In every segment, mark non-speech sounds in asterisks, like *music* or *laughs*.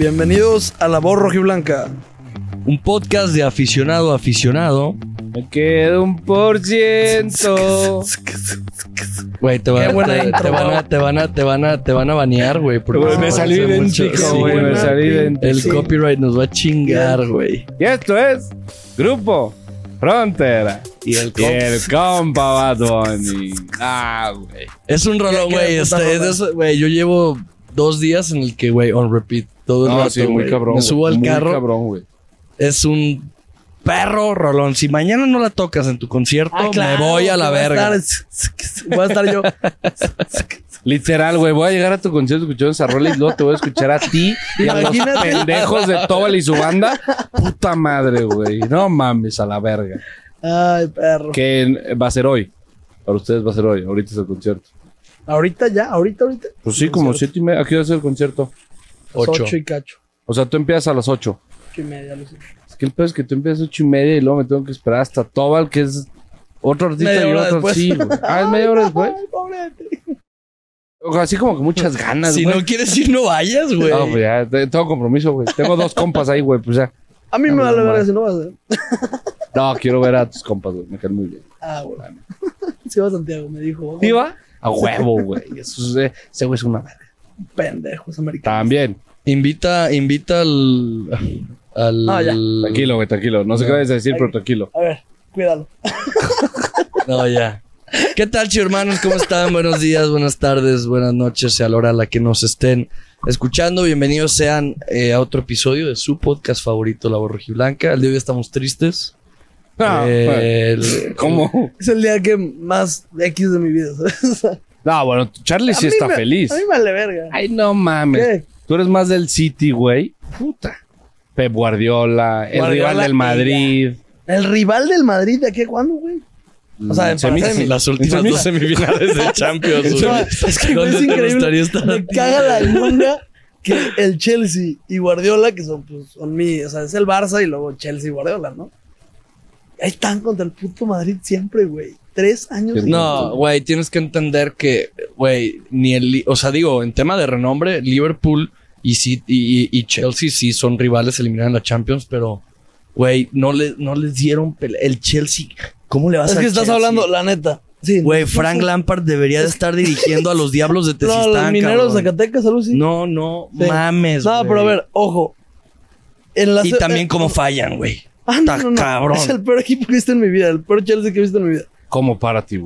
Bienvenidos a La Voz Rojiblanca. Un podcast de aficionado a aficionado. Me queda un por ciento. Güey, te, te- te van a, te van a, te van a, te van a banear, güey. porque me salí idéntico, güey, me salí idéntico. El Sí. copyright nos va a chingar, güey. Y esto es Grupo Frontera. Y el Y el compa Bad Bunny. Ah, güey. Es un rolón, ¿Qué- qué güey. puta Este, es güey, yo llevo dos días en el que, güey, on repeat. Todo el No, rato, sí, muy cabrón. Me subo al Muy carro. cabrón, güey. Es un perro rolón. Si mañana no la tocas en tu concierto, me voy a la verga. Voy a estar yo. Literal, güey. Voy a llegar a tu concierto escuchando esa rola y luego te voy a escuchar a ti y a los Imagínate. pendejos de Tobal y su banda. Puta madre, güey. No mames, a la verga. Ay, perro. Que va a ser hoy. Para ustedes va a ser hoy. Ahorita es el concierto. Ahorita ya, ahorita, ahorita. Pues sí, como siete y media. Aquí va a ser el concierto. Ocho. Ocho y cacho. O sea, tú empiezas a las ocho. Ocho y media, lo sé. Es que el peor es que tú empiezas a ocho y media y luego me tengo que esperar hasta Tobal, que es otro artista Media y hora otro. después. Sí, güey. Ah, es media hora después. Ay, pobrete. O sea, así como que muchas ganas, Si güey. no quieres ir, no vayas, güey. No, pues ya, te- tengo compromiso, güey. Tengo dos compas ahí, güey, pues ya. A mí me vale man. si no vas a No, quiero ver a tus compas, güey. Me caen muy bien. Ah, güey. *laughs* Sí va Santiago, me dijo. ¿Sí va? A huevo, güey. Eso es, ese güey es una verga. Pendejos americanos. También. Invita, invita al. al Ah, ya. Tranquilo, güey, tranquilo. No sé qué vayas a decir, pero tranquilo. A ver, cuídalo. *laughs* No, ya. ¿Qué tal, chi hermanos? ¿Cómo están? Buenos días, buenas tardes, buenas noches, a la hora a la que nos estén escuchando. Bienvenidos sean eh, a otro episodio de su podcast favorito, La Voz Rojiblanca. El de hoy estamos tristes. No, Eh, el- *laughs* ¿Cómo? Es el día que más X de mi vida, ¿sabes? No, bueno, Charlie sí A mí está me- feliz. A mí me vale verga. Ay, no mames. ¿Qué? Tú eres más del City, güey. Puta. Pep Guardiola, el Guardiola rival del Madrid. ¿El rival del Madrid de qué cuándo, güey? O sea, en Semis- semi. las últimas dos semifinales de Champions. *laughs* Es que güey, ¿Dónde es te gustaría increíble. estar Me caga la ñonga que el Chelsea y Guardiola, que son, pues, son mi, o sea, es el Barça y luego Chelsea y Guardiola, ¿no? Ahí están contra el puto Madrid siempre, güey. Tres años. No, güey, tienes que entender que, güey, ni el, o sea, digo, en tema de renombre, Liverpool y, sí- y, y Chelsea sí son rivales eliminados en la Champions, pero, güey, no, le, no les dieron pelea. El Chelsea, ¿cómo le vas Es a que estás Chelsea? hablando, la neta. Sí. Güey, no, Frank no, Lampard debería de estar dirigiendo a los Diablos de *laughs* No, Tezistán, los mineros de cabrón. Zacatecas, algo así. No, no, Sí. mames, No, pero a ver, ojo. En la Y también eh, cómo fallan, güey. Ah, Está no, no, no. cabrón. *laughs* Es el peor equipo que he visto en mi vida. El peor Chelsea que he visto en mi vida. Como para ti.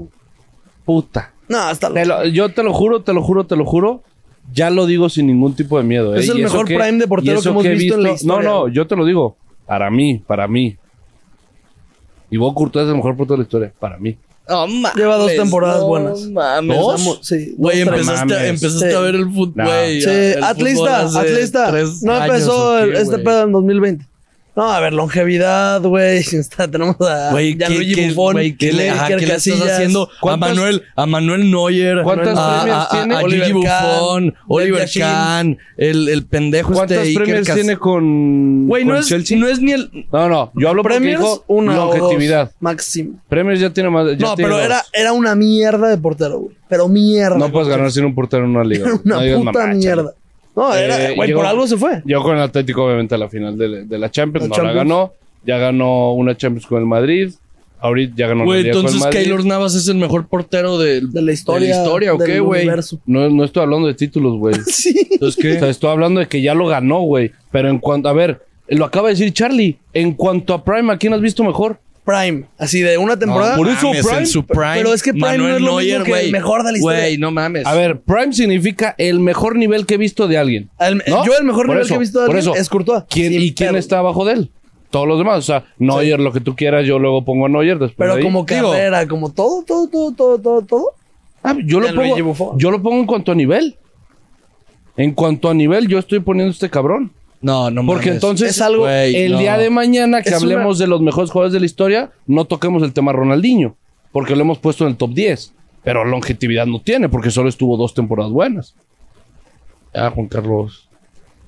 Puta. No, hasta Te lo- yo te lo juro, te lo juro, te lo juro. Ya lo digo sin ningún tipo de miedo. ¿eh? Es el Y mejor prime de portero que hemos he visto en la No, historia, no, güey. yo te lo digo. Para mí, para mí. Y vos Courtois es el mejor portero de la historia. Para mí. No mames. Lleva dos temporadas no buenas. mames. ¿Dos? Sí. Güey, empezaste, mames. empezaste Sí. a ver el fútbol, No. güey. Sí, el fútbol atlista. tres No empezó ¿o qué, el- este pedo en 2020. No, a ver, longevidad, güey. *laughs* Está- Tenemos a Güey, ¿qué, Gianluigi qué- Buffon, güey, ¿qué le, ajá, Iker ¿qué le estás haciendo a ¿Cuántas- Manuel, a Manuel Neuer, ¿Cuántas a, premios a- a- tiene? a Oliver Gigi Kahn, Buffon, Oliver. Kahn, el, el pendejo ¿Cuántas este Iker premios Cas- tiene con, Güey, no con es, Chelsea? no es ni el... No, no. Yo hablo porque Premiers, dijo una o longevidad. dos, máximo. Premios ya tiene más. ya No, tiene pero dos. era, era una mierda de portero, güey. Pero mierda. No puedes ganar sin un portero en una liga. Era *laughs* una No puta mierda. No, Eh, era, güey, llegó- por algo se fue. Llegó con el Atlético, obviamente, a la final de, de la Champions. La no la Champions. ganó. Ya ganó una Champions con el Madrid. Ahorita ya ganó la Güey, Liga con el entonces Madrid. Keylor Navas es el mejor portero de, De la historia. ¿De la historia o qué, güey? No, no estoy hablando de títulos, güey. *laughs* Sí. Entonces, O ¿qué? sea, estoy hablando de que ya lo ganó, güey. Pero en cuanto, a ver, lo acaba de decir Charlie. En cuanto a Prime, ¿a quién has visto mejor? Prime. Así de una temporada. por eso mames, Prime- en su prime. pero es que Prime no es lo mismo que el mejor de la historia. Güey, no mames. A ver, Prime significa el mejor nivel que he visto de alguien. El- ¿No? Yo el mejor Por nivel eso, que he visto de alguien eso. es Courtois. ¿Quién, Sin ¿Y quién está abajo de él? Todos los demás. O sea, Neuer, lo que tú quieras, yo luego pongo a Neuer después. Pero de ahí. como Digo, carrera, como todo, todo, todo, todo, todo, todo. ah, yo, lo pongo, yo lo pongo en cuanto a nivel. En cuanto a nivel, yo estoy poniendo este cabrón. No, no Porque mames. entonces, Es algo- Güey, el no. día de mañana que Es hablemos de los mejores jugadores de la historia, no toquemos el tema Ronaldinho. Porque lo hemos puesto en el top 10. Pero longevidad no tiene, porque solo estuvo dos temporadas buenas. Ah, Juan Carlos.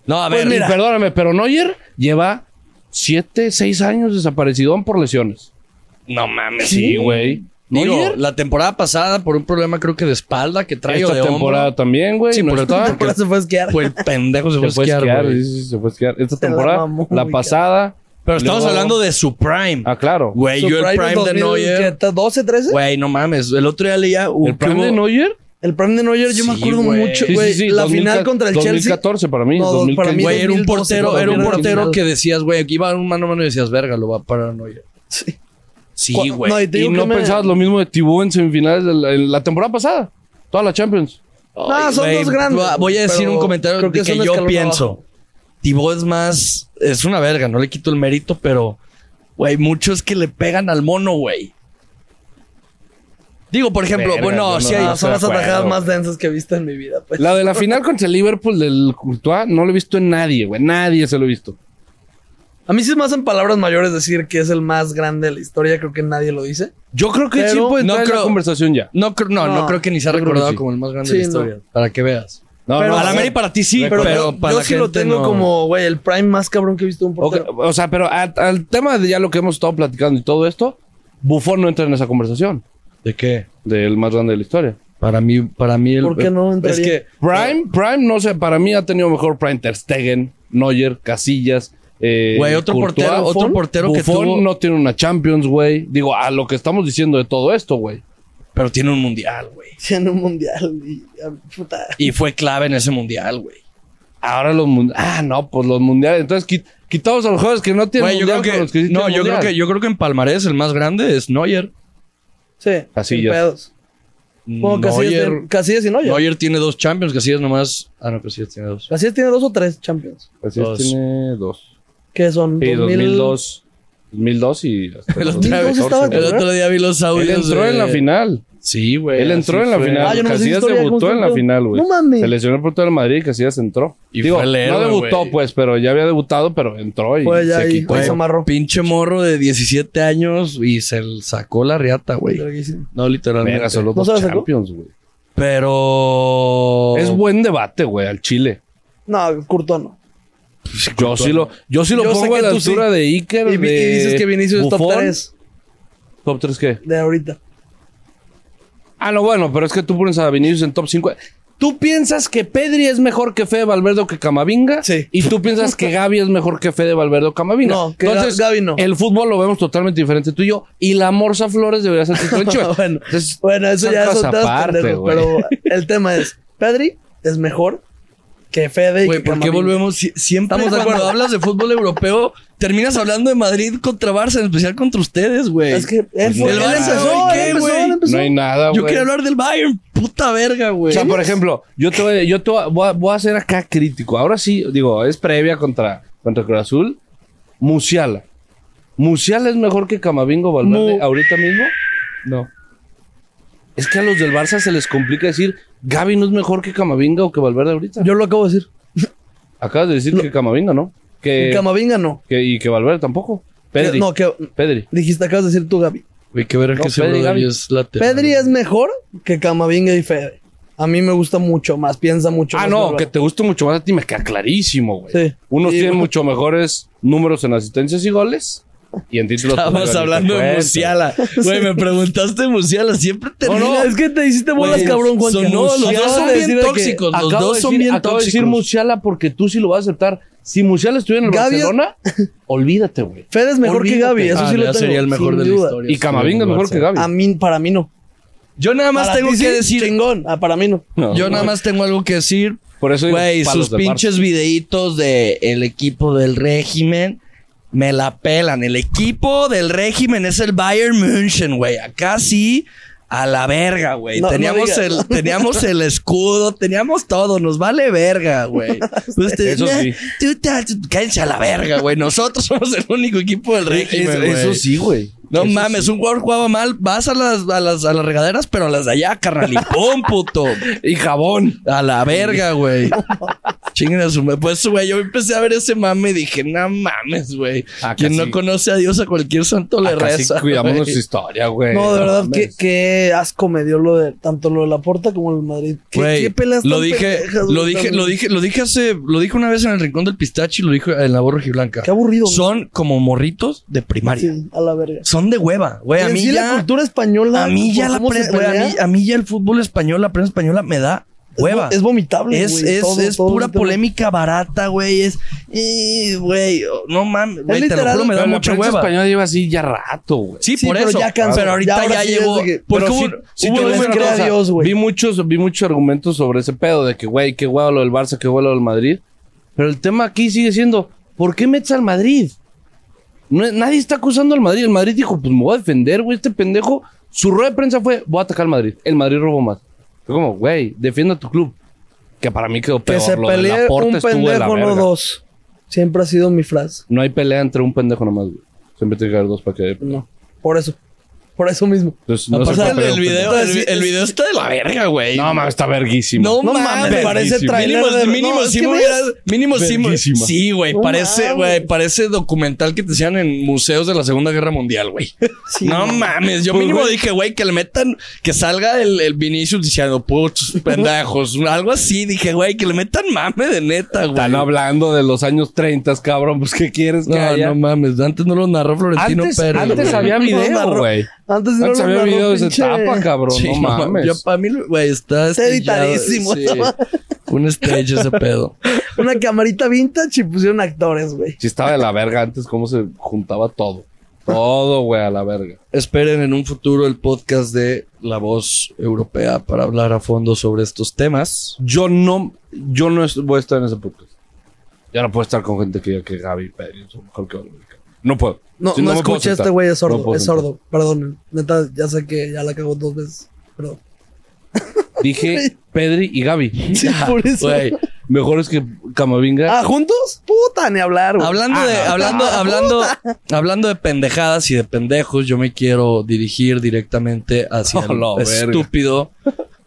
No, a Pues ver, mira. Perdóname, pero Neuer lleva 7, 6 años desaparecido por lesiones. no mames. Sí, güey. Digo, ¿Neuer? la temporada pasada por un problema creo que de espalda que trae o Esta de temporada hombro. también, güey. Sí, no por esta Por eso se fue a esquiar. Fue el pendejo se fue a Se fue a esquiar, esquiar, güey. sí, sí, se fue a esquiar. Esta Se la temporada, mamó, la muy pasada. Pero estamos luego- hablando de su prime. Ah, claro. Güey, yo el prime de 2000, Neuer. ¿qué, 12, 13? Güey, no mames. El otro día leía. uh, ¿El prime hubo- de Neuer? El prime de Neuer yo me Sí, acuerdo güey. mucho, Sí, sí, güey. sí, la 2000 final contra el Chelsea. 2014 para mí. No, 2015. para mí Güey, era un 2012, portero, era un la portero que decías, güey, aquí iba un mano a mano y decías, verga, lo va a parar Neuer. Sí. Sí, güey. no, y te Y digo no me- pensabas lo mismo de Thibaut en semifinales de la, en la temporada pasada. Toda la Champions. No, Ay, son güey, dos grandes, va- Voy a decir pero un comentario creo que es un yo escalón pienso. Thibaut es más. Es una verga, no le quito el mérito, pero. Güey, muchos que le pegan al mono, güey. Digo, por ejemplo, Verga, bueno, yo no- si hay. Ah, no son las estoy de atajadas acuerdo. más densas que he visto en mi vida. Pues. La de la final contra el Liverpool del Courtois no lo he visto en nadie, güey. Nadie se lo he visto. A mí sí es más en palabras mayores decir que es el más grande de la historia. Creo que nadie lo dice. Yo creo que sí Pero puede no entrar en la creo- conversación ya. No, no, no, No, creo que ni se ha recordado sí. como el más grande Sí, de la no. historia. Para que veas. No, Pero- no, a la no. Mary para ti sí, Pero, pero, yo, para yo la sí lo tengo no. como, güey, el prime más cabrón que he visto de un portero. o sea, pero a- al tema de ya lo que hemos estado platicando y todo esto, Buffon no entra en esa conversación ¿De qué? del más grande de la historia. Para mí, para mí el. ¿Por qué no Es entraría? que. Prime, Prime, no sé, para mí ha tenido mejor Prime Ter Stegen, Neuer, Casillas. Eh, Güey, otro Courtois. portero, otro Buffon, portero que Buffon tuvo. no tiene una Champions, güey. Digo, a lo que estamos diciendo de todo esto, güey. Pero tiene un mundial, güey. en un mundial. Y, ah, puta. Y fue clave en ese mundial, güey. Ahora los mundiales. Ah, no, pues los mundiales. Entonces, qui- quitamos a los jugadores que no tienen Güey, yo creo los que, sí no, tienen yo creo que yo creo que en Palmarés el más grande es Neuer. Sí, Casillas. pedos. Neuer, tiene- Casillas y Neuer. Neuer tiene dos Champions, Casillas nomás. Ah, no, Casillas tiene dos. Casillas tiene dos o tres Champions. Casillas Dos. tiene dos. Que son Sí, 2000. 2002. 2002 y hasta El otro, 2002 estaba el otro día vi los audios. Él entró de- en la final. Sí, güey. Él entró en la fue. final. Ah, no Casillas debutó ¿cómo en la final, güey. No mames. Se lesionó por todo el Madrid y Casillas entró. Y Digo, fue el héroe, no debutó, pues, pero ya había debutado, pero entró y Fue ya se quitó. ahí se amarró. Pinche morro de 17 años y se sacó la riata, güey. No, literalmente. Verga, solo ¿No dos? Champions, güey. Pero. Es buen debate, güey, al Chile. No, Curto no. Yo sí lo, yo sí lo Yo pongo a la tú sí. altura de Iker. Y, de y dices que Vinicius es top Buffon. 3 ¿Top 3 qué? de ahorita. Ah, no, bueno, pero es que tú pones a Vinicius en top 5. ¿Tú piensas que Pedri es mejor que Fede Valverde o que Camavinga? Sí. Y tú piensas que Gaby es mejor que Fede Valverde o Camavinga. No, que Ga- Gaby no. El fútbol lo vemos totalmente diferente tú y yo. Y la Morsa Flores debería ser titular *laughs* en Chivas. bueno, Entonces, bueno, eso ya aparte, pendejos, güey. Pero el tema es: Pedri es mejor que Fede y Güey, que ¿por qué volvemos? Si- siempre Estamos de cuando acuerdo. hablas de fútbol europeo, terminas hablando de Madrid contra Barça, en especial contra ustedes, güey. Es que él, Pues fue, no él hay empezó, él ¿Qué, empezó, güey? él empezó. No hay nada, Yo güey. quería hablar del Bayern, puta verga, O güey. sea, por ejemplo, yo te voy, yo te voy, a- voy a, voy a ser acá crítico. Ahora sí, digo, es previa contra, contra Cruz Azul. Musiala. ¿Musiala es mejor que Camavingo Valverde Mu- ahorita mismo? no. Es que a los del Barça se les complica decir, Gaby no es mejor que Camavinga o que Valverde ahorita. Yo lo acabo de decir. Acabas de decir que Camavinga, ¿no? Que, Camavinga no. que- y que Valverde tampoco. Pedri. No, que Pedri. dijiste, acabas de decir tú, Gaby. Güey, qué No, que Pedri, Gaby. es lateral. Pedri es mejor que Camavinga y Fede. A mí me gusta mucho más, piensa mucho Ah, más. no, Valverde. que te guste mucho más a ti me queda clarísimo, güey. Sí. Unos tienen mucho mejores números en asistencias y goles. Y en títulos. Estábamos hablando te de. Musiala. Güey, me preguntaste Musiala. Siempre termina. No, es que te hiciste bolas, Güey, cabrón, Juan. sonó, los dos son bien tóxicos. Los dos de son bien acabo de decir tóxicos. Musiala porque tú sí lo vas a aceptar. Si Musiala estuviera en el Gaby- Barcelona, *laughs* olvídate, güey. Fede es mejor Olvídate. que Gaby, eso Ah, sí lo ya tengo. sería el mejor de la historia. Y Camavinga es mejor que Gaby. A mí, para mí no. Yo nada más Para tengo que sí, decir. Chingón. Ah, para mí no. No, Yo no. nada más tengo algo que decir. Por eso digo, Güey, sus pinches videitos de el equipo del régimen me la pelan. El equipo del régimen es el Bayern München, güey. Acá sí a la verga, güey. No, teníamos el teníamos el escudo, teníamos todo, nos vale verga, güey. *laughs* Ustedes, Eso sí. tú, tú, tú, cállense a la verga, güey. Nosotros *laughs* somos el único equipo del régimen, Eso, güey. eso sí, güey. No Eso mames, sí. un jugador jugaba mal, vas a las, a las, a las regaderas, pero a las de allá, carnal, y pum, puto. *laughs* Y jabón. A la verga, güey. Chinguen a su madre. Pues, güey, yo empecé a ver ese mame y dije, no mames, güey. Acá Quien no sí. conoce a Dios, a cualquier santo le Acá sí reza. cuidamos güey. nuestra historia, güey. No, de verdad, qué, qué asco me dio lo de tanto lo de la Porta como lo del Madrid. ¿Qué, Güey, qué peleas lo dije, pendejas, lo dije, lo dije, lo dije hace, lo dije una vez en el rincón del pistache y lo dije en la borra blanca. Qué aburrido. Son como morritos de primaria. Sí, a la verga. Son de hueva, güey. A mí sí la ya, cultura española. a mí ya la pre- a mí, a mí ya el fútbol español, la prensa española me da hueva. Es, vomitable. Es, güey, es, todo, es todo pura polémica barata, güey. Es, y, güey, no mames, güey, te lo juro, me da la mucha hueva. española lleva así ya rato, güey. Sí, Sí, por pero eso. ya cansó. pero ahorita Ya ya, sí llegó. porque Pero hubo, sí hubo crea cosa. Dios, güey. Vi muchos, vi muchos argumentos sobre ese pedo de que, güey, qué huevo lo del Barça, qué huevo lo del Madrid. Pero el tema aquí sigue siendo, ¿por qué metes al Madrid? No- nadie está acusando al Madrid. El Madrid dijo, pues me voy a defender, güey, este pendejo. Su rueda de prensa fue, voy a atacar al Madrid. El Madrid robó más. Fue como, güey, defienda tu club. Que para mí quedó peor. Que se lo pelee un pendejo, no dos. Siempre ha sido mi frase. No hay pelea entre un pendejo nomás, güey. Siempre tiene que haber dos para que. No. Por eso. Por eso mismo. Entonces, no Aparte, el, el video, pendejo. el, el video está de la verga, güey. No, mames, está verguísimo. No, No mames, parece trailer Mínimo, de... mínimo, no, es sí que me hubiera- mínimo sí, güey, No parece, güey, parece documental que te hacían en museos de la Segunda Guerra Mundial, güey. *laughs* Sí, no mames, yo Pues, mínimo dije, güey, que le metan, que salga el, el Vinicius diciendo, putos *laughs* pendejos, algo así, dije, güey, que le metan mame de neta, güey. Están hablando de los años 30, cabrón. Pues, ¿qué quieres que No, haya? no mames, antes no lo narró Florentino antes Pérez. antes güey. había video, güey. Antes no Antes había narró, video de etapa, cabrón. Sí, no mames. Yo para mí, güey, está editadísimo. Un stage ese pedo. *laughs* Una camarita vintage y pusieron actores, güey. Sí estaba de la verga antes cómo se juntaba todo. Todo, güey, a la verga. Esperen en un futuro el podcast de La Voz Europea para hablar a fondo sobre estos temas. Yo no, yo no voy a estar en ese podcast. Ya no puedo estar con gente que diga que Gaby Pérez son mejor que. No puedo. No, Sí, no, puedo escuché, este güey es sordo, No es sordo. Perdón, neta, ya sé que ya la cagó dos veces. Perdón. *laughs* Dije Pedri y Gaby. Sí, *laughs* por eso. Güey, Mejores que Camavinga. Ah, ¿juntos? Puta, ni hablar, güey. hablando de, Ah, hablando, hablando, hablando de pendejadas y de pendejos, yo me quiero dirigir directamente hacia *laughs* Oh, el verga. estúpido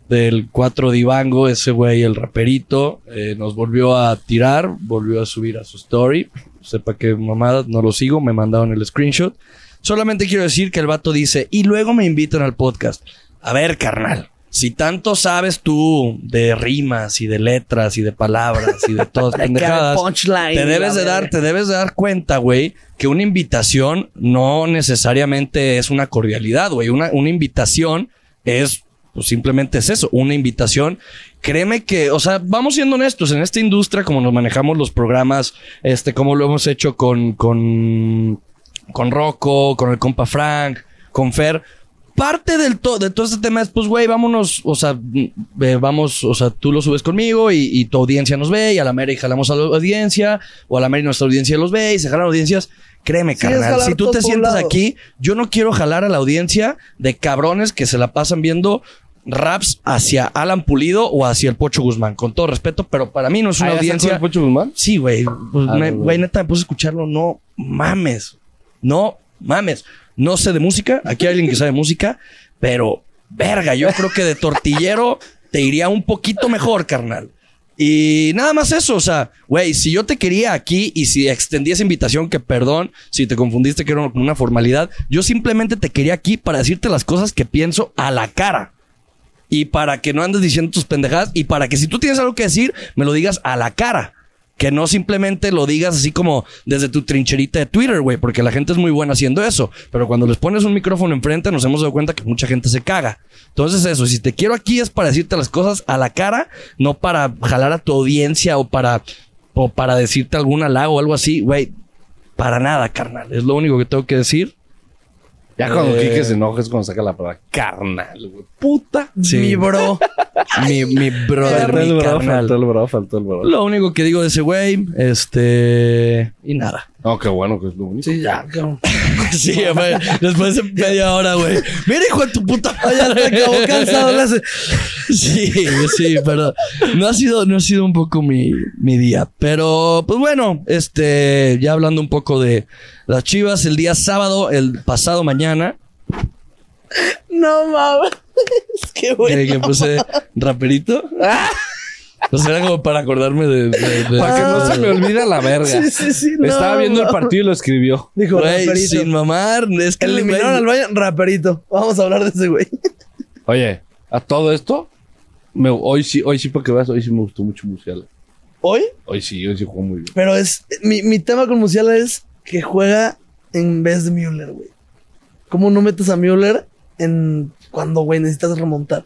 del 4 Divango, ese güey, el raperito, eh, nos volvió a tirar, volvió a subir a su story. Sepa que mamada, no lo sigo, me mandaron el screenshot. Solamente quiero decir que el vato dice, y luego me invitan al podcast. A ver, carnal, si tanto sabes tú de rimas y de letras y de palabras y de *laughs* todas pendejadas, te debes de dar, te debes de dar cuenta, güey, que una invitación no necesariamente es una cordialidad, güey. Una, una invitación es, pues simplemente es eso, una invitación. Créeme que, o sea, vamos siendo honestos, en esta industria, como nos manejamos los programas, este, como lo hemos hecho con, con, con Rocco, con el compa Frank, con Fer. Parte del to- de todo este tema es, pues, güey, vámonos, o sea, mm, eh, vamos, o sea, tú lo subes conmigo y, y tu audiencia nos ve y a la mera y jalamos a la audiencia, o a la mera y nuestra audiencia los ve y se jalan audiencias. Créeme, Sí, carnal, si tú te sientas lado. aquí, yo no quiero jalar a la audiencia de cabrones que se la pasan viendo raps hacia Alan Pulido o hacia el Pocho Guzmán, con todo respeto, pero para mí no es una Ah, ¿ya sacó audiencia. el Pocho Guzmán? Sí, güey. Pues, Ah, güey, neta, me puse a escucharlo. No mames. No mames. No sé de música. Aquí hay alguien que sabe música. Pero, verga, yo creo que de tortillero te iría un poquito mejor, carnal. Y nada más eso, o sea, güey, si yo te quería aquí y si extendí esa invitación, que perdón, si te confundiste que era una formalidad, yo simplemente te quería aquí para decirte las cosas que pienso a la cara. Y para que no andes diciendo tus pendejadas y para que si tú tienes algo que decir, me lo digas a la cara. Que no simplemente lo digas así como desde tu trincherita de Twitter, güey, porque la gente es muy buena haciendo eso. Pero cuando les pones un micrófono enfrente, nos hemos dado cuenta que mucha gente se caga. Entonces, eso, si te quiero aquí es para decirte las cosas a la cara, no para jalar a tu audiencia o para, o para decirte algún halago o algo así, güey. Para nada, carnal. Es lo único que tengo que decir. Ya cuando Eh. Quique se enoja es cuando saca la palabra carnal, güey. Puta. Sí. Mi bro. *laughs* Mi, mi brother, Faltó el mi bro, carnal. faltó el bro, faltó el bro. Lo único que digo de ese güey, este. Y nada. No, qué bueno que es lo único. Sí, ya, cabrón. *laughs* Sí, güey. Después de media hora, güey. Mira, hijo de tu puta madre. te acabó cansado. le *laughs* hace- Sí, sí, pero no ha sido, no ha sido un poco mi, mi día. Pero, pues bueno, este, ya hablando un poco de las chivas, el día sábado, el pasado mañana, No mames. *laughs* Es que que, puse raperito. O sea, era como para acordarme de. de- de- Para que no se me olvida la verga. Sí, sí, sí. no, Estaba viendo el partido y lo escribió. Dijo, Güey, raperito. sin mamar. Es que Eliminaron al Bayern, raperito. Vamos a hablar de ese güey. Oye, a todo esto, me- hoy sí, hoy sí, para que veas, hoy sí me gustó mucho Musiala. ¿Hoy? Hoy sí, hoy sí jugó muy bien. Pero es. Mi, mi tema con Musiala es que juega en vez de Müller, güey. ¿Cómo no metes a Müller en cuando, güey, necesitas remontar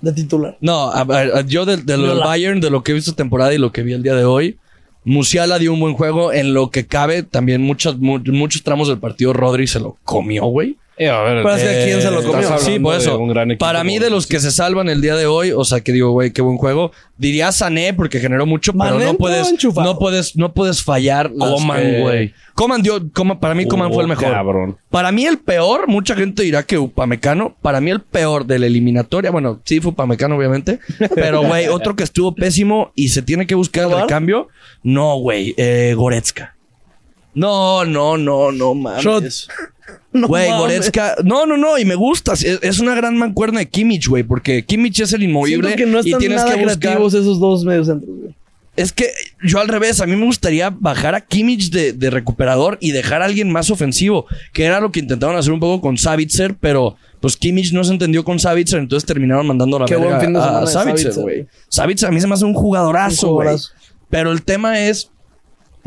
de titular? No, a- yo de, de lo del. Bayern, de lo que he visto temporada y lo que vi el día de hoy, Musiala dio un buen juego. En lo que cabe, también muchos, mu- muchos tramos del partido, Rodri se lo comió, güey. Eh, a ver, Pero es que ¿a quién se lo comió? Sí, por eso. Para mí, de los que se salvan el día de hoy, o sea, que digo, güey, qué buen juego. Diría Sané porque generó mucho, pero no puedes, enchufado. no puedes, no puedes fallar. Coman, güey. Coman dio, Coman- para mí Coman fue el Oh, mejor. cabrón. Para mí el peor, mucha gente dirá que Upamecano, para mí el peor de la eliminatoria, bueno, sí fue Upamecano obviamente, *laughs* pero güey, otro que estuvo pésimo y se tiene que buscar el recambio, no güey, eh, Goretzka. No, no, no, no mames. Shot. *laughs* No Güey, mames. Goretzka. No, no, no, y me gusta. Es, es una gran mancuerna de Kimmich, güey, porque Kimmich es el inmovible Siento que no y tienes nada que buscar. creativos esos dos mediocentros, güey. Es que yo al revés, a mí me gustaría bajar a Kimmich de, de recuperador y dejar a alguien más ofensivo, que era lo que intentaron hacer un poco con Savitzer, pero pues Kimmich no se entendió con Savitzer, entonces terminaron mandando a la Qué verga buen fin de a- a Savitzer, güey. Savitzer a mí se me hace un jugadorazo, güey. Pero el tema es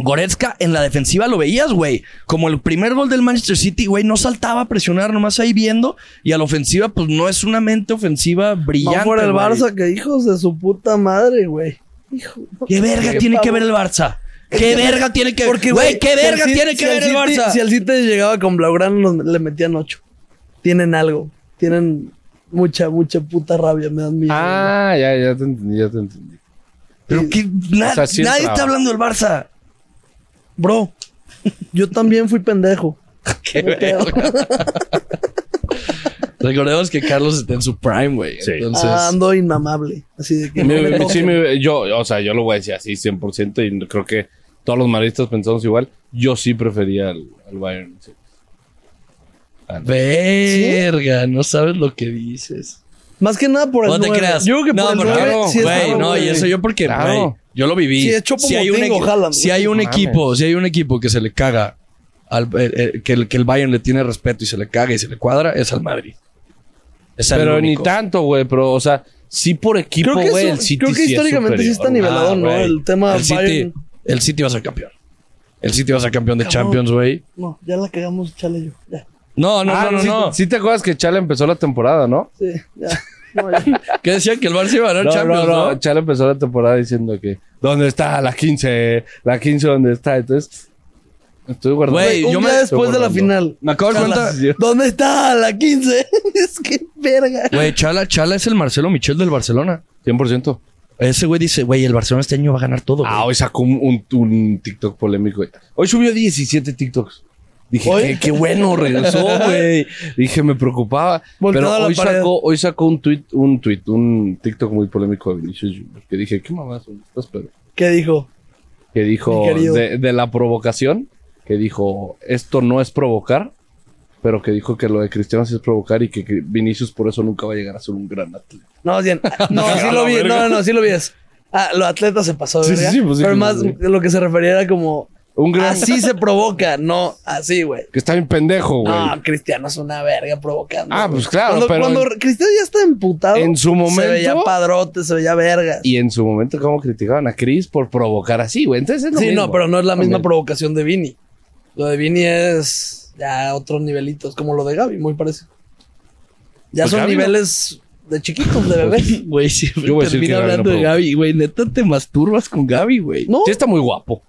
Goretzka en la defensiva lo veías, güey. Como el primer gol del Manchester City, güey, no saltaba a presionar, nomás ahí viendo. Y a la ofensiva, pues no es una mente ofensiva brillante. No fuera el. Barça, que hijos de su puta madre, güey. Hijo. ¿Qué verga Qué tiene que ver el Barça? ¿Qué verga tiene que ver? Porque, Güey, ¿qué verga el tiene si que ver el City- Barça? Si el City llegaba con Blaugrana, nos- le metían ocho. Tienen algo. Tienen mucha, mucha puta rabia. Me dan miedo. Ah, ya, ya te entendí, ya te entendí. Pero que na- O sea, sí nadie entraba. está hablando del Barça. Bro, yo también fui pendejo. *laughs* Qué quedo. *laughs* Recordemos que Carlos está en su prime, güey. Sí. Entonces, Ah, Ando inmamable. Así de que. Me- me sí, me- yo, o sea, yo lo voy a decir así 100% y creo que todos los maristas pensamos igual. Yo sí prefería al, al Bayern. sí. Ah, no. verga, no sabes lo que dices. Más que nada por el No te creas. Yo creo que no, por el claro, sí güey, no, y eso yo porque, Claro. güey, yo lo viví. Sí, si hay un, Haaland, si hay equipo, si hay un equipo que se le caga al eh, eh, que, el, que el Bayern le tiene respeto y se le caga y se le cuadra, es al Madrid. Es Pero ni tanto, güey. Pero, o sea, sí por equipo, Creo que, güey. eso- el City creo que sí es históricamente sí está nivelado, Ah, ¿no? güey. El tema el City, Bayern. el City va a ser campeón. El City va a ser campeón de Cabrón. Champions, güey. No, ya la cagamos, chale yo. Ya. No, no, Ah, no, no, sí, no. sí te acuerdas que Chala empezó la temporada, ¿no? Sí, ya. Que decían que el Barça iba a ganar No, Champions, no, ¿no? no. Chala empezó la temporada diciendo que ¿dónde está la 15? La 15 ¿dónde está? Entonces, estoy guardando. Güey, Un yo día me- después de la final. Me acabo de cuenta. ¿Dónde está la 15? *laughs* es que verga. Güey, Chala, Chala es el Marcelo Michel del Barcelona. 100%. Ese güey dice, güey, el Barcelona este año va a ganar todo. Ah, hoy sacó un, un- un TikTok polémico. güey. Hoy subió 17 TikToks. Dije, qué, qué bueno, regresó, *laughs* güey. Dije, me preocupaba. Pero hoy sacó, hoy sacó un tweet, un tweet, un TikTok muy polémico de Vinicius Junior. Que dije, ¿qué mamás son estas? Pero ¿Qué dijo? que dijo de, de la provocación, que dijo, esto no es provocar, pero que dijo que lo de Cristiano sí es provocar y que, que Vinicius por eso nunca va a llegar a ser un gran atleta. No, bien. *laughs* No, sí lo vi. No, no, sí lo vi. Ah, lo atleta se pasó, ¿verdad? sí, sí, pues sí Pero que más lo que se refería era como. Un gran... Así se provoca, no así, güey. Que está bien pendejo, güey. No, Cristiano es una verga provocando. Ah, pues claro, Cuando, pero cuando en- Cristiano ya está emputado. en su Se momento- veía padrote, se veía verga. Y en su momento, ¿cómo criticaban a Chris por provocar así, güey? Entonces es lo Sí, mismo. no, pero no es la misma También. provocación de Vini. Lo de Vini es ya otros nivelitos, como lo de Gaby, muy parecido. Ya Pues son Gaby no- niveles de chiquitos, de bebés. *laughs* Güey, sí, Yo voy a decir que termina Gaby no hablando de. Gaby, güey. Neta te masturbas con Gaby, güey. No, Sí está muy guapo.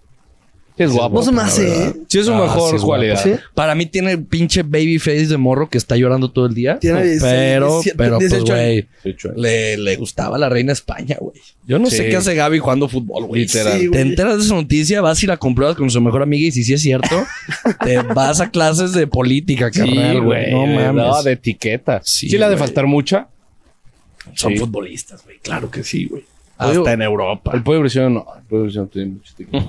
Es guapo. no se me hace. ¿eh? Sí es su Ah, mejor sí es cualidad. Sí. Para mí tiene pinche baby face de morro que está llorando todo el día. Tiene 16, pero, 17, pero pues, 18 güey, Sí, le, le gustaba la reina España, güey. Yo no sé Sí. qué hace Gaby jugando fútbol, güey. Literal. Sí, Te güey. enteras de esa noticia, vas y la compruebas con su mejor amiga y si sí es cierto, *laughs* te vas a clases de política, carnal, güey. No mames. No, de etiqueta. Sí, Sí, le ha de güey. faltar mucha. Son Sí. futbolistas, güey. Claro que sí, güey. Oye, Hasta en Europa. El pollo Briseño no. El pollo Briseño tiene mucha *laughs* etiqueta.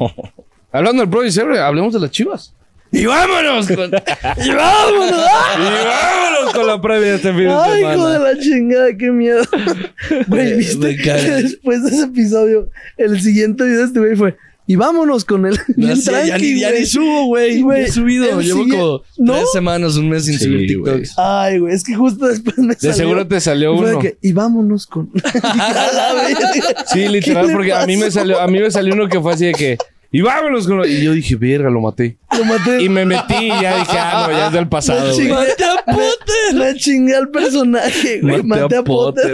Hablando del pollo Briseño, hablemos de las chivas. Y vámonos con... *laughs* ¡Y vámonos! ¡Y vámonos con la previa de este fin de Ay, hijo de la chingada, qué miedo. *laughs* Güey, viste que después de ese episodio, el siguiente video de este güey fue, y vámonos con él. No, Bien ya, tranqui, ya ni subo, güey. He subido. Llevo como ¿No? tres semanas, un mes sin Sí, subir güey. TikToks. Ay, güey, es que justo después me De salió. seguro te salió de uno. que, y vámonos con... *laughs* Sí, literal, ¿Qué le porque a mí me salió, a mí me salió uno que fue así de que, y vámonos con lo-". Y yo dije, verga, lo maté. Lo maté. Y me metí y ya dije, ah, no, ya es del pasado, Me güey. chingué- ¡Maté a Potter! Me chingué al personaje, güey. Maté, a Potter.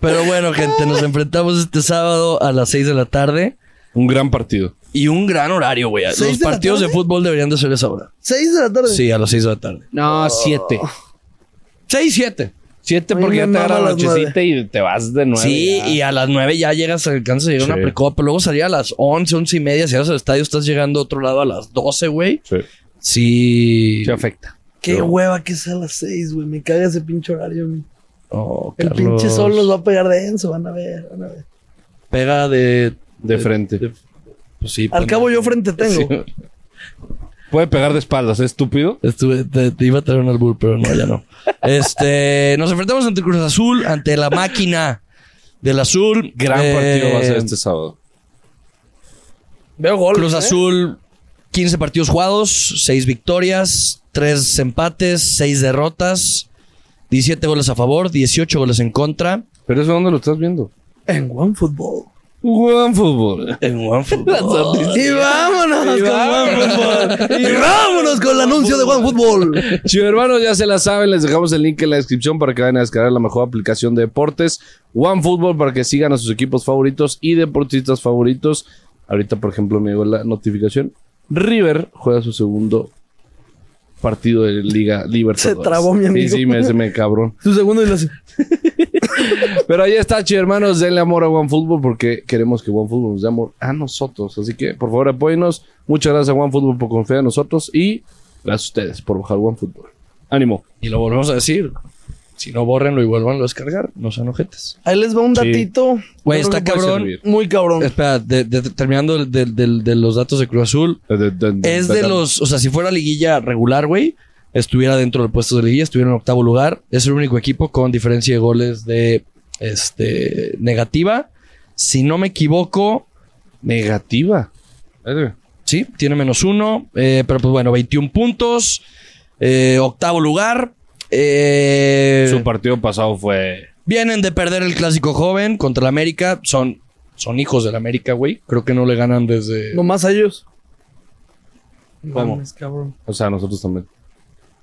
Pero bueno, gente, nos enfrentamos este sábado a las 6 de la tarde. Un gran partido. Y un gran horario, güey. ¿Seis Los de la partidos de fútbol deberían de ser a esa hora. Seis de la tarde. Sí, a las 6 de la tarde. No, siete. 6, 7. Siete porque ya te agarra la nochecita y te vas de nuevo. Sí, y a las 9 ya llegas, alcanzas a llegar a una Sí. precopa. Luego salía a las 11, 11 y media. Si llegas al estadio, estás llegando a otro lado a las 12, güey. Sí. Sí. Se afecta. Qué hueva que sea a las seis, güey. Me caga ese pinche horario. güey. Oh, El Carlos. pinche sol los va a pegar denso. Van a ver, van a ver. Pega de... De frente. de- pues sí. Al cabo yo frente tengo. Sí. Puede pegar de espaldas, ¿es estúpido? Estuve, te, te iba a traer un albur, pero no, ya no. Este, *laughs* nos enfrentamos ante Cruz Azul, ante la máquina del Azul. Gran Eh, partido va a ser este sábado. Veo gol. Cruz ¿eh? Azul, 15 partidos jugados, 6 victorias, 3 empates, 6 derrotas, 17 goles a favor, 18 goles en contra. ¿Pero eso dónde lo estás viendo? En One Football. Juegan fútbol. En *laughs* OneFootball. Y vámonos Y con. OneFootball. Y vámonos con el anuncio de OneFootball. Chivo hermanos, ya se la saben, les dejamos el link en la descripción para que vayan a descargar la mejor aplicación de deportes, OneFootball, para que sigan a sus equipos favoritos y deportistas favoritos. Ahorita, por ejemplo, me llegó la notificación. River juega su segundo partido de Liga Libertadores. Se trabó mi amigo. Sí, sí, me, se me cabrón. Su segundo y lo hace. *laughs* Pero ahí está, chido hermanos, denle amor a OneFootball porque queremos que OneFootball nos dé amor a nosotros. Así que, por favor, apóyenos. Muchas gracias a OneFootball por confiar en nosotros y gracias a ustedes por bajar OneFootball. Ánimo. Y lo volvemos a decir. Si no, bórrenlo y vuelvan a descargar. No sean ojetes. Ahí les va un datito. Güey, está cabrón. Muy cabrón. Espera, de- de- terminando de, de- de- de los datos de Cruz Azul. Es de los, o sea, si fuera liguilla regular, güey, estuviera dentro del puesto de liguilla, estuviera en octavo lugar. Es el único equipo con diferencia de goles de este negativa. Si no me equivoco, Negativa. Sí, tiene menos uno. eh, pero pues bueno, 21 puntos. eh, octavo lugar. Eh, Su partido pasado fue. vienen de perder el clásico joven contra el América. Son, son hijos del América, güey. Creo que no le ganan desde. Nomás a ellos. ¿Cómo? Mames, cabrón. O sea, nosotros también.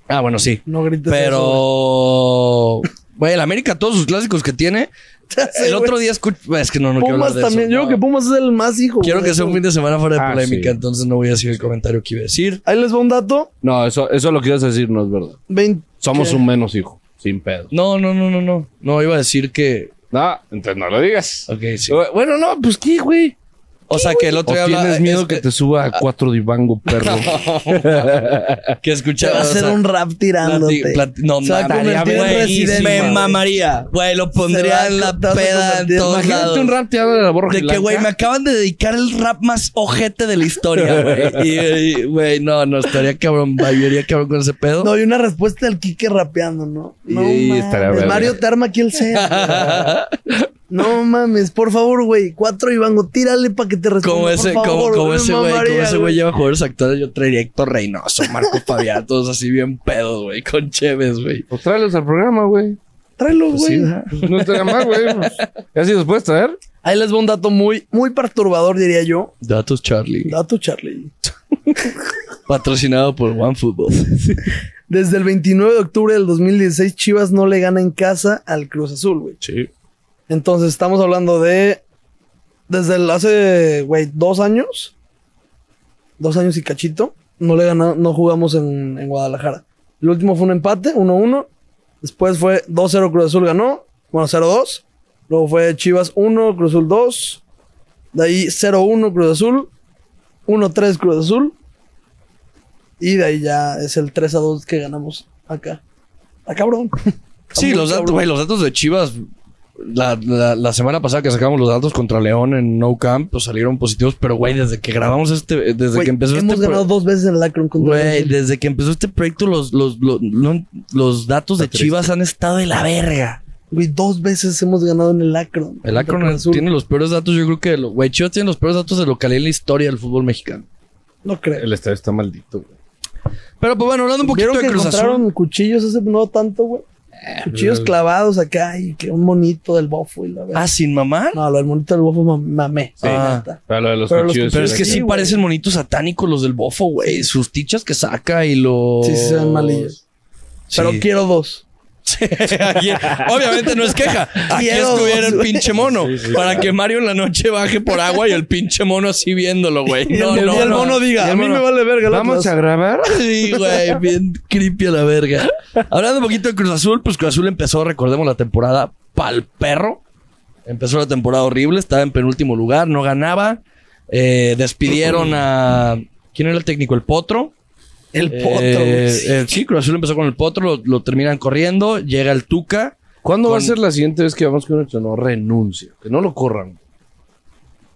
Ah, bueno, sí. No grites Pero. Güey, el América, todos sus clásicos que tiene. *laughs* sé, el otro día escuché. Es que no, no quiero hablar Pumas de también. eso. Yo no. creo que Pumas es el más hijo. Quiero güey. que sea un fin de semana fuera de Ah, polémica, sí. entonces no voy a decir el comentario que iba a decir. Ahí les va un dato. No, eso, eso lo que ibas a decir no es verdad. 20 Somos ¿qué? un menos hijo. Sin pedo. No, no, no, no, no. No, iba a decir que. No, entonces no lo digas. Ok, sí. Bueno, no, pues qué, güey. O sea, que el otro ¿O día tienes miedo es- que te suba a cuatro divango, perro? *laughs* *laughs* Que escuchaba. va a o hacer sea, un rap tirándote. no, Residente, Me mamaría. Güey, lo pondría en la peda en todos Imagínate lados. un rap tirado de la borra De que, güey, me acaban de dedicar el rap más ojete de la historia, *laughs* güey. Y, güey, no, no, estaría cabrón. Viviría cabrón con ese pedo. No, y una respuesta del Kike rapeando, ¿no? No Y estaría verga. Mario Terma aquí el sea. No mames, por favor, güey. Cuatro Ivango, tírale para que te responda. Como por ese, favor, como, ese güey, como ese güey lleva jugadores actuales, yo traería Héctor Reynoso, Marco *laughs* Fabián, todos así bien pedos, güey, con Chévez, güey. Pues tráelos al programa, güey. Tráelo, Pues güey. sí. Pues no estaría mal, güey. Pues, ¿Ya sí los puedes traer? Ahí les va un dato muy, muy perturbador, diría yo. Datos Charlie. Dato, Charlie. *laughs* Patrocinado por OneFootball. Desde el 29 de octubre del 2016, Chivas no le gana en casa al Cruz Azul, güey. Sí. Entonces, estamos hablando de. Desde el hace, güey, dos años. Dos años y cachito. No le gana, no jugamos en, en Guadalajara. El último fue un empate, 1-1. Después fue 2-0 Cruz Azul ganó. Bueno, 0-2. Luego fue Chivas 1, Cruz Azul 2. De ahí 0-1 Cruz Azul. 1-3 Cruz Azul. Y de ahí ya es el 3-2 que ganamos acá. Ah, cabrón. Sí, los datos, güey, los datos de Chivas la, la- la semana pasada que sacamos los datos contra León en No Camp, pues salieron positivos, pero güey, desde que grabamos este, desde Güey, que empezó hemos este ganado dos veces en el Akron contra Güey, desde que empezó este proyecto, los, los, los, lo- los datos de triste. Chivas han estado de la verga. Güey, dos veces hemos ganado en el Akron. El Akron tiene los peores datos, yo creo que, lo- güey, Chivas tiene los peores datos de localidad en la historia del fútbol mexicano. No creo. El estadio está maldito, güey. Pero pues bueno, hablando un poquito ¿Vieron de que Cruz encontraron Azul. cuchillos hace no tanto, güey? Cuchillos pero- clavados acá y que un monito del bofo y la verdad. Ah, sin mamar. No, lo del monito del bofo mam- mamé. Sí. neta. Pero lo de los Pero los. Pero es que sí, parecen monitos satánicos los del bofo, güey. Sus tichas que saca y los. Sí, sí se ven malillos. Pero quiero dos. Obviamente no es queja. Aquí Quiero estuviera el pinche mono. Sí, sí, para claro. que Mario en la noche baje por agua y el pinche mono así viéndolo, güey. Y No, el, no, y el no. mono Y diga, el a mí mono, me vale verga. Vamos Atlas". a grabar. *laughs* Sí, güey, bien creepy a la verga. Hablando un poquito de Cruz Azul, pues Cruz Azul empezó, recordemos, la temporada pa'l perro. Empezó la temporada horrible, estaba en penúltimo lugar, no ganaba. Eh, despidieron a. ¿Quién era el técnico? El Potro. El potro, Eh, eh, sí, Cruz Azul empezó con el Potro, lo, lo terminan corriendo, llega el Tuca. ¿Cuándo va a ser la siguiente vez que vamos con esto? No, renuncio. Que no lo corran.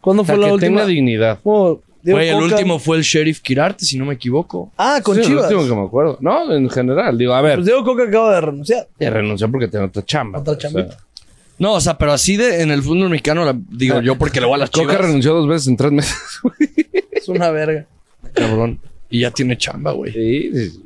¿Cuándo O sea, fue la que última? tenga dignidad. Oh, Güey, el Coca. último fue el Sheriff Kirarte, si no me equivoco. Ah, con Sí, es Chivas. el último que me acuerdo. No, en general. Digo, a ver. Pues Diego Coca acaba de renunciar. ya renunció porque tenía otra chamba. Otra pues, o sea. chambita. No, o sea, pero así de en el fútbol mexicano, la- digo yo porque le voy a las Coca chivas. renunció dos veces en tres meses. Es una verga. Cabrón. Y ya tiene chamba, güey. Sí, sí.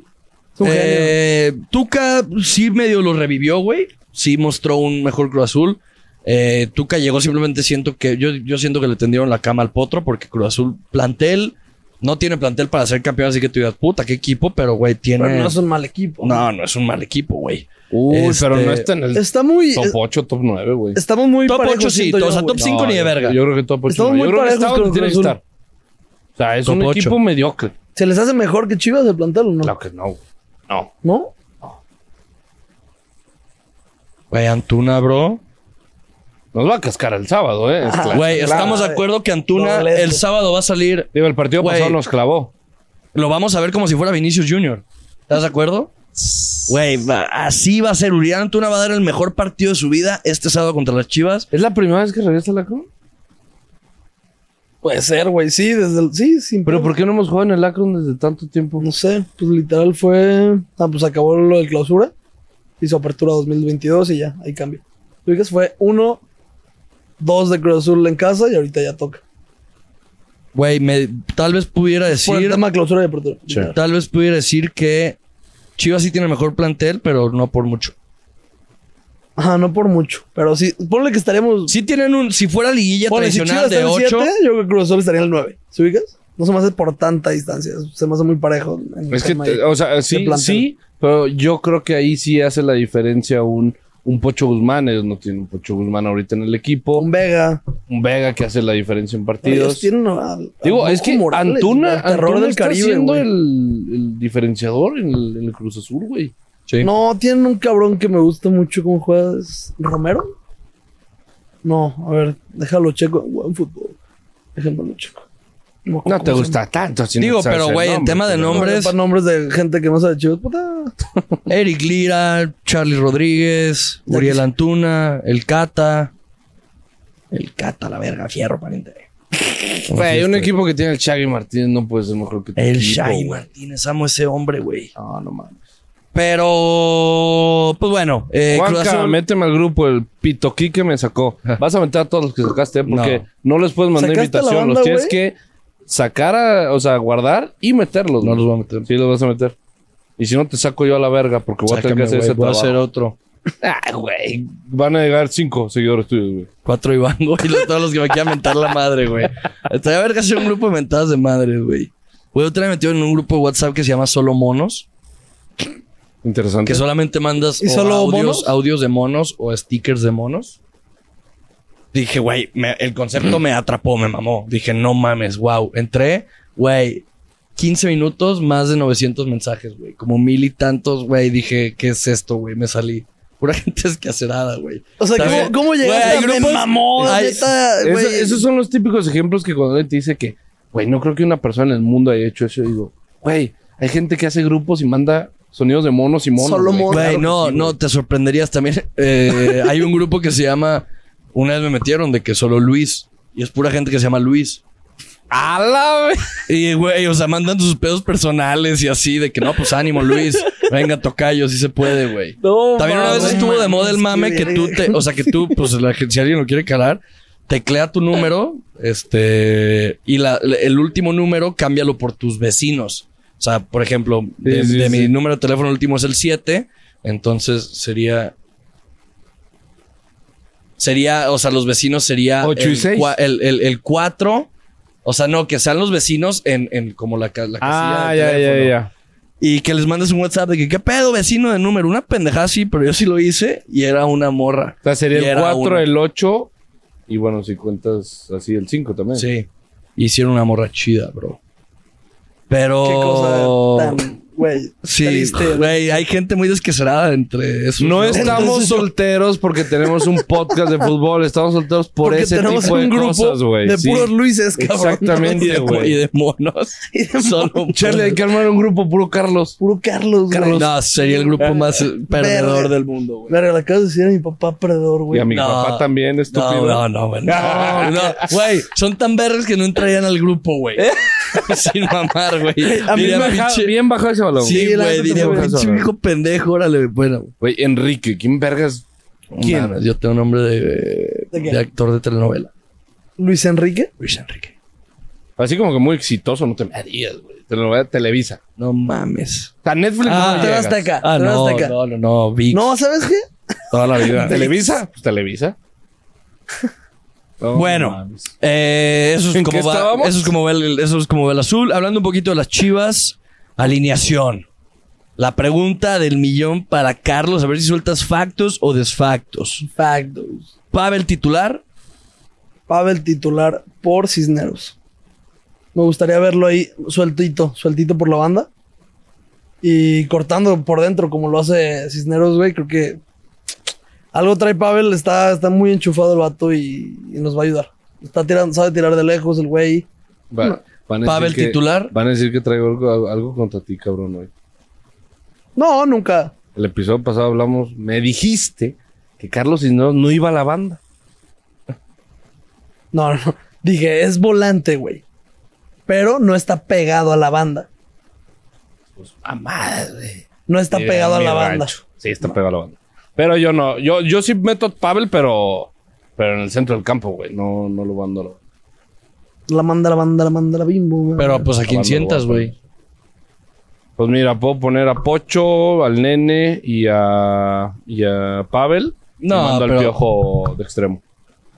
Eh, Tuca sí medio lo revivió, güey. Sí mostró un mejor Cruz Azul. Eh, Tuca llegó simplemente siento que yo, yo siento que le tendieron la cama al potro porque Cruz Azul plantel no tiene plantel para ser campeón, así que tú digas, puta, qué equipo, pero güey, tiene. Pero no es un mal equipo. no, no es un mal equipo, güey. Uy, Este- pero no está en el Está muy. top 8, top 9, güey. Estamos muy Top parejos, 8 sí, yo, o sea, top güey. 5 ni de verga. Yo creo que top 8. Estamos no. muy Yo creo que está con donde tiene que estar. O sea, es Top un equipo mediocre. ¿Se les hace mejor que Chivas el plantel o no? Claro que no. No. ¿No? Güey, Antuna, bro. Nos va a cascar el sábado, ¿eh? Es claro. Güey, estamos de acuerdo que Antuna Doblete. el sábado va a salir. Digo, el partido Güey. pasado nos clavó. Lo vamos a ver como si fuera Vinicius Jr. ¿Estás de acuerdo? Güey, va- así va a ser. Urián Antuna va a dar el mejor partido de su vida este sábado contra las Chivas. ¿Es la primera vez que regresa la Cruz? Puede ser, güey. Sí, desde el. Sí, sin Pero. ¿por qué no hemos jugado en el Akron desde tanto tiempo? No sé, pues literal fue. Ah, pues acabó lo de clausura. Hizo apertura 2022 y ya, ahí cambio. Tú dices, fue uno, dos de Cruz Azul en casa y ahorita ya toca. Güey, me- tal vez pudiera Por el decir. tema de clausura y apertura. Sí. Tal vez pudiera decir que Chivas sí tiene mejor plantel, pero no por mucho. Ajá, no por mucho. Pero sí, ponle que estaríamos. Sí tienen un. Si fuera liguilla ponle, si tradicional Chivas de está en 8. 7, yo creo que Cruz Azul estaría en el 9. ¿Se ubicas? No se me hace por tanta distancia. Se me hace muy parejo. Es que, te- o sea, sí, sí, pero yo creo que ahí sí hace la diferencia un, un Pocho Guzmán. Ellos no tienen un Pocho Guzmán ahorita en el equipo. Un Vega. Un Vega que hace la diferencia en Ellos partidos. tienen a- a Digo, es que Morales, Antuna, el terror Antuna del está Caribe, siendo el, el diferenciador en el, en el Cruz Azul, güey. Sí. No, tienen un cabrón que me gusta mucho cómo juega. ¿es ¿Romero? No, a ver, déjalo checo. Buen fútbol. Déjenmelo checo. No te se gusta tanto. si no Digo, pero, güey, en tema de nombres- Para nombres de gente que no sabe chivas. Puta. *laughs* Eric Lira, Charlie Rodríguez, Uriel Antuna, el Cata. El Cata, la verga, fierro, pariente. Güey, un equipo que tiene el Shaggy Martínez no puede ser mejor que tu El equipo, Shaggy. Martínez, amo ese hombre, güey. No, no mames. Pero, pues bueno, eh, Cruz Juanca, Azul- méteme al grupo, el Pito que me sacó. Vas a meter a todos los que sacaste, ¿eh? porque no, les puedes mandar ¿Sacaste a la invitación. banda, los tienes güey? que sacar, a- o sea, guardar y meterlos. No güey. los voy a meter. Sí, los vas a meter. Y si no, te saco yo a la verga, porque voy a tener que hacer güey, ese voy a trabajo. hacer otro. Ay, güey. Van a llegar cinco seguidores tuyos, güey. Cuatro Ivango y los- todos los que me quieran mentar la madre, güey. Estaría verga hacer un grupo de mentadas de madre, güey. Güey, otra vez metido en un grupo de WhatsApp que se llama Solo Monos. Interesante. Que solamente mandas ¿Y o solo audios, monos? audios de monos o stickers de monos. Dije, güey, me- el concepto me atrapó, me mamó. Dije, no mames, wow. Entré, güey, 15 minutos, más de 900 mensajes, güey. Como mil y tantos, güey. Dije, ¿qué es esto, güey? Me salí. Pura *laughs* gente escacerada, güey. O sea, ¿cómo, llegaste a me grupos- mamó? hay- neta, Eso- esos son los típicos ejemplos que cuando alguien te dice que, güey, no creo que una persona en el mundo haya hecho eso. Digo, güey, hay gente que hace grupos y manda Sonidos de monos y monos. Solo monos. Güey, no, sí, no, te sorprenderías también. *laughs* Eh, hay un grupo que se llama. Una vez me metieron de que solo Luis. Y es pura gente que se llama Luis. ¡A la Y, güey, o sea, mandan sus pedos personales y así, de que no, pues ánimo, Luis. Venga, tocayo, sí se puede, güey. No, También una vez estuvo de moda el mame que tú te, o sea, que tú, pues la gente, si alguien lo quiere calar, teclea tu número, este, y la, el último número cámbialo por tus vecinos. O sea, por ejemplo, de, Sí, sí, de sí. mi número de teléfono el último es el 7, entonces sería... Sería, o sea, los vecinos sería... Ocho y el seis. cua- El, el, el 4, o sea, no, que sean los vecinos en, en como la, la casilla Ah, de ya, ya, ya. Y que les mandes un WhatsApp de que, ¿qué pedo, vecino de número? Una pendejada sí, pero yo sí lo hice y era una morra. O sea, sería Y el era 4, uno. el 8 y bueno, si cuentas así el 5 también. Sí. Hicieron una morra chida, bro. Pero... güey. Sí, triste, güey, hay gente muy desquecerada entre esos. No estamos solteros porque tenemos un podcast de fútbol, estamos solteros por Porque ese tenemos tipo de un grupo cosas, güey. de sí. puros Luises, cabrón. Exactamente, Y de, güey. y de monos. *laughs* Y de Solo Charlie, hay que armar un grupo puro Carlos. Puro Carlos, güey. No, sería el grupo más eh, perdedor Verga. del mundo, güey. Verga, le acabas de decir a mi papá perdedor, Y güey. a mi No. papá también, estúpido. No, no, no, güey. No, no. Güey, son tan verdes que no entrarían al grupo, güey. *laughs* Sin mamar, güey. A mí Diría, Bien, baja- pinche- bien bajado ese balón. Sí, güey, fue pinche viejo pendejo, órale, bueno. Güey, Enrique, ¿quién vergas? ¿Quién? Yo tengo nombre de, ¿De qué? de actor de telenovela. Luis Enrique. Luis Enrique. Así como que muy exitoso, no te me digas, güey. Te lo voy a Televisa. No mames. O sea, Netflix Ah, no Te vas acá. Ah, no, acá. no, no, no, VIX. No, ¿sabes qué? toda la vida. *laughs* ¿Televisa? Pues Televisa. *laughs* No, Bueno, eh, eso, es ¿En como va, eso es como va el, eso es como va el azul. Hablando un poquito de las chivas, alineación. La pregunta del millón para Carlos, a ver si sueltas factos o desfactos. Factos. Pavel titular, Pavel titular por Cisneros. Me gustaría verlo ahí sueltito, sueltito por la banda. Y cortando por dentro como lo hace Cisneros, güey. Creo que algo trae Pavel. Está, está muy enchufado el vato y, y nos va a ayudar. Está tirando, sabe tirar de lejos el güey. Van a decir Pavel que- titular. Van a decir que traigo algo, algo contra ti, cabrón, hoy. No, nunca. El episodio pasado hablamos, me dijiste que Carlos Cisneros no iba a la banda. No, no. Dije, es volante, güey. Pero no está pegado a la banda. A madre. No está Sí, pegado a la banda. rancho. Sí, está pegado a la banda. Pero yo no, yo, yo sí meto a Pavel, pero, pero en el centro del campo, güey. No, no lo mando a la manda, la manda, la manda, la bimbo. güey. pero pues a quién sientas, güey. Pues mira, puedo poner a Pocho, al nene y a, y a Pavel. No, y mando pero- al piojo de extremo.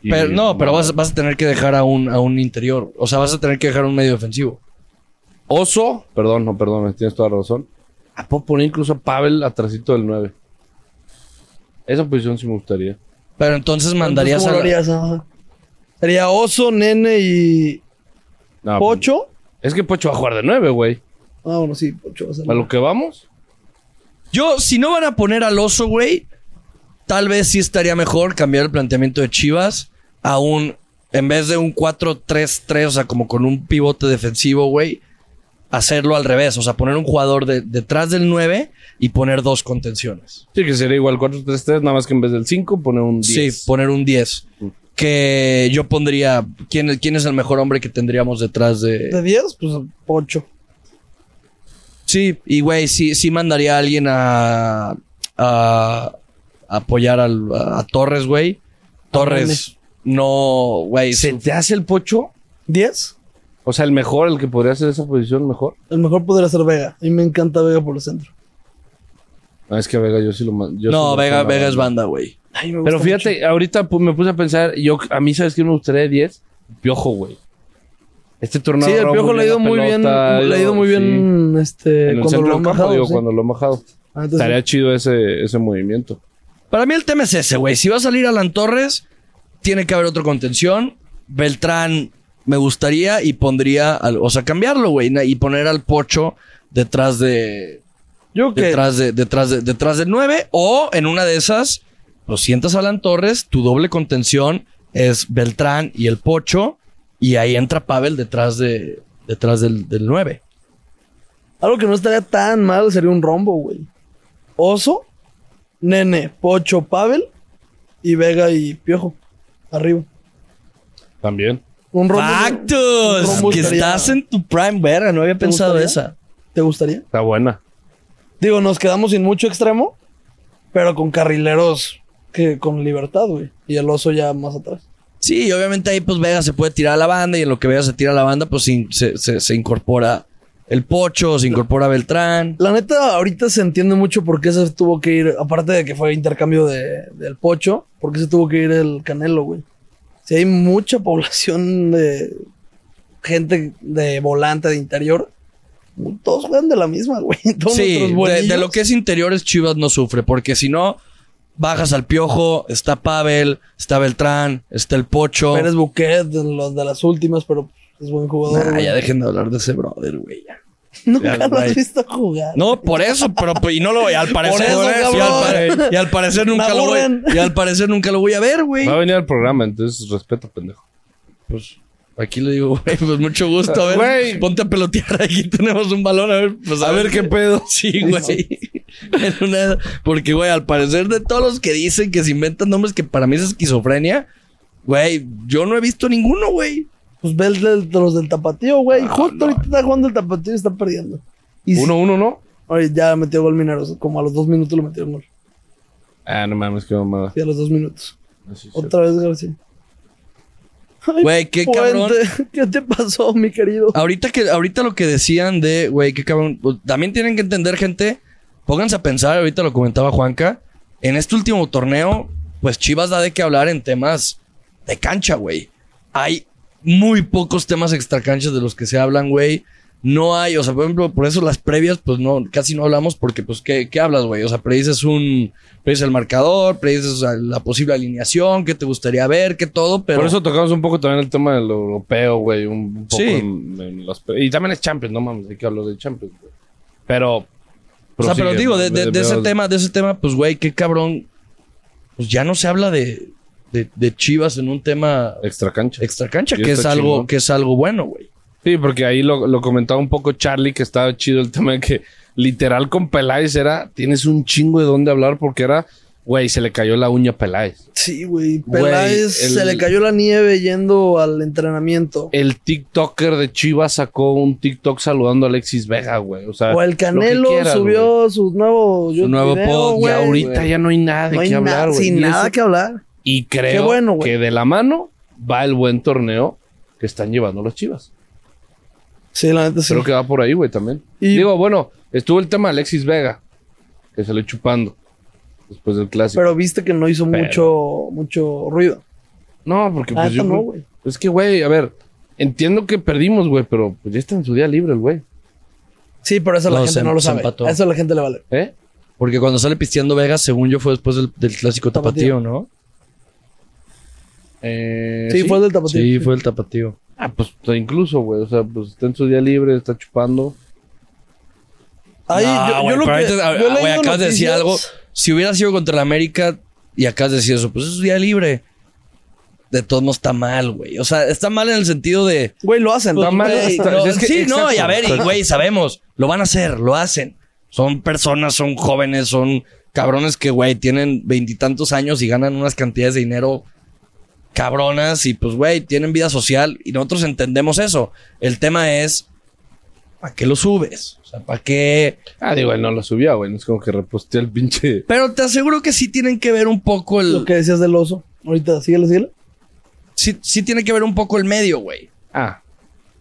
Y- Pero, no, pero vas, vas a tener que dejar a un, a un interior. O sea, vas a tener que dejar un medio defensivo. Oso, perdón, no, perdón, tienes toda la razón. Ah, puedo poner incluso a Pavel atrásito del 9. Esa posición sí me gustaría. Pero entonces mandarías ¿Cómo a lo la- harías? Ajá. Sería Oso, Nene y No, Pocho. Es que Pocho va a jugar de 9, güey. Ah, bueno, sí, Pocho. va a ser- A lo que vamos. Yo, si no van a poner al oso, güey, tal vez sí estaría mejor cambiar el planteamiento de Chivas a un, en vez de un 4-3-3, o sea, como con un pivote defensivo, güey, hacerlo al revés, o sea, poner un jugador de- detrás del 9 y poner dos contenciones. Sí, que sería igual 4-3-3, nada más que en vez del 5 poner un 10. Sí, poner un 10. Que yo pondría, ¿quién, ¿quién es el mejor hombre que tendríamos detrás de... De 10, pues Pocho. Sí, y güey, sí, sí mandaría a alguien a, a, a apoyar al, a, Torres, güey. Torres, no, güey. ¿Se su- te hace el Pocho? ¿10? O sea, el mejor, el que podría hacer esa posición mejor. El mejor podría ser Vega. A mí me encanta Vega por el centro. Ah, es que Vega yo sí lo man- yo sí No, Vega, Vega es banda, güey. Ay, me Pero gusta fíjate, ahorita pues, me puse a pensar, yo a mí sabes quién me gustaría de 10? Piojo, güey. Este torneo Sí, el Piojo le ha ido muy bien. Le ha ido muy bien este, En el cuando lo han campo, bajado. digo, sí. cuando lo han bajado. Ah, entonces, Estaría chido ese, ese movimiento. Para mí el tema es ese, güey. Si va a salir Alan Torres, tiene que haber otro contención. Beltrán me gustaría y pondría, al- o sea, cambiarlo, güey, y poner al Pocho detrás de, yo que detrás de, detrás de, detrás del 9 o en una de esas lo sientas a Alan Torres, tu doble contención es Beltrán y el Pocho y ahí entra Pavel detrás de detrás del, del 9. Algo que no estaría tan mal sería un rombo, güey. Oso, Nene, Pocho, Pavel y Vega y Piojo. Arriba. También. Un rombo. ¡Factos! un rombo Que estaría- estás en tu prime, verga. No había ¿Te pensado gustaría? esa. ¿Te gustaría? Está buena. Digo, nos quedamos sin mucho extremo, pero con carrileros que con libertad, güey. Y el oso ya más atrás. Sí, y obviamente ahí pues Vega se puede tirar a la banda y en lo que Vega se tira a la banda pues se, se- se incorpora el Pocho, se incorpora Beltrán. La neta, ahorita se entiende mucho por qué se tuvo que ir, aparte de que fue intercambio de, del Pocho, por qué se tuvo que ir el Canelo, güey. Si hay mucha población de gente de volante, de interior, todos juegan de la misma, güey. *laughs* Todos Sí, de, de lo que es interiores Chivas no sufre porque si no bajas al Piojo, está Pavel, está Beltrán, está el Pocho. Pérez Buquet, de, los de las últimas, pero es buen jugador. Nah, güey. ya dejen de hablar de ese brother, güey. ya. Nunca ya, lo has visto jugar. No, por eso, pero y no lo y al parecer eso, y, al, pare- y al parecer nunca lo voy y al parecer nunca lo voy a ver, güey. Va a venir al programa, entonces respeto, pendejo. Pues aquí le digo, güey, pues mucho gusto, a ver. Güey. Ponte a pelotear, aquí tenemos un balón, a ver, pues A ver qué pedo. *laughs* Sí, güey. En una- porque, güey, al parecer de todos los que dicen que se inventan nombres que para mí es esquizofrenia, güey, yo no he visto ninguno, güey. Pues ve el de los del tapatío, güey. No, Justo no. ahorita está jugando el tapatío y está perdiendo. Y Uno, uno, ¿no? Oye, ya metió gol mineros. Como a los dos minutos lo metieron gol. Ah, no mames, qué mamada. Sí, a los dos minutos. Así es Otra vez, García. Güey, qué Puente, cabrón. *laughs* ¿Qué te pasó, mi querido? Ahorita que, ahorita lo que decían de, güey, qué cabrón. pues, También tienen que entender, gente. Pónganse a pensar, ahorita lo comentaba Juanca. En este último torneo, pues Chivas da de qué hablar en temas de cancha, güey. Hay muy pocos temas extracanchas de los que se hablan, güey. No hay, o sea, por ejemplo, por eso las previas, pues no, casi no hablamos porque, pues, ¿qué, qué hablas, güey? O sea, predices un, predices el marcador, predices la posible alineación, qué te gustaría ver, qué todo, pero... Por eso tocamos un poco también el tema del europeo, güey. Un, un poco Sí. en- en los- y también es Champions, no mames, hay que hablar de Champions, güey. Pero. O sea, pero digo, de, de- de ese tema, de ese tema, pues, güey, qué cabrón. Pues ya no se habla de, de, Chivas en un tema Extra cancha. extra cancha, Y que es algo, que es algo bueno, güey. Sí, porque ahí lo, lo comentaba un poco Charlie, que estaba chido el tema de que literal con Peláez era, tienes un chingo de dónde hablar porque era, güey, se le cayó la uña a Peláez. Sí, güey. Güey, Peláez el- se le cayó la nieve yendo al entrenamiento. El TikToker de Chivas sacó un TikTok saludando a Alexis Vega, güey. O sea, o el Canelo quieras, subió su nuevo, Su nuevo video, pod, güey. Y güey. ahorita güey. ya no hay nada de no hay qué hablar, güey. sin Y nada eso- que hablar. Y creo bueno, güey. que de la mano va el buen torneo que están llevando los Chivas. Sí, la neta sí. Creo que va por ahí, güey, también. Y- Digo, bueno, estuvo el tema de Alexis Vega, que se lo chupando después del clásico. Pero viste que no hizo Pero- mucho, mucho ruido. no, porque La pues yo no, güey. Es que, güey, a ver, entiendo que perdimos, güey, pero pues ya está en su día libre el güey. Sí, pero eso la gente se- no lo sabe. empató. A eso la gente le vale. ¿Eh? Porque cuando sale pisteando Vegas, según yo, fue después del, del clásico tapatío, Tapatío. ¿no? Eh, sí, fue el del tapatío. Sí, fue el tapatío. Ah, pues incluso, güey, o sea, pues está en su día libre, está chupando. Ahí, No, yo, lo que. yo ah, güey, acabas de decir algo. Si hubiera sido contra el América y acabas de decir eso, pues es su día libre. De todos modos está mal, güey. O sea, está mal en el sentido de. Güey, lo hacen. Está mal, Güey, está- no, es que- sí, no, y a ver, y, güey, sabemos, lo van a hacer, lo hacen. Son personas, son jóvenes, son cabrones que, güey, tienen veintitantos años y ganan unas cantidades de dinero cabronas y pues, güey, tienen vida social y nosotros entendemos eso. El tema es, ¿para qué lo subes? O sea, ¿para qué? Ah, digo, él no lo subía, güey, no es como que reposteó el pinche... Pero te aseguro que sí tienen que ver un poco Lo el... que decías del oso. Ahorita, síguele, síguele. Sí, sí tiene que ver un poco el medio, güey. Ah,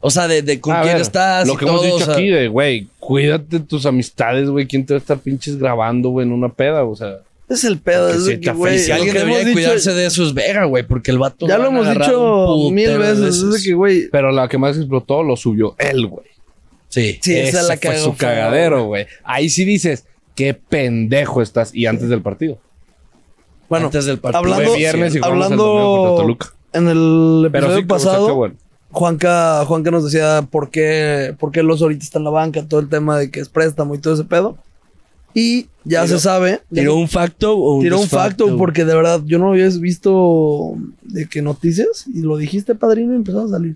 O sea, de, de con a quién ver, estás Lo y que todo, hemos o dicho sea, aquí de, güey, cuídate de tus amistades, güey, ¿quién te va a estar pinches grabando, güey, en una peda? O sea... Es el pedo. Es sí que, güey. Si alguien debería dicho- cuidarse de eso es Vega, güey, porque el vato... Ya lo hemos dicho mil veces. Veces. que, güey. Pero la que más explotó lo subió él, güey. Sí. Sí, esa es Ese la que fue su cagadero, güey. Ahí sí dices, qué pendejo estás. Y antes del partido. Bueno, Antes del partido. hablando, viernes y el hablando Toluca. en el Pero episodio sí, pasado, bueno. Juanca, Juanca nos decía por qué, por qué los ahorita está en la banca, todo el tema de que es préstamo y todo ese pedo. Y ya se sabe. ¿Tiró un facto o un tiró un facto porque de verdad yo no había visto de que noticias y lo dijiste, padrino, y empezó a salir.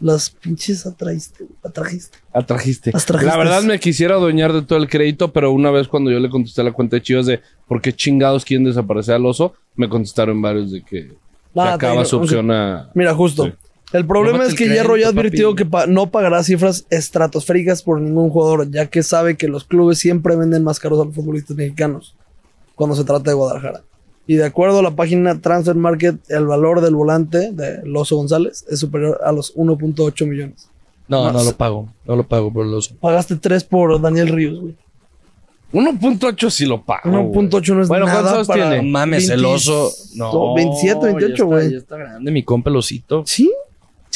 Las pinches atraíste. Atrajiste. Atrajiste. Las trajiste. La verdad me quisiera adueñar de todo el crédito, pero una vez cuando yo le contesté a la cuenta de Chivas de por qué chingados quieren desaparecer al oso, me contestaron varios de que, que Ah, acaba te- su opción a... Mira, justo. Sí. El problema es que Hierro ya advirtió papi. que pa- no pagará cifras estratosféricas por ningún jugador, ya que sabe que los clubes siempre venden más caros a los futbolistas mexicanos cuando se trata de Guadalajara. Y de acuerdo a la página Transfer Market, el valor del volante de Loso González es superior a los 1.8 millones. No, No, lo pago. No lo pago por el oso. Pagaste 3 por Daniel Ríos, güey. 1.8 si lo pago. 1.8 no es Bueno, nada ¿cuántos para... tiene? No mames, el 20 oso. No. 27, 28, ya está- güey. Ya está grande, mi compa el osito. Sí,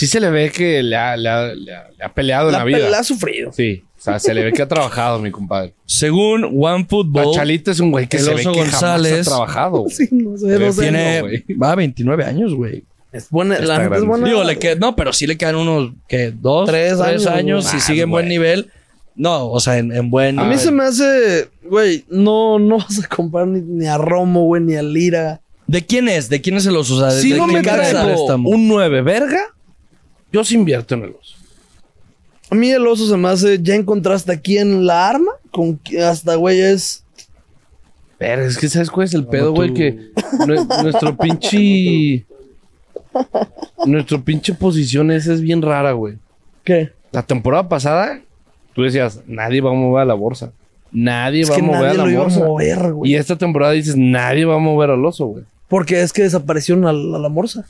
Sí se le ve que le ha, le ha- le ha- le ha peleado en la, vida. la ha sufrido. Sí, o sea, se le ve que ha trabajado, mi compadre. Según OneFootball, Chalita es un güey que el se ve que González jamás ha trabajado. Sí, no sé, no sé. tiene. Va a 29 años, güey. Es buena, Está la es buena. Digo, le queda, no, pero sí le quedan unos, ¿qué? ¿Dos? Tres años, años. si sigue en buen nivel. No, o sea, en, en buen. A mí se me hace, güey, no, no vas a comprar ni, ni a Romo, güey, ni a Lira. ¿De quién es? ¿De quién es el oso? O sea, ¿de, Si de no me traigo un 9 verga, yo sí invierto en el oso. A mí el oso se me hace, ya encontraste aquí en la arma, con hasta, güey, es... Pero es que ¿sabes cuál es el pedo, güey? Que nue- *laughs* nuestro pinche... nuestro pinche posición esa es bien rara, güey. ¿Qué? La temporada pasada, tú decías, nadie va a mover a la bolsa. Nadie Es va que a mover nadie a la lo iba a bolsa. mover, güey. y esta temporada dices, nadie va a mover al oso, güey. Porque es que desaparecieron a, la- a la morsa.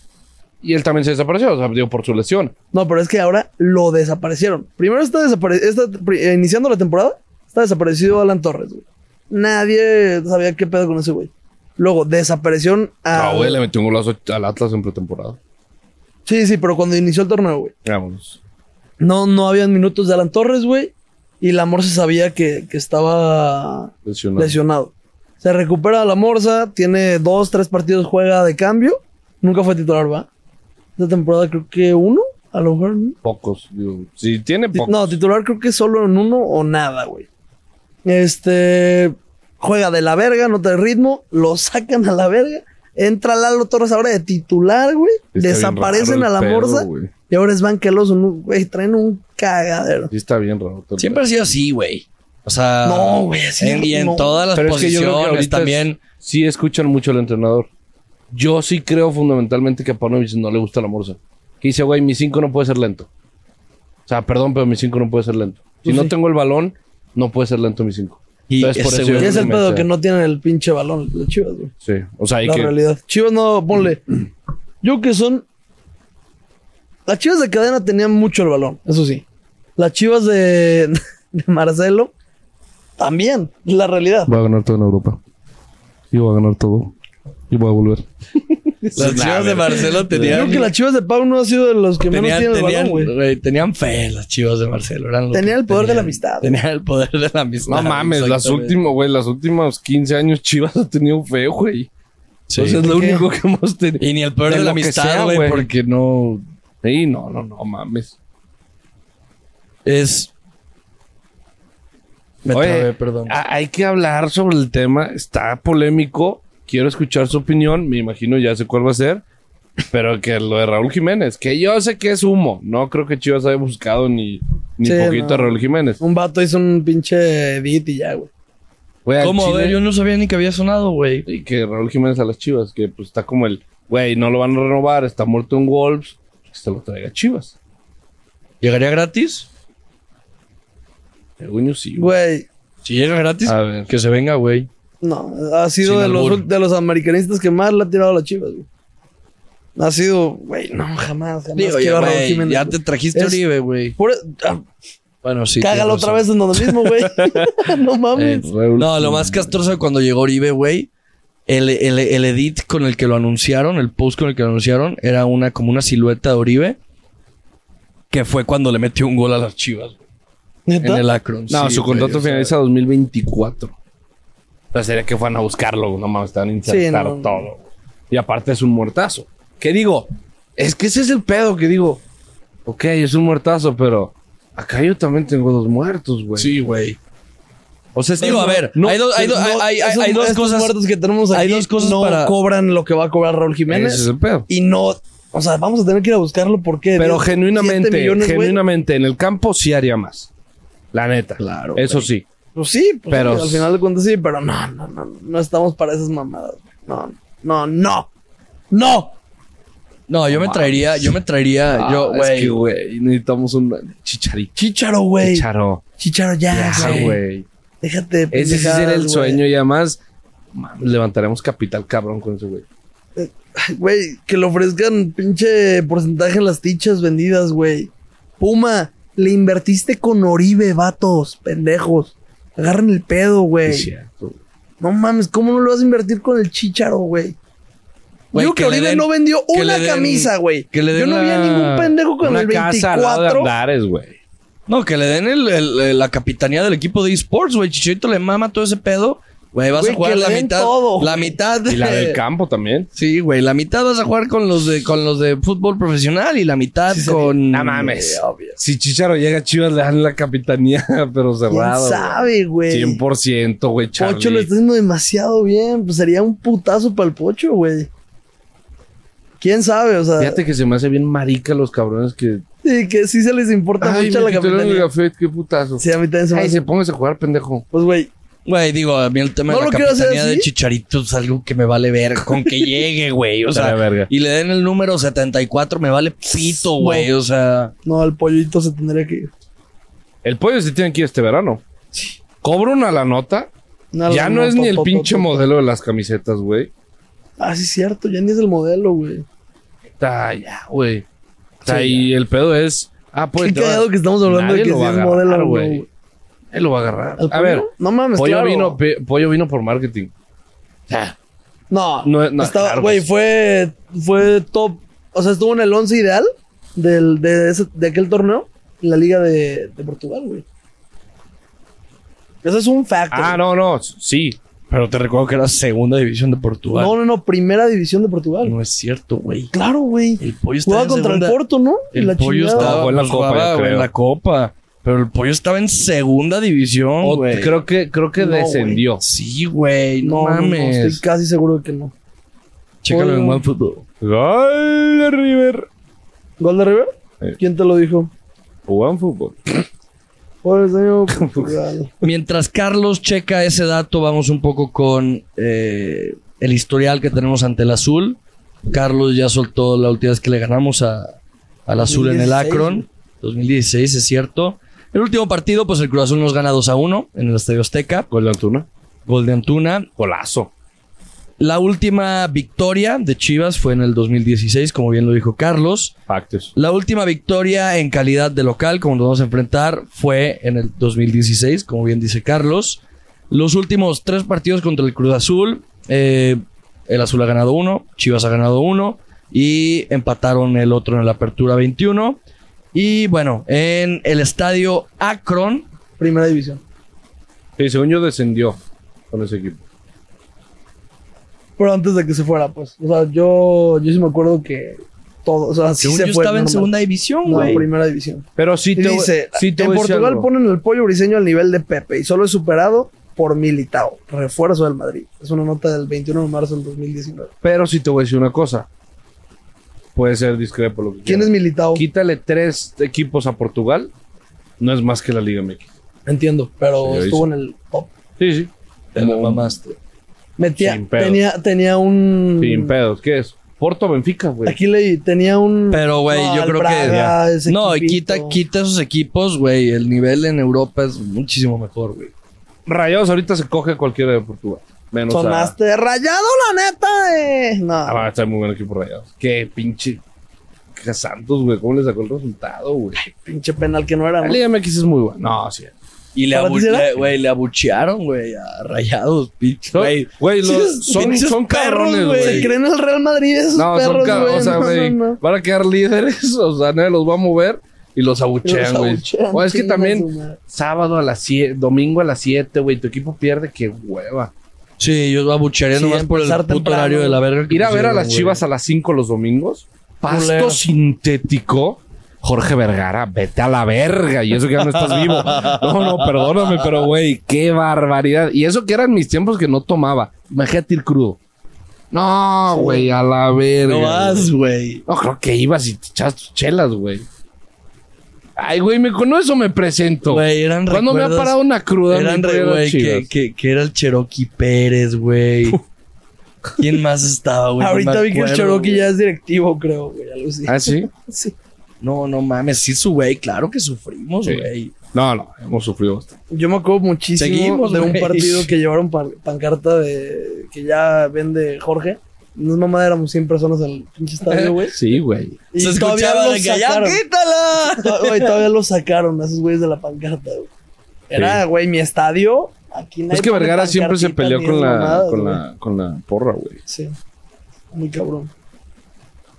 Y él también se desapareció, o sea, digo, por su lesión. No, pero es que ahora lo desaparecieron. Primero está desaparecido, iniciando la temporada, está desaparecido Alan Torres, güey. Nadie sabía qué pedo con ese güey. Luego desaparecieron a... Ah, güey, le metió un golazo al Atlas en pretemporada. Sí, sí, pero cuando inició el torneo, güey. Vámonos. No, no habían minutos de Alan Torres, güey. Y la Morsa sabía que, que estaba Lesionado. lesionado. Se recupera la Morsa, tiene dos, tres partidos, juega de cambio. Nunca fue titular, ¿va? Esta temporada creo que uno, a lo mejor. ¿no? Pocos, digo. Si tiene Ti- pocos. No, titular creo que solo en uno o nada, güey. Este. Juega de la verga, no trae ritmo, lo sacan a la verga. Entra Lalo Torres ahora de titular, güey. Está Desaparecen a la pedo, morsa. güey. Y ahora es banqueloso, güey. Traen un cagadero. Sí está bien raro. Siempre ha sido así, güey. O sea. No, güey, así en- Y en no. todas las Pero es que yo creo que posiciones también. es- sí escuchan mucho al entrenador. Yo sí creo fundamentalmente que a Paunovic no le gusta la morsa. Que dice, güey, mi 5 no puede ser lento. O sea, perdón, pero mi 5 no puede ser lento. Si Pues no sí. tengo el balón, no puede ser lento mi 5. Y ese güey- ¿Qué es el pedo? Que no tienen el pinche balón, los chivas, güey. Sí, o sea, hay La que... realidad. Chivas no, ponle. Yo que son. Las chivas de cadena tenían mucho el balón, eso sí. Las chivas de, *laughs* de Marcelo también, la realidad. Voy a ganar todo en Europa. Y voy a ganar todo. Y voy a volver. Las chivas de Marcelo tenían. Creo que las chivas de Pau no ha sido de los que menos Tenían, tienen el tenían, balón, güey. tenían fe las chivas de Marcelo. Eran lo Tenía que el poder de la tenían. amistad. Tenían el poder de la amistad. No mames, las últimas, güey, las últimas 15 años Chivas *laughs* ha tenido feo, güey. Sí. Entonces es lo único que hemos tenido. Y ni el poder De de, la amistad, güey, porque no. Sí, no, no, no mames. Es. Me Oye, trabé, perdón. hay que hablar sobre el tema. Está polémico. Quiero escuchar su opinión. Me imagino ya sé cuál va a ser. Pero que lo de Raúl Jiménez, que yo sé que es humo. No creo que Chivas haya buscado ni, ni Sí, poquito no. a Raúl Jiménez. Un vato hizo un pinche edit y ya, güey. ¿Cómo? A Chile- ver, yo no sabía ni que había sonado, güey. Y que Raúl Jiménez a las Chivas, que pues está como el, güey, no lo van a renovar, está muerto en Wolves, que se lo traiga a Chivas. ¿Llegaría gratis? Según yo sí. güey. Güey, Si llega gratis, A ver. que se venga, güey. No, ha sido de los, de los americanistas que más le ha tirado a las chivas, güey. Ha sido, güey, no, jamás, jamás Digo, quiero ya, a Jiménez, te trajiste Es- Oribe, güey. Por- ah, Bueno, sí. cágalo otra vez en donde mismo, güey. *laughs* *laughs* no mames. Eh, No, lo más castroso de cuando llegó Oribe, güey. El, el, el edit con el que lo anunciaron, el post con el que lo anunciaron, era una como una silueta de Oribe. Que fue cuando le metió un gol a las chivas, güey. En el Akron. No, Sí, su contrato o sea, finaliza 2024. O sea, sería que fueran a buscarlo, no mames, estaban a insertar no. todo. Y aparte es un muertazo. ¿Qué digo? Es que ese es el pedo que digo. Ok, es un muertazo, pero acá yo también tengo dos muertos, güey. Sí, güey. O sea, Digo, a ver, no- hay dos, hay, dos- No, hay, hay- esos- hay dos estos cosas. muertos que tenemos aquí hay dos cosas no para- cobran lo que va a cobrar Raúl Jiménez. Ese es el pedo. Y no O sea, vamos a tener que ir a buscarlo porque. Pero 10, genuinamente, 7 millones, güey. genuinamente, en el campo sí haría más. La neta. Claro, Eso sí. Pues sí, pues Pero- sí, al final de cuentas sí, pero no, no, no, no estamos para esas mamadas. güey. No, no, no, no. No, yo me traería, yo me traería, yo, Ah, es que, güey. güey, necesitamos un chicharito. Chicharo, güey. Chicharo. Chicharo ya, güey. Déjate. de Ese sí el sueño y además levantaremos capital cabrón con ese güey. Ay, Güey, que le ofrezcan pinche porcentaje en las tichas vendidas, güey. Puma, le invertiste con Oribe, vatos, pendejos. Agarren el pedo, güey. No mames, ¿cómo no lo vas a invertir con el chicharo, güey? Digo que, que Oribe den- no vendió una den- camisa, güey. que le Yo den no vi a ningún pendejo con Una el casa al lado de 24. Andares, güey. No, que le den el- el- la capitanía del equipo de esports, güey. Chicharito le mama todo ese pedo. Güey, vas Güey, a jugar la mitad. todo, la mitad de. Y la del campo también. Sí, güey. La mitad vas a jugar con los de, con los de fútbol profesional y la mitad Sí, con. No mames. Obvio. Si Chicharo llega a Chivas, le dan la capitanía, *laughs* pero ¿Quién cerrado. sabe, güey? 100%, güey, Charlie. Pocho lo está haciendo demasiado bien. Pues sería un putazo para el Pocho, güey. ¿Quién sabe? O sea, Fíjate que se me hace bien marica los cabrones que... sí, que sí se les importa Ay, mucho me la capitanía. gafet, qué putazo. Sí, a mí también se me Ay, se póngase a jugar, pendejo. Pues, güey, Güey, digo, a mí el tema ¿No de la capitanía de así? Chicharito es algo que me vale ver. Con que llegue, güey. O *laughs* sea, verga. y le den el número 74, me vale pito, güey. O sea. no, al pollito se tendría que ir. El pollo se tiene que ir este verano. Cobra una la nota. Una ya no es ni el pinche modelo de las camisetas, güey. Ah, sí, es cierto. Ya ni es el modelo, güey. Está ya, güey. Está Sí, ahí el pedo es... Ah, pues... Qué cagado que estamos hablando Nadie de que lo sí va a es agarrar, modelo, güey. Él lo va a agarrar. ¿Al A pollo? ver, No mames, pollo, claro. vino, pe- pollo vino por marketing. No, No, no, estaba, claro, güey, fue, fue top. O sea, estuvo en el 11 ideal del, de, ese- de aquel torneo en la Liga de, de Portugal, güey. Eso es un factor. Ah, no, no. Sí. Pero te recuerdo que era segunda división de Portugal. No, no, no, primera división de Portugal. No es cierto, güey. Claro, güey. El pollo estaba Jugaba contra segunda. el Porto, ¿no? El la pollo chingada. estaba en la Copa, jugaba, yo güey, en la Copa. Pero el pollo estaba en segunda división, güey. creo que, creo que No, descendió. Sí, güey. No, No, no, no, mames. estoy casi seguro de que no. Chécalo en buen fútbol. Gol de River. ¿Gol de River? Sí. ¿Quién te lo dijo? Por el señor *laughs* Portugal. Mientras Carlos checa ese dato, vamos un poco con eh, el historial que tenemos ante el azul. Carlos ya soltó la última vez que le ganamos a, al azul en el 2016, Akron. 2016, es cierto. El último partido, pues el Cruz Azul nos gana 2 a 1 en el Estadio Azteca. Gol de Antuna. Gol de Antuna. Golazo. La última victoria de Chivas fue en el 2016, como bien lo dijo Carlos. Factos. La última victoria en calidad de local, como nos vamos a enfrentar, fue en el 2016, como bien dice Carlos. Los últimos tres partidos contra el Cruz Azul, eh, el Azul ha ganado uno, Chivas ha ganado uno y empataron el otro en la Apertura 21. Y bueno, en el estadio Akron, Primera división. Sí, según yo descendió con ese equipo. Pero antes de que se fuera, pues. O sea, yo, yo sí me acuerdo que todo. O sea, sí según se yo fue. estaba en segunda división, No, güey. primera división. Pero sí Y te dice, sí te en Portugal algo. ponen el pollo briseño al nivel de Pepe y solo es superado por Militao, refuerzo del Madrid. Es una nota del 21 de marzo del 2019. Pero sí te voy a decir una cosa. Puede ser discrepo lo que ¿Quién es quieras. Militao? Quítale tres equipos a Portugal. No es más que la Liga MX. Entiendo, pero Sí, estuvo en el top. Sí, sí. Te la mamaste. Metía, Sin pedos. tenía, tenía un. Sin pedos. ¿Qué es? Porto Benfica, güey. Aquí leí, tenía un. Pero, güey, No, yo creo Braga, que. No, y equipito. quita, quita esos equipos, güey. El nivel en Europa es muchísimo mejor, güey. Rayados ahorita se coge cualquiera de Portugal. Menos a... Sonaste rayado, la neta, eh. No. Ah, va a estar muy buen equipo Rayados. Qué pinche... Qué Santos, güey. ¿Cómo le sacó el resultado, güey? Pinche penal que no era. La ¿no? Liga MX es muy buena. No, sí. Y le, ¿Para abu- le- güey, le abuchearon, güey, a rayados, pinche, Son- güey. Güey, los- son, son perros, cabrones, güey. Se creen el Real Madrid esos No, son perros, cabrones. güey. O sea, güey, no, no. van a quedar líderes. *laughs* O sea, nadie los va a mover. Y los abuchean, güey. O es que también sábado a las 7, domingo a las 7, güey. Tu equipo pierde, qué hueva. Sí, yo abuchearía Sí, nomás por el puto temprano. horario de la verga. que Ir a ver a las güey. chivas a las 5 los domingos. Pasto Culero. sintético. Jorge Vergara, vete a la verga. Y eso que ya no estás vivo. No, no, perdóname, pero güey, qué barbaridad. Y eso que eran mis tiempos que no tomaba. Imagínate ir crudo. No, güey, a la verga. No vas, güey. güey. No, creo que ibas y te echas tus chelas, güey. Ay, güey, me con eso me presento. Güey, eran ¿Cuándo me ha parado una cruda? Eran re, güey, que, que, que era el Cherokee Pérez, güey. ¿Quién más estaba, güey? Ahorita vi que el Cherokee güey. ya es directivo, creo, güey. Algo así. ¿Ah, sí? *laughs* Sí. No, no mames, sí, su güey, claro que sufrimos, Sí. güey. No, no, hemos sufrido bastante. Yo me acuerdo muchísimo Seguimos, de un partido *laughs* que llevaron pan- pancarta de que ya vende Jorge. No es mamá, éramos 100 personas al pinche estadio, güey. *laughs* Sí, güey. Y Se todavía escuchaba lo de que ya sacaron. quítala. Güey, todavía lo sacaron a esos güeyes de la pancarta, güey. Era, güey, mi estadio. Aquí nadie Es que Vergara siempre se peleó con la, mamadas, con, la, con la porra, güey. Sí. Muy cabrón.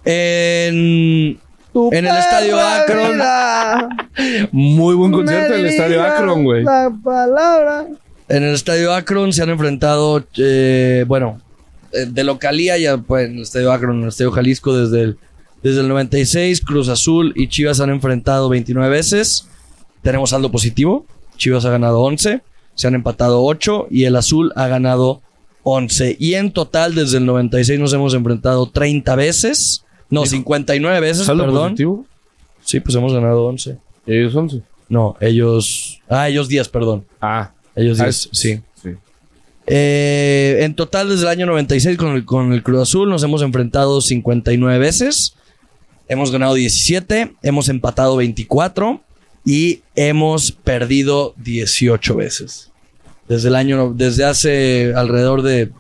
En, en el estadio Akron. *laughs* Muy buen concierto en el Estadio Akron, güey. La palabra. En el estadio Akron se han enfrentado, eh, bueno, de localía ya pues, en el estadio Akron, en el estadio Jalisco desde el, desde el 96, Cruz Azul y Chivas han enfrentado 29 veces. Tenemos saldo positivo. Chivas ha ganado 11, se han empatado 8 y el Azul ha ganado 11. Y en total desde el 96 nos hemos enfrentado 30 veces. No, 59 veces, ¿Saldo perdón. positivo? Sí, pues hemos ganado 11. ¿Y ellos 11? No, ellos... Ah, ellos 10, perdón. Ah, Ellos Ah, 10, sí. Eh, en total, desde el año 96 con el, con el Cruz Azul nos hemos enfrentado 59 veces. Hemos ganado 17, hemos empatado 24 y hemos perdido 18 veces. Desde el año, desde hace alrededor de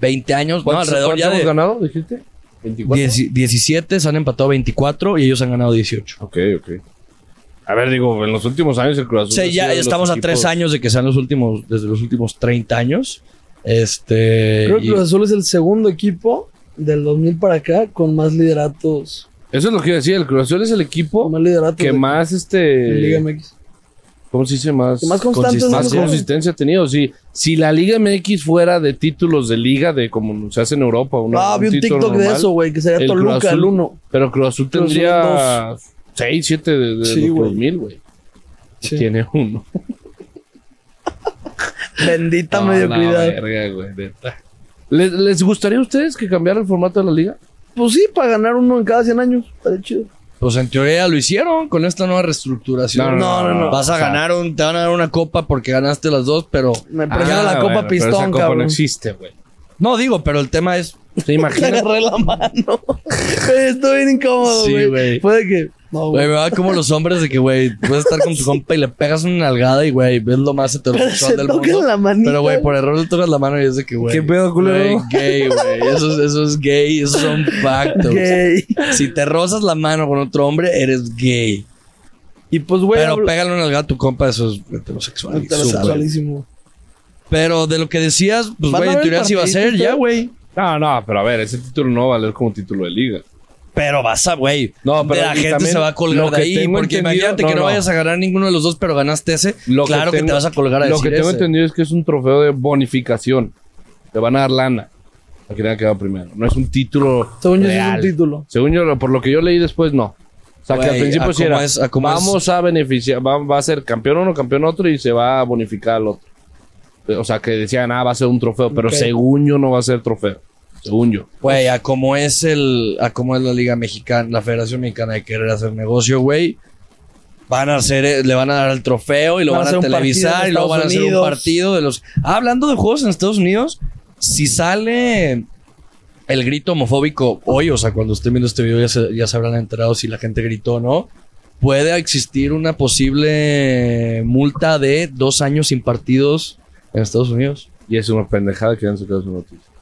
20 años, no, ¿Cuántos, alrededor ya hemos de ganado, dijiste? 24. 10 17 se han empatado 24 y ellos han ganado 18. Ok, ok. A ver, digo, en los últimos años el Cruz Azul. Sí, ha ya estamos a equipos- tres años de que sean los últimos, desde los últimos 30 años. Este. Creo que y- Cruz Azul es el segundo equipo del 2000 para acá con más lideratos. Eso es lo que iba a decir. El Cruz Azul es el equipo más que de- más, este. Liga MX. ¿Cómo se dice? Más. Que más constantes. consistencia. más consistencia ha tenido. Si, si la Liga MX fuera de títulos de liga, de como se hace en Europa, uno, Ah, vi un TikTok de eso, güey, que sería el Cruz Toluca, Azul- el 1. Pero Cruz Azul Cruz Azul tendría 6, 7 de, de Sí, los güey. 2000, güey. Sí. Tiene uno. *laughs* Bendita No, mediocridad. la verga, güey, neta. ¿Les, ¿Les gustaría a ustedes que cambiara el formato de la liga? Pues sí, para ganar uno en cada 100 años. Estaría chido. Pues en teoría lo hicieron con esta nueva reestructuración. no, no, no. Vas a O sea, ganar un, te van a dar una copa porque ganaste las dos, pero. Me prefiero Ah, la Copa bueno, pero esa Pistón, copa cabrón. no existe, güey. No digo, pero el tema es. ¿Se Le imagina? *laughs* agarré la mano. *laughs* Estoy bien incómodo, Sí, güey. güey. Puede que. No, Güey, güey. me va como los hombres de que, güey, puedes estar con tu *laughs* compa y le pegas una nalgada y, güey, ves lo más heterosexual *laughs* Se del mundo. la manita. Pero, güey, por error le tocas la mano y es de que, güey. ¿Qué pedo, culero? güey, Gay, güey. Eso, es- eso es gay. Esos son factos. Gay. Si te rozas la mano con otro hombre, eres gay. Y pues, güey. Pero hablo- pégale una nalgada a tu compa, eso es heterosexual. Súper. Heterosexualísimo. Pero de lo que decías, pues, ¿Van güey, en teoría sí va a ser, ya, güey. No, no, pero a ver, ese título no va a valer como título de liga. Pero vas a, güey. No, pero la gente también se va a colgar de que ahí. Porque imagínate que no, vayas a ganar ninguno de los dos, pero ganaste ese. Lo claro que, tengo- te vas a colgar a Lo decir que tengo ese. entendido es que es un trofeo de bonificación. Te van a dar lana. A quien haya quedado primero. No es un título. Según yo, sí es real. un título. Según yo, por lo que yo leí después, no. O sea, que al principio sí era. es- a cómo vamos a beneficiar, va, va a ser campeón uno, campeón otro y se va a bonificar al otro. O sea, que decían, ah, va a ser un trofeo, pero según yo no va a ser trofeo. Según yo. Güey, a cómo es el, a cómo es la Liga Mexicana, la Federación Mexicana de querer hacer negocio, güey. Van a hacer, eh, le van a dar el trofeo y lo Van a van televisar y luego van a hacer un partido de los. Ah, hablando de juegos en Estados Unidos, si sale el grito homofóbico hoy, o sea, cuando estén viendo este video ya se, ya se habrán enterado si la gente gritó o no. Puede existir una posible multa de dos años sin partidos en Estados Unidos. Y es una pendejada que han sacado su noticia.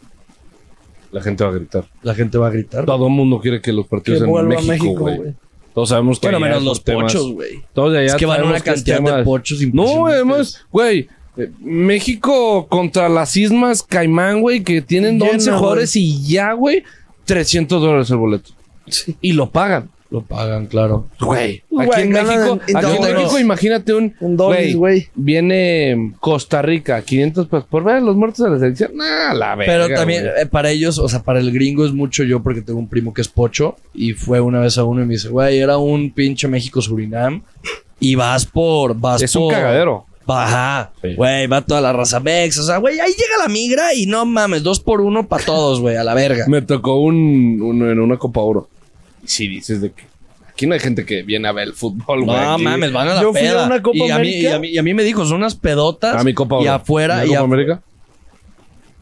La gente va a gritar. La gente va a gritar. Todo el mundo quiere que los Que partidos en vuelva a México, México, güey. Todos sabemos que Bueno, menos los temas- pochos, güey. Todos de allá Es que van una que cantidad de pochos No, además, güey, eh, México contra las Ismas Caimán, güey, que tienen Llena, 11 güey. jugadores y ya, güey, 300 dólares el boleto. Sí. Y lo pagan. Lo pagan, claro. Güey, Güey, aquí en México, en aquí en. México, imagínate un, Un dólares, güey. Viene Costa Rica, 500 pesos por ver a los muertos de la selección. Nah, la verga. Pero también güey. eh, para ellos, o sea, para el gringo es mucho yo porque tengo un primo que es pocho y fue una vez a uno y me dice, güey, era un pinche México Surinam y vas por, vas es por... un cagadero. Ajá, Sí. güey, va toda la raza Mex. O sea, güey, ahí llega la migra y no mames, dos por uno para todos, güey, a la verga. Me tocó un, en una Copa Oro. Si dices de que aquí no hay gente que viene a ver el fútbol, güey. No aquí- mames, van a la Yo fui a peda. una Copa y, a mí, y, América. a mí, y a mí me dijo, son unas pedotas. A mi Copa Oro. Y afuera. ¿La Y Copa América?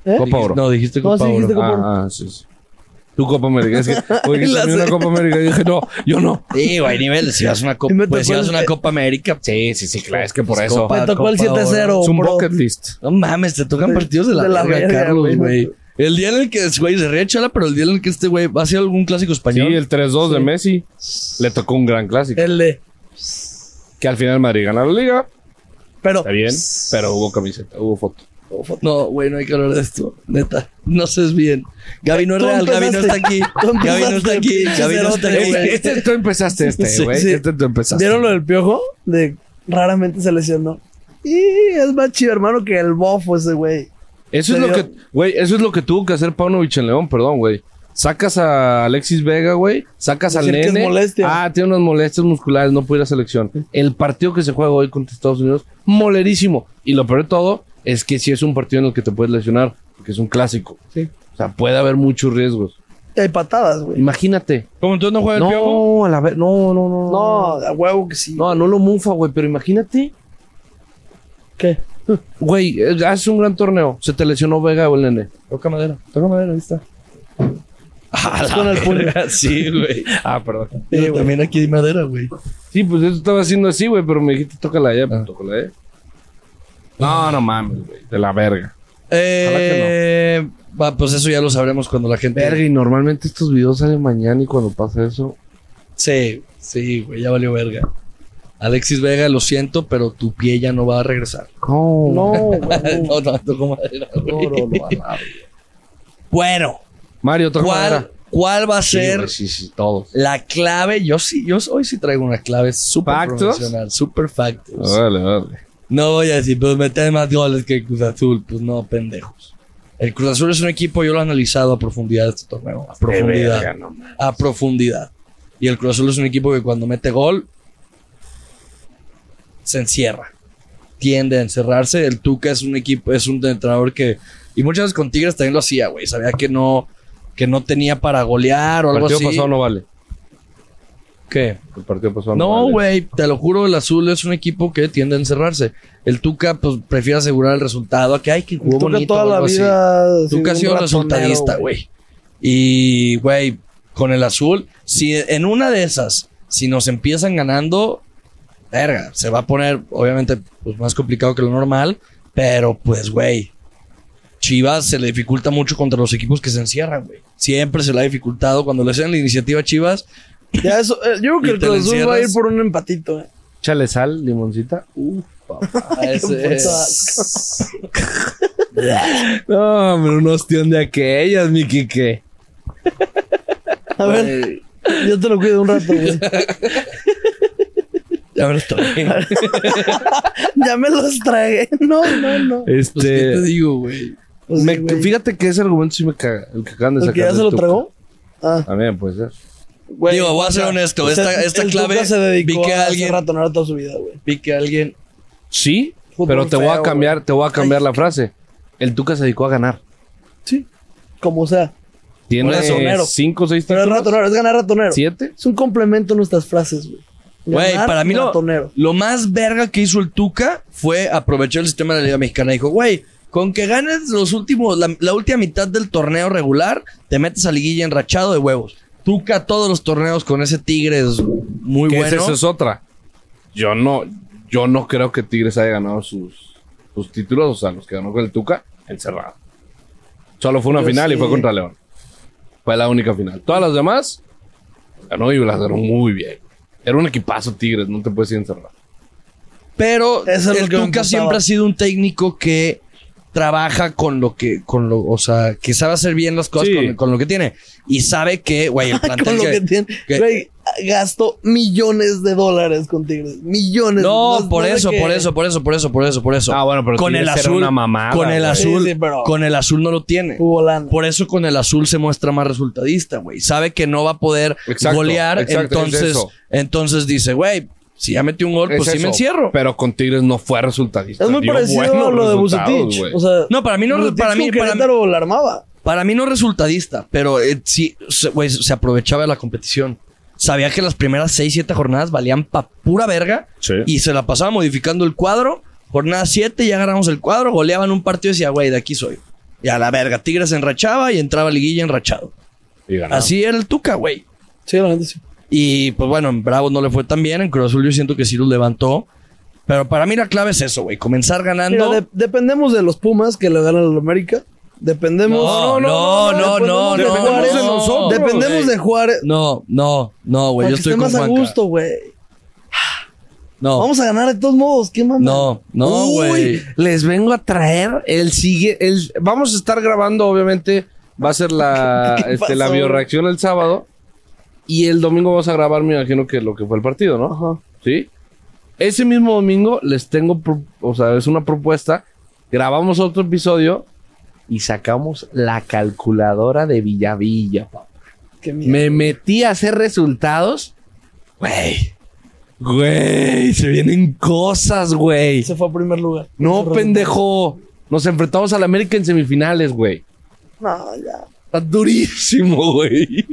¿Eh? Copa Oro. No, dijiste No, Copa sí, Oro. dijiste Copa Oro. Ah, ah, sí, sí. Tu Copa América. Es que, oye, *laughs* La también una. Copa América. Y dije, no, yo no. Sí, güey, nivel. Si vas a una Copa, Y me pues, si vas a el- una Copa América. Sí, sí, sí, claro. Es que por Pues, eso. Copa- Me tocó el Copa Oro. 7-0. Es un bro. bucket list. No mames, te tocan De- partidos de la, de la verga, verga, Carlos, güey. El día en el que, güey, se ríe Chala, pero el día en el que este güey va a ser algún clásico Sí, español. el 3-2 de Messi le tocó un gran clásico. El de. Que al final Madrid gana la liga. Pero. Está bien, pero hubo camiseta, hubo foto. No, güey, no hay que hablar de esto. Neta, no sé bien. Gaby no es real, Gaby no está aquí. Gaby no está aquí. Gaby no está aquí. Este tú empezaste este, Sí, güey. sí. Este tú empezaste. ¿Vieron lo del piojo? De raramente se lesionó. Y es más chido, hermano, que el bofo ese güey. Eso es lo que, güey, eso es lo que tuvo que hacer Paunovic en León, perdón, güey. Sacas a Alexis Vega, güey. Sacas al Decir que es nene. molestia. Ah, tiene unas molestias musculares, no puede ir a selección. El partido que se juega hoy contra Estados Unidos, molerísimo. Y lo peor de todo es que sí es un partido en el que te puedes lesionar, porque es un clásico. Sí. O sea, puede haber muchos riesgos. Y hay patadas, güey. Imagínate. ¿Cómo entonces no juega el piojo? No, a la vez, no, no, no. No, a huevo que sí. No, no lo mufa, güey, pero imagínate. ¿Qué? Güey, eh, haces un gran torneo. Se te lesionó Vega o el nene. Toca madera. Toca madera, ahí está. Ah, con el puño. Sí, güey. Ah, perdón. Pero también aquí hay madera, güey. Sí, pues eso estaba haciendo así, güey, pero me dijiste, tócala allá, pues Ah. tócala allá. No, no mames, güey. De la verga. Eh, va, pues eso ya lo sabremos cuando la gente. Verga, y normalmente estos videos salen mañana y cuando pasa eso. Sí, sí, güey, ya valió verga. Alexis Vega, lo siento, pero tu pie ya no va a regresar. No, No, *laughs* no, no, tocó madera, güey. Bueno, Mario, toca ¿cuál, madera. ¿cuál va a Sí, ser sí, sí, todos. la clave? Yo sí, yo hoy sí traigo una clave súper ¿Factos? profesional, súper factos. Vale, vale. No voy a decir, pues meter más goles que el Cruz Azul. Pues no, pendejos. El Cruz Azul es un equipo, yo lo he analizado a profundidad este torneo. A profundidad. verga, no a profundidad. Y el Cruz Azul es un equipo que cuando mete gol, se encierra. Tiende a encerrarse. El Tuca es un equipo, es un entrenador que. Y muchas veces con Tigres también lo hacía, güey. Sabía que no, que no tenía para golear o El algo partido así. pasado no vale. ¿Qué? El partido pasado no, No, vale. güey, te lo juro, el azul es un equipo que tiende a encerrarse. El Tuca, pues, prefiere asegurar el resultado a que hay que jugó Tuca bonito. toda o la así. vida. Tuca ha sido resultadista, güey. Y, güey, con el azul, si en una de esas, si nos empiezan ganando, verga, se va a poner, obviamente, pues más complicado que lo normal, pero pues, güey, Chivas se le dificulta mucho contra los equipos que se encierran, güey. Siempre se le ha dificultado cuando le hacen la iniciativa a Chivas. Ya eso, eh, yo creo que el Cruz Azul va a ir por un empatito, eh. Échale sal, limoncita. Uf, papá. *laughs* ese puto es- *laughs* *laughs* No, hombre, un ostión de aquellas, mi Quique. A ver, yo te lo cuido un rato, güey. Ya me lo tragué. *laughs* ya me los tragué. No, no, no. Pues, ¿qué te Este. digo, güey? Pues me- sí, güey. fíjate que ese argumento sí me caga. El que acaban de ¿El sacar. que ya se lo tragó? Ah, También puede ser. güey. Digo, voy a ser honesto, sea, esta- esta el clave Tuca se dedicó vi que a alguien- ratonar toda su vida, güey. Vi que alguien. Sí, Fútbol pero te voy a cambiar, te voy a cambiar la frase. El Tuca se dedicó a ganar. Sí, como sea. Tiene Ratonero. cinco o seis Pero es ratonero, es ganar ratonero. ¿Siete? Es un complemento a nuestras frases, güey. Güey, para mí lo, más verga que hizo el Tuca fue aprovechar el sistema de la Liga Mexicana. Dijo, güey, con que ganes los últimos, la, la última mitad del torneo regular, te metes a liguilla enrachado de huevos. Tuca todos los torneos con ese Tigres muy bueno. esa es otra. Yo no, yo no creo que Tigres haya ganado sus, sus títulos, o sea, los que ganó con el Tuca, encerrado. Solo fue una Yo final y fue contra León. Fue la única final. Todas las demás ganó y las ganó muy bien. Era un equipazo Tigres, no te puedes ir encerrado. Pero Eso es lo el que me Tuca imputaba. siempre ha sido un técnico que trabaja con lo que, con lo, o sea, que sabe hacer bien las cosas Sí. con, con lo que tiene. Y sabe que, güey, el *laughs* plantel Con lo que- que tiene. que- Güey, gastó millones de dólares con Tigres. Millones. No, por eso, que- por eso, por eso, por eso, por eso, por eso. Ah, bueno, pero con el azul, una mamada, con el azul, Sí, sí, pero- con el azul no lo tiene. Hubo lana. Por eso con el azul se muestra más resultadista, güey. Sabe que no va a poder Exacto, golear, exacto, entonces, entonces dice, güey, Si ya metió un gol, pues Es sí me encierro. Pero con Tigres no fue resultadista. Es muy dio parecido a lo de Bucetich. güey. O sea, No, para mí no- Bucetich para mí- para mí- la armaba. Para mí no es resultadista, pero eh, sí, se- güey, se aprovechaba de la competición. Sabía que las primeras 6, 7 jornadas valían pa' pura verga. Sí. Y se la pasaba modificando el cuadro. Jornada 7, ya agarramos el cuadro, goleaban un partido y decía, güey, de aquí soy. Y a la verga, Tigres enrachaba y entraba Liguilla enrachado. Y ganaba. Así era el Tuca, güey. Sí, la gente sí. Y pues bueno, en Bravos no le fue tan bien. En Cruz Azul yo siento que sí los levantó. Pero para mí la clave es eso, güey. Comenzar ganando. Mira, de- dependemos de los Pumas que le ganan al América. Dependemos. No, no, no, no, dependemos de no, Juárez. no, nosotros, Dependemos güey. de Juárez. No, no, no, güey. Yo estoy esté con más a gusto, güey. No, Vamos a ganar de todos modos. ¿Qué mamá? no, no, güey. les vengo a traer el sigue. El, vamos a estar grabando, obviamente. Va a ser la, *laughs* ¿Qué este, la bioreacción el sábado. Y el domingo vamos a grabar, me imagino que lo que fue el partido, ¿no? Ajá. ¿Sí? Ese mismo domingo les tengo, o sea, es una propuesta. Grabamos otro episodio y sacamos la calculadora de Villavilla. papá. Qué miedo. Me metí a hacer resultados. Güey. Güey, se vienen cosas, güey. Se fue a primer lugar. No, pendejo. Nos enfrentamos al América en semifinales, güey. No, ya. Está durísimo, güey.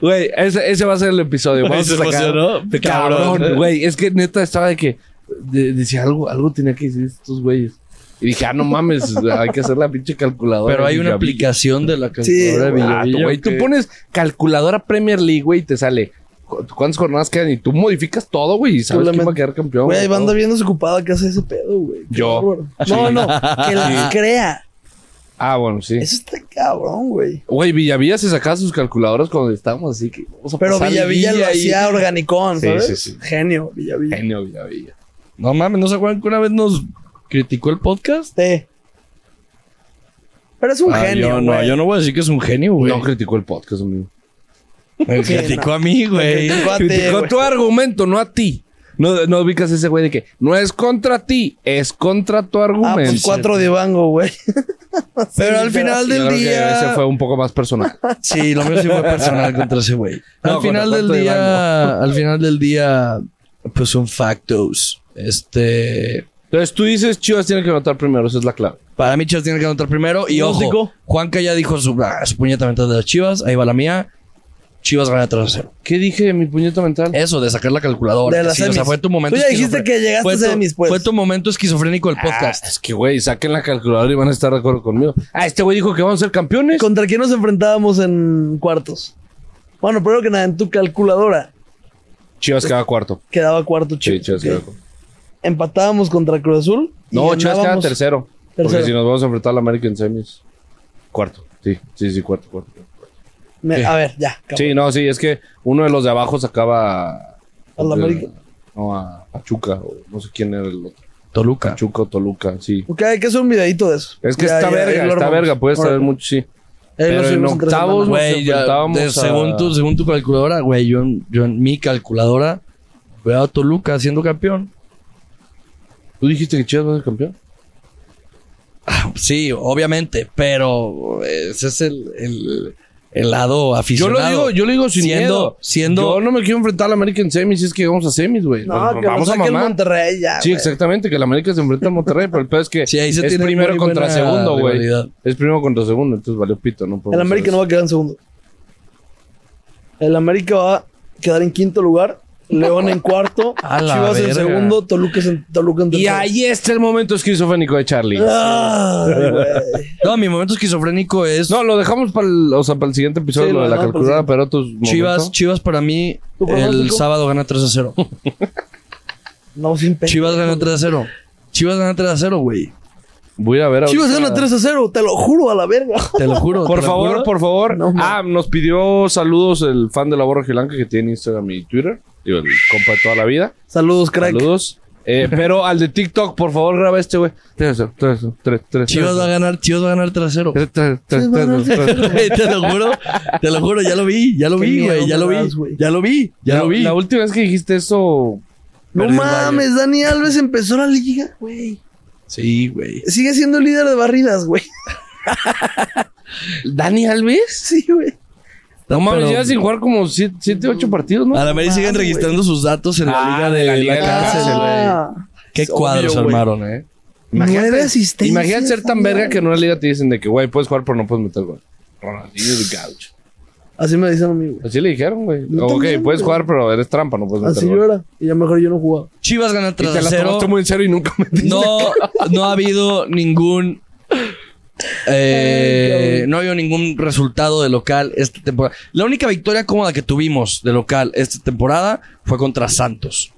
Güey, ese, ese va a ser el episodio. Vamos se a sacar. emocionó. Cabrón, Cabrón. güey. Es que neta estaba de que de- decía algo, algo tenía que decir estos güeyes. Y dije, ah, no mames, hay que hacer la pinche calculadora. Pero hay de una aplicación de la calculadora de güey. Ah, Villavilla. güey, tú pones calculadora Premier League, güey, y te sale cu- cuántas jornadas quedan y tú modificas todo, güey, y sabes quién va a quedar campeón. Güey, banda bien desocupada que hace ese pedo, güey. Yo. bárbaro. No, no, que las *laughs* crea. Ah, bueno, sí. Eso está cabrón, güey. Güey, Villavilla se sacaba sus calculadoras cuando estábamos así que vamos a Pero Villavilla lo hacía organicón, Sí, ¿sabes? sí, sí. Genio, Villavilla. Genio Villavilla. No mames, ¿no se acuerdan que una vez nos criticó el podcast? Sí. Pero es un Ah, genio, yo, no, güey. yo no voy a decir que es un genio, güey. No criticó el podcast, amigo. *laughs* Me Sí, criticó no. a mí, güey. criticó a ti, Criticó güey. tu argumento, no a ti. No, no ubicas ese güey de que no es contra ti, es contra tu Ah, argumento. pues cuatro de Bango, güey. *laughs* Pero al final Yo del que día. ese fue un poco más personal. *laughs* Sí, lo mío sí fue personal contra ese güey. No, al final del día, al final del día, pues son factos. Este, Entonces tú dices Chivas tiene que anotar primero, esa es la clave. para mí Chivas tiene que anotar primero y ojo, Pronóstico. Juanca ya dijo su, ah, su puñeta mental de las Chivas, ahí va la mía. Chivas gana 3 a 0. ¿Qué dije de mi puñeta mental? Eso de sacar la calculadora. De las Sí, o sea, fue tu momento Tú ya dijiste esquizofrénico. que llegaste fue a tu- semis, pues. Fue tu momento esquizofrénico del podcast. Ah, es que, güey, saquen la calculadora y van a estar de acuerdo conmigo. Ah, este güey dijo que vamos a ser campeones. ¿Contra quién nos enfrentábamos en cuartos? Bueno, primero que nada, en tu calculadora Chivas queda cuarto. quedaba cuarto Sí, Chivas. Chivas ok. queda cuarto. Empatábamos contra Cruz Azul. y No, Chivas queda tercero. Tercero. Porque si nos vamos a enfrentar a la América en semis. Cuarto. Sí, sí, sí, cuarto, cuarto. A ver, ya. cabrón. Sí, no, sí, es que uno de los de abajo sacaba ¿A la América? No, a Pachuca, o no sé quién era el otro. Toluca. Pachuca o Toluca, sí. Ok, hay que hacer un videito de eso. Es que Ya, está ya, verga, está verga, puedes saber mucho, sí. Pero en octavos, güey, a- según, tu, según tu calculadora, güey, yo, yo en mi calculadora veo a Toluca siendo campeón. ¿Tú dijiste que Chivas va a ser campeón? Sí, obviamente, pero ese es el, el, el lado Yo aficionado. lo digo, yo lo digo sin siendo, miedo. Siendo, Yo no me quiero enfrentar a la América en semis si es que vamos a semis, güey. No, Nos- que vamos a el mamar. Monterrey ya. Sí, exactamente, que la América se enfrenta a Monterrey, pero el peor es que *laughs* Sí, ahí se es tiene primero contra segundo, güey. Es primero contra segundo, entonces valió pito, ¿no? El América no va a quedar en segundo. El América va a quedar en quinto lugar. León en cuarto. *laughs* Chivas en verga. segundo. Toluca en, Toluca en Y tercero. ahí está el momento esquizofrénico de Charlie. Güey. No, mi momento esquizofrénico es No, lo dejamos para el, o sea, para el siguiente episodio, Sí, lo de la calculadora, pero otros Chivas, momentos. Chivas para mí ¿Tu el sábado gana 3 a 0. *laughs* No, sin pe- Chivas gana 3 a 0. Chivas gana 3 a 0, güey. Voy a ir a ver Chivas gana 3 a 0. Te lo juro a la verga. *laughs* Te lo juro. Por favor, juro. por favor. No, ah, nos pidió saludos el fan de la Borra Gilanca que tiene Instagram y Twitter. Digo, el compa de toda la vida. Saludos, crack. Saludos. Eh, *laughs* pero al de TikTok, por favor, graba este, güey. Tres, tres, tres, tres. Chivas va a ganar, Chivas va a ganar 3 a 0. Tres, tres, te lo juro, te lo juro, ya lo vi, ya lo vi, güey, ya lo vi, ya lo vi, ya La- lo vi. La última vez que dijiste eso. No mames, Dani Alves empezó la liga, güey. Sí, güey. Sigue siendo líder de barridas, güey. ¿Dani Alves? Sí, güey. No mames, Pero- lleva sin jugar como 7, 8 partidos, ¿no? A la Mary siguen registrando sus datos en la Ah, liga de de, la liga de la cárcel, güey. Qué es cuadros obvio, güey. armaron, eh. Nueve asistencias. Imagínate ser tan verga que en una liga te dicen de que, güey, puedes jugar, pero no puedes meter gol. Ronaldinho de gaucho. Así me dicen a mí, güey. Así le dijeron, güey. Yo Ok, también, puedes güey. jugar, pero eres trampa, no puedes meter Así gol. yo era. Y ya mejor yo no jugaba. Chivas gana Y 3 te a la 0. tomaste muy en serio y nunca metiste. No, no ha habido ningún. Eh, Ay, no ha habido ningún resultado de local esta temporada. La única victoria cómoda que tuvimos de local esta temporada fue contra Santos.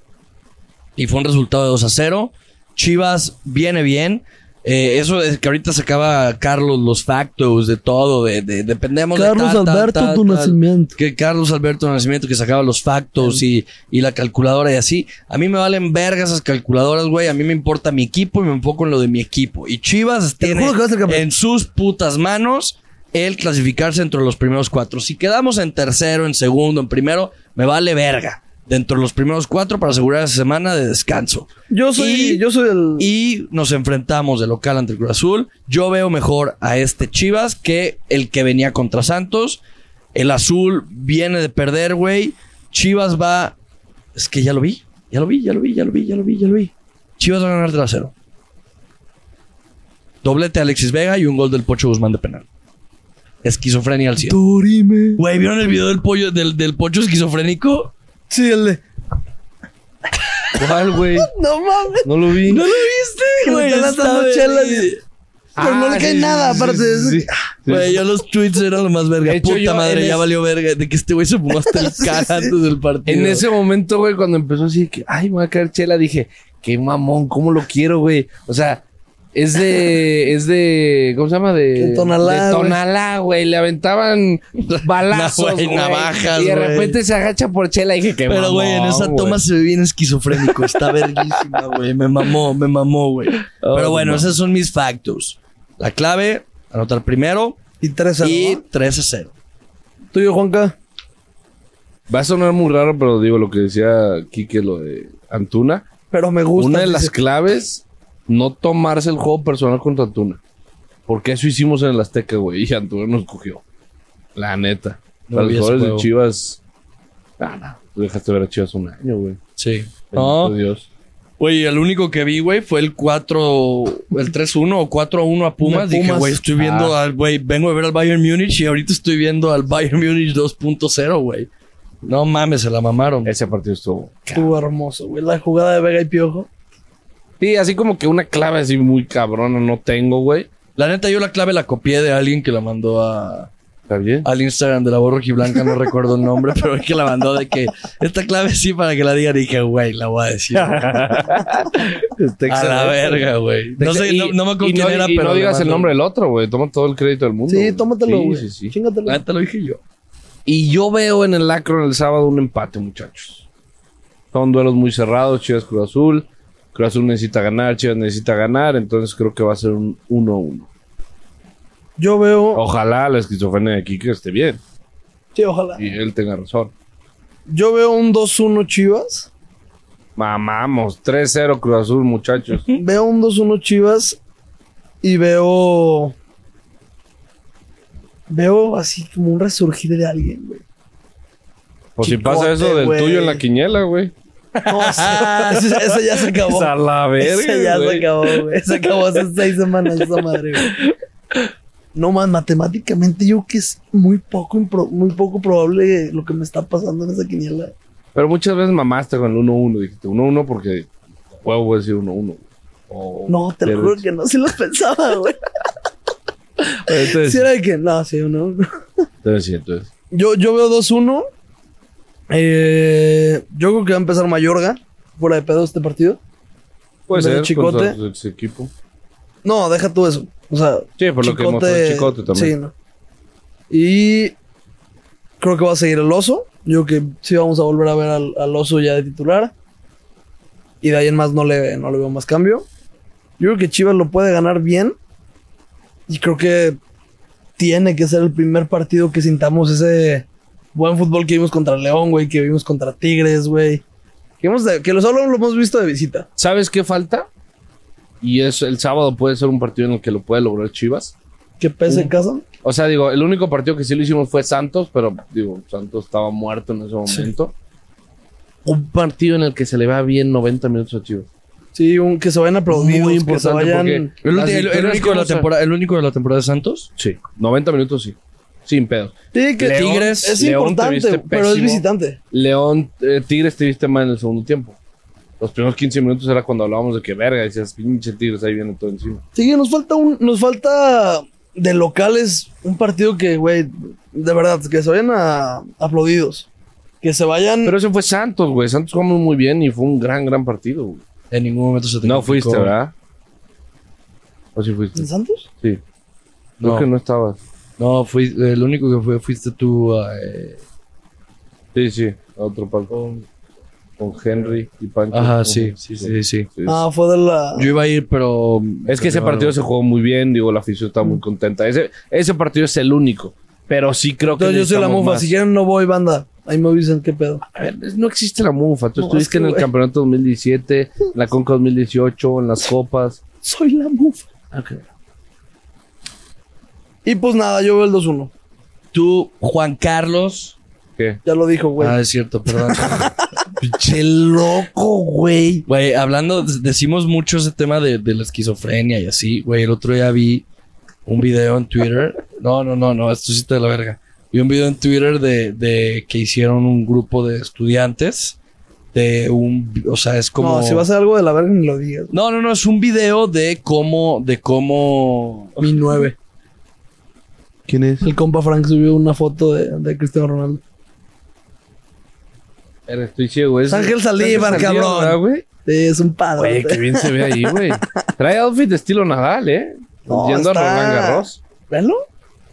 Y fue un resultado de 2 a 0. Chivas viene bien. Eh, eso de que ahorita sacaba Carlos los factos de todo, de, de- dependemos de Carlos tal, Alberto, tal, tu tal. nacimiento. Que Carlos Alberto Nacimiento que sacaba los factos y, y la calculadora y así. A mí me valen verga esas calculadoras, güey. A mí me importa mi equipo y me enfoco en lo de mi equipo. Y Chivas tiene en sus putas manos el clasificarse entre los primeros cuatro. Si quedamos en tercero, en segundo, en primero, me vale verga. Dentro de los primeros cuatro para asegurar esa semana de descanso. Yo soy, Y- yo soy el. Y nos enfrentamos de local ante el Cruz Azul. Yo veo mejor a este Chivas que el que venía contra Santos. El azul viene de perder, güey. Chivas va. Es que ya lo vi. Ya lo vi, ya lo vi, ya lo vi, ya lo vi, ya lo vi. Chivas va a ganar 3 a 0. Doblete Alexis Vega y un gol del Pocho Guzmán de penal. Esquizofrenia al 100. Dorime. Güey, ¿vieron el video del pollo del, del Pocho esquizofrénico? Sí, el de. ¿Cuál, güey? *laughs* No mames. No lo vi. ¿No lo viste, Que le güey? están lanzando chelas. verga. Pero no le cae sí, nada, aparte sí. Güey, yo los tweets eran lo más verga. De hecho, Puta yo madre, ya es- valió verga. De que este güey se fumó hasta el *laughs* Sí, cara sí. antes del partido. En ese momento, güey, cuando empezó así de que, ay, me va a caer chela, dije, qué mamón, cómo lo quiero, güey. O sea, es de, *laughs* es de, ¿cómo se llama? De, De Tonalá, de. Tonalá, güey. Le aventaban balazos, güey, güey. navajas, Y de güey. repente se agacha por chela y dije, qué Pero, güey, en esa güey. toma se ve bien esquizofrénico. Está verguísima, güey. Me mamó, me mamó, güey. Oh, Pero bueno, no. esos son mis factos. La clave, anotar primero Y 3 a y 0. 3 a 0. Tuyo, Juanca. Va a sonar muy raro, pero digo lo que decía Kike, lo de Antuna. Pero me gusta. Una de las claves, no tomarse el juego personal contra Antuna. Porque eso hicimos en el Azteca, güey. Y Antuna nos cogió. La neta. No los jugadores de. Chivas. Ah, no. Tú dejaste ver a Chivas un año, güey. Sí. No, Dios. güey, el único que vi, güey, fue el 4, el 3-1 o 4-1 a Pumas. Dije, güey, estoy viendo Ah. al, güey, vengo a ver al Bayern Múnich y ahorita estoy viendo al Bayern Múnich 2.0, güey. No mames, se la mamaron. Ese partido estuvo. Estuvo hermoso, güey. La jugada de Vega y Piojo. Sí, así como que una clave así muy cabrona no tengo, güey. La neta, yo la clave la copié de alguien que la mandó a, ¿Está bien? al Instagram de la voz rojiblanca, no recuerdo el nombre, *laughs* pero es que la mandó de que esta clave sí para que la digan. Y dije, güey, la voy a decir. *laughs* a la verga, güey. No sé, Y- no, no me acuerdo y quién no, era, y pero. no digas el nombre del otro, güey. Toma todo el crédito del mundo. Sí, güey. tómatelo, Sí, güey. sí, sí. Chingatelo. La neta lo dije yo. Y yo veo en el Acron el sábado un empate, muchachos. Son duelos muy cerrados, Chivas Cruz Azul. Cruz Azul necesita ganar, Chivas necesita ganar, entonces creo que va a ser un 1-1. Yo veo. Ojalá la esquizofrenia de Kike esté bien Sí, ojalá. y él tenga razón. Yo veo un 2-1 Chivas. Mamamos, 3-0 Cruz Azul, muchachos. *laughs* Veo un 2-1 Chivas. Y veo. Veo así como un resurgir de alguien, güey. Pues si Chicote, pasa eso del tuyo en la quiniela, güey. No, ese, ese ya se acabó. A la verga, Ese ya güey. se acabó, güey. Se acabó hace seis semanas esa madre, güey. No más, matemáticamente yo creo que es muy poco, muy poco probable lo que me está pasando en esa quiniela. Pero muchas veces mamaste con el 1-1. Dijiste 1-1 porque juego voy a decir 1-1. O- No, te lo juro que no, sí lo pensaba, güey. Entonces, Sí era de que, no, sí, uno. uno. entonces sí, entonces. Yo, yo veo 2-1. Eh, yo creo que va a empezar Mayorga, fuera de pedo este partido. Puede ¿Del ser, Chicote? su- su equipo. No, deja tú eso. O sea, Sí, por lo que mostró Chicote también. Sí, ¿no? Y creo que va a seguir el oso. Yo creo que sí vamos a volver a ver al, al oso ya de titular. Y de ahí en más no le, no le veo más cambio. Yo creo que Chivas lo puede ganar bien. Y creo que tiene que ser el primer partido que sintamos ese buen fútbol que vimos contra León, güey, que vimos contra Tigres, güey. Que, hemos que lo solo lo hemos visto de visita. ¿Sabes qué falta? Y es el sábado puede ser un partido en el que lo puede lograr Chivas. Que pese en casa. O sea, digo, el único partido que sí lo hicimos fue Santos, pero digo, Santos estaba muerto en ese momento. Un partido en el que se le va bien 90 minutos a Chivas. Sí, un, que se vayan aplaudidos, Muy que se importante vayan... porque- ¿El, único de la temporada, ¿El único de la temporada de Santos? Sí, 90 minutos sí. Sin pedos. Sí, que León- Tigres, es León importante, pero es visitante. León, eh, Tigres te viste mal en el segundo tiempo. Los primeros 15 minutos era cuando hablábamos de que verga, decías, pinche Tigres, ahí viene todo encima. Sí, nos falta un, nos falta de locales un partido que, güey, de verdad, que se vayan a, aplaudidos. Que se vayan. Pero ese fue Santos, güey. Santos jugamos muy bien y fue un gran, gran partido, güey. En ningún momento se te No fuiste, ¿verdad? ¿O sí fuiste? ¿En Santos? Sí. Creo No. que no estabas. No, fui, el único que fue fuiste tú. eh, Sí, sí, a otro palco. Con Henry y Pancho. Ajá, sí, sí, sí, sí. sí. Ah, fue de la. Yo iba a ir, pero. Es que ese partido se jugó muy bien, digo, la afición está muy contenta. Ese, ese partido es el único. Pero sí creo que. Entonces yo soy la mufa. más. Si quieren, no voy, banda. Ahí me dicen qué pedo. A ver, no existe la mufa. Tú No, estuviste es que, en el campeonato 2017, en la Conca 2018, en las copas. Soy la mufa. Y pues nada, yo veo el 2-1. Tú, Juan Carlos. ¿Qué? Ya lo dijo, güey. Ah, es cierto, perdón. *laughs* Pinche loco, güey. Güey, hablando, decimos mucho ese tema de, de la esquizofrenia y así. Güey, el otro día vi un video en Twitter. No, no, no, no, esto sí está de la verga. Vi un video en Twitter de, de que hicieron un grupo de estudiantes de un, o sea, es como... No, si va a ser algo de la verga, ni lo digas. No, no, no, es un video de cómo, de cómo... Mi 9. ¿Quién es? El compa Frank subió una foto de, de Cristiano Ronaldo. Estoy ciego. Es Ángel Saldívar, cabrón. ¿verdad, güey? Sí, es un padre. Güey, qué bien se ve ahí, güey. *laughs* Trae outfit de estilo Nadal, ¿eh? No, Yendo está- a Roland Garros. ¿Velo?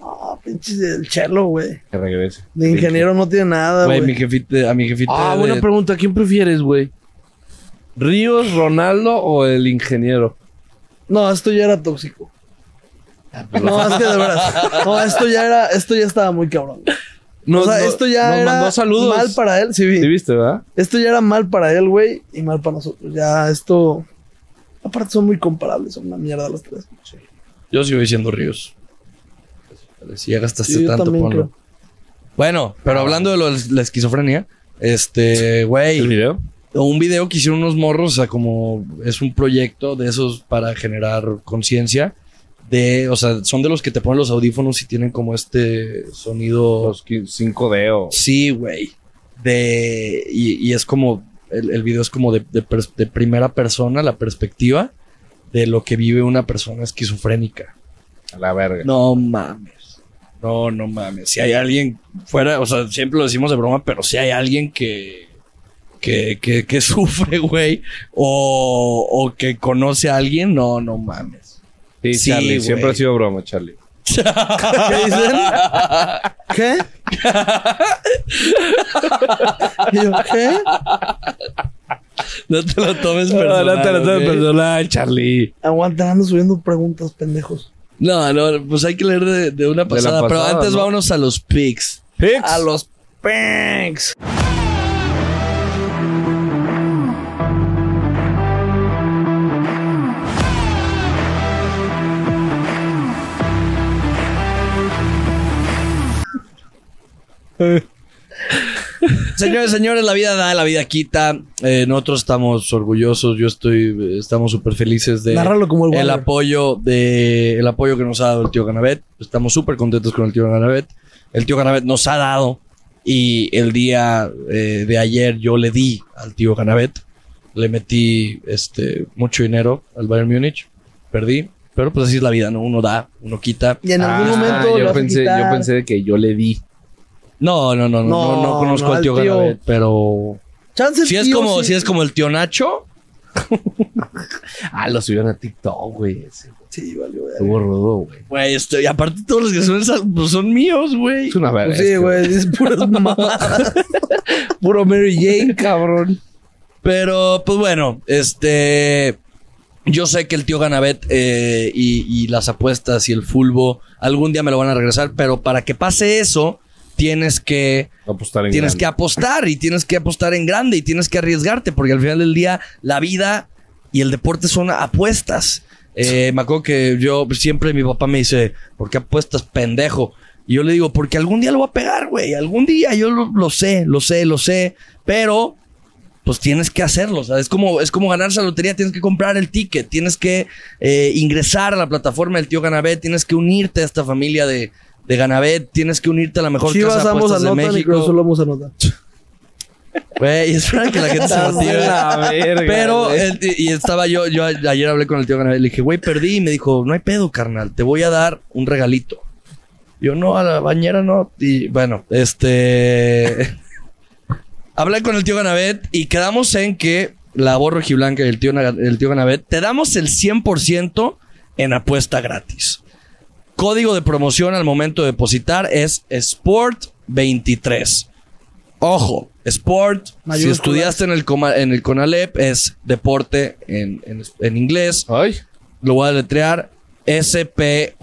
Ah, pinche el chelo, güey. Que regrese. De ingeniero no tiene nada, Güey, güey. mi jefita, a mi jefita Ah, de- buena pregunta. ¿Quién prefieres, güey? ¿Ríos, Ronaldo o el ingeniero? No, esto ya era tóxico. *laughs* No, es que de veras. No, esto ya era, esto ya estaba muy cabrón. Nos, o sea, nos- esto ya nos era mandó saludos. mal para él. Sí, ¿Sí viste, verdad? Esto ya era mal para él, güey, y mal para nosotros. Ya esto. Aparte son muy comparables, son una mierda los tres. Yo sigo diciendo Ríos. Si ya gastaste Sí, yo tanto, ponlo. creo. Bueno, pero hablando de lo de la esquizofrenia, este, güey, ¿El video? un video que hicieron unos morros, o sea, como es un proyecto de esos para generar conciencia. De, o sea, son de los que te ponen los audífonos y tienen como este sonido. Los 5D o... Sí, güey. De. Y, y es como. El, el video es como de, de primera persona, la perspectiva de lo que vive una persona esquizofrénica. A la verga. No mames. No, no mames. Si hay alguien fuera, o sea, siempre lo decimos de broma, pero si hay alguien que. que, que, que *laughs* sufre, güey. O, o que conoce a alguien, no, no mames. Sí, Sí, Charlie. Siempre ha sido broma, Charlie. ¿Qué dicen? ¿Qué? Y *laughs* yo, ¿qué? No te lo tomes No, personal. no te lo tomes ¿ok? personal, Charlie. Aguantan, ando subiendo preguntas, pendejos. No, no, pues hay que leer de, de una pasada. pero antes ¿no? vámonos a los pics. Pix. A los Panks. *laughs* Señores, señores, la vida da, la vida quita. Eh, nosotros estamos orgullosos. Yo estoy, estamos súper felices de como el apoyo de el apoyo que nos ha dado el tío Ganabet. Estamos súper contentos con el tío Ganabet. El tío Ganabet nos ha dado y el día eh, de ayer yo le di al tío Ganabet. Le metí este mucho dinero al Bayern Múnich. Perdí, pero pues así es la vida, ¿no? Uno da, uno quita. Y en algún Ah, momento yo pensé, yo pensé que yo le di. No, no, no, no, no, No, no conozco no, al tío tío- Ganabet, pero Chance si es tío, como sí. si es como el tío Nacho, *laughs* Ah, lo subieron a TikTok, güey. Ese, güey. Sí, valió, güey. Estuvo rudo, güey. güey, esto- y aparte todos los que son, sal- pues, son míos, güey. Es una verga. Sí, güey, dices puras mamadas. *laughs* *laughs* Puro Mary Jane, cabrón. Pero, pues bueno, este. Yo sé que el tío Ganabet eh, y, y las apuestas y el fulbo algún día me lo van a regresar, pero para que pase eso, tienes que, Apostar en tienes grande. que apostar y tienes que apostar en grande y tienes que arriesgarte, porque al final del día la vida y el deporte son apuestas. Eh, me acuerdo que yo siempre mi papá me dice, ¿por qué apuestas pendejo? Y yo le digo, porque algún día lo voy a pegar, güey. Algún día yo lo, lo sé, lo sé, lo sé. Pero pues tienes que hacerlo. O sea, es como, es como ganarse la lotería, tienes que comprar el ticket, tienes que eh, ingresar a la plataforma del tío Ganabet, tienes que unirte a esta familia de, de Ganabet, tienes que unirte a la mejor Chivas casa de apuestas de anotan y México. Cruz Azul ambos anotan. Güey, espera que la gente se *laughs* motive. La verga, Pero, el- y estaba yo, yo a- ayer hablé con el tío Ganabet, le dije, güey, perdí, y me dijo, no hay pedo, carnal, te voy a dar un regalito. Yo, no, a la bañera no. Y bueno, este... *laughs* hablé con el tío Ganabet y quedamos en que la voz rojiblanca y el tío, el tío Ganabet, te damos el 100% en apuesta gratis. Código de promoción al momento de depositar es Sport23. Ojo, Sport, si estudiaste en el, coma- en el CONALEP, es deporte en, en- en inglés. Ay. Lo voy a deletrear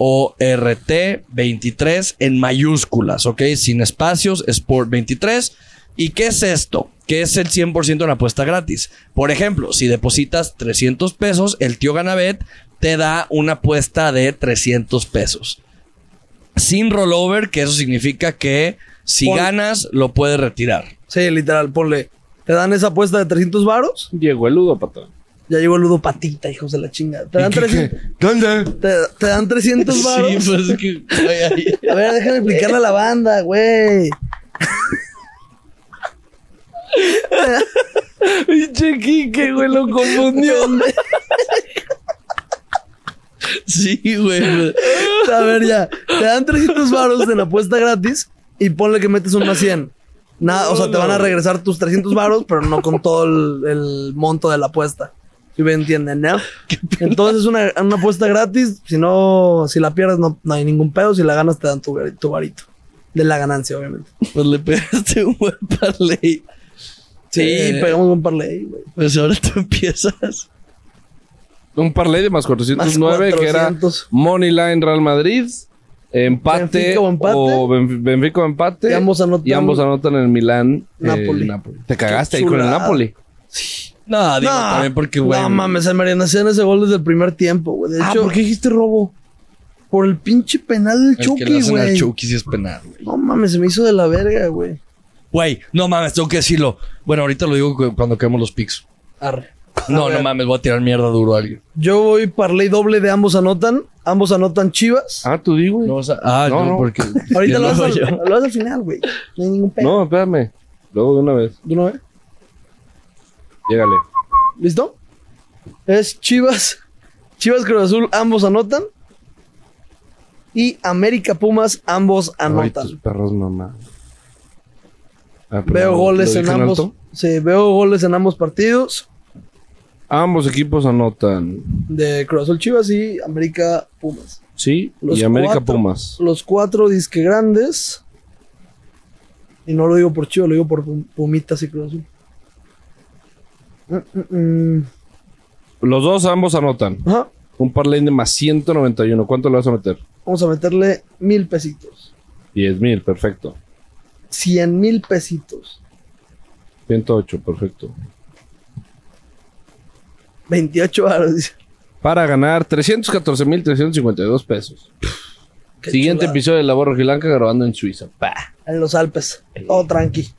S-P-O-R-T 23 en mayúsculas, ¿ok? Sin espacios, Sport 23. ¿Y qué es esto? Que es el 100% en apuesta gratis. Por ejemplo, si depositas 300 pesos, el tío Ganabet te da una apuesta de 300 pesos. Sin rollover, que eso significa que si Pon- ganas, lo puedes retirar. Sí, literal, ponle. Te dan esa apuesta de 300 varos. Llegó el Ludo, patrón. Ya llegó el ludo patita, hijos de la chingada. Te dan, ¿Qué, 300, qué? ¿Dónde? te, te dan 300 varos. Sí, pues es que... ay, ay. A ver, déjame explicarle a la banda, güey. *laughs* Pinche Kike, güey, lo confundió. *laughs* *laughs* Sí, güey. A ver, ya. Te dan 300 varos de la apuesta gratis y ponle que metes un más 100. Nada, o sea, te van a regresar tus 300 varos, pero no con todo el, el monto de la apuesta. Si me entienden, ¿no? Entonces es una, una apuesta gratis. Si no, si la pierdes, no, no hay ningún pedo. Si la ganas, te dan tu, tu varito. De la ganancia, obviamente. Pues le pegaste un buen parlay. Sí, Eh, pegamos un parlay, güey. Pues ahora tú empiezas. Un parlay de más 409 Más que era 400. Moneyline Real Madrid, empate, Benfica o empate. o Benf- Benfica o empate. Y ambos anotan- y ambos anotan en el Milán. Napoli. eh, Te cagaste ahí con el. Napoli. No, digo también porque, güey. No mames, se merecían hacer ese gol desde el primer tiempo, güey. De Ah, hecho, ¿por qué dijiste robo? por el pinche penal del El Chucky, güey. Chucky sí es penal, güey. No mames, se me hizo de la verga, güey. Güey, no mames, tengo que decirlo. Bueno, ahorita lo digo cu- cuando quedemos los picks. Arre. No, no mames, voy a tirar mierda duro a alguien. Yo voy parlay doble de ambos anotan. Ambos anotan Chivas. Ah, tú di, güey. No, No, o sea, ah, No, no, no. porque. *laughs* Ahorita lo no vas, al, yo. lo vas al final, güey. No hay ningún pedo. espérame. Luego de una vez. ¿De una vez? Llégale. ¿Listo? Es Chivas. Chivas Cruz Azul, ambos anotan. Y América Pumas, ambos Ay, anotan. tus perros, mamá. Ah, Veo ¿lo goles en ambos. Sí, veo goles en ambos partidos. Ambos equipos anotan. De Cruz Azul Chivas y América Pumas. Sí, Los y América cuatro. Pumas. Los cuatro disque grandes. Y no lo digo por Chivas, lo digo por Pum- Pumitas y Cruz Azul. Mm, mm, mm. Los dos ambos anotan. Ajá. Un parlay de más 191. ¿Cuánto le vas a meter? Vamos a meterle mil pesitos. 10 mil, perfecto. Cien mil pesitos. 108, perfecto. 28 varos. dice. Para ganar 314 mil 352 pesos. Qué Siguiente chulada. episodio de La Voz Rojilanca grabando en Suiza. En los Alpes. Todo tranqui.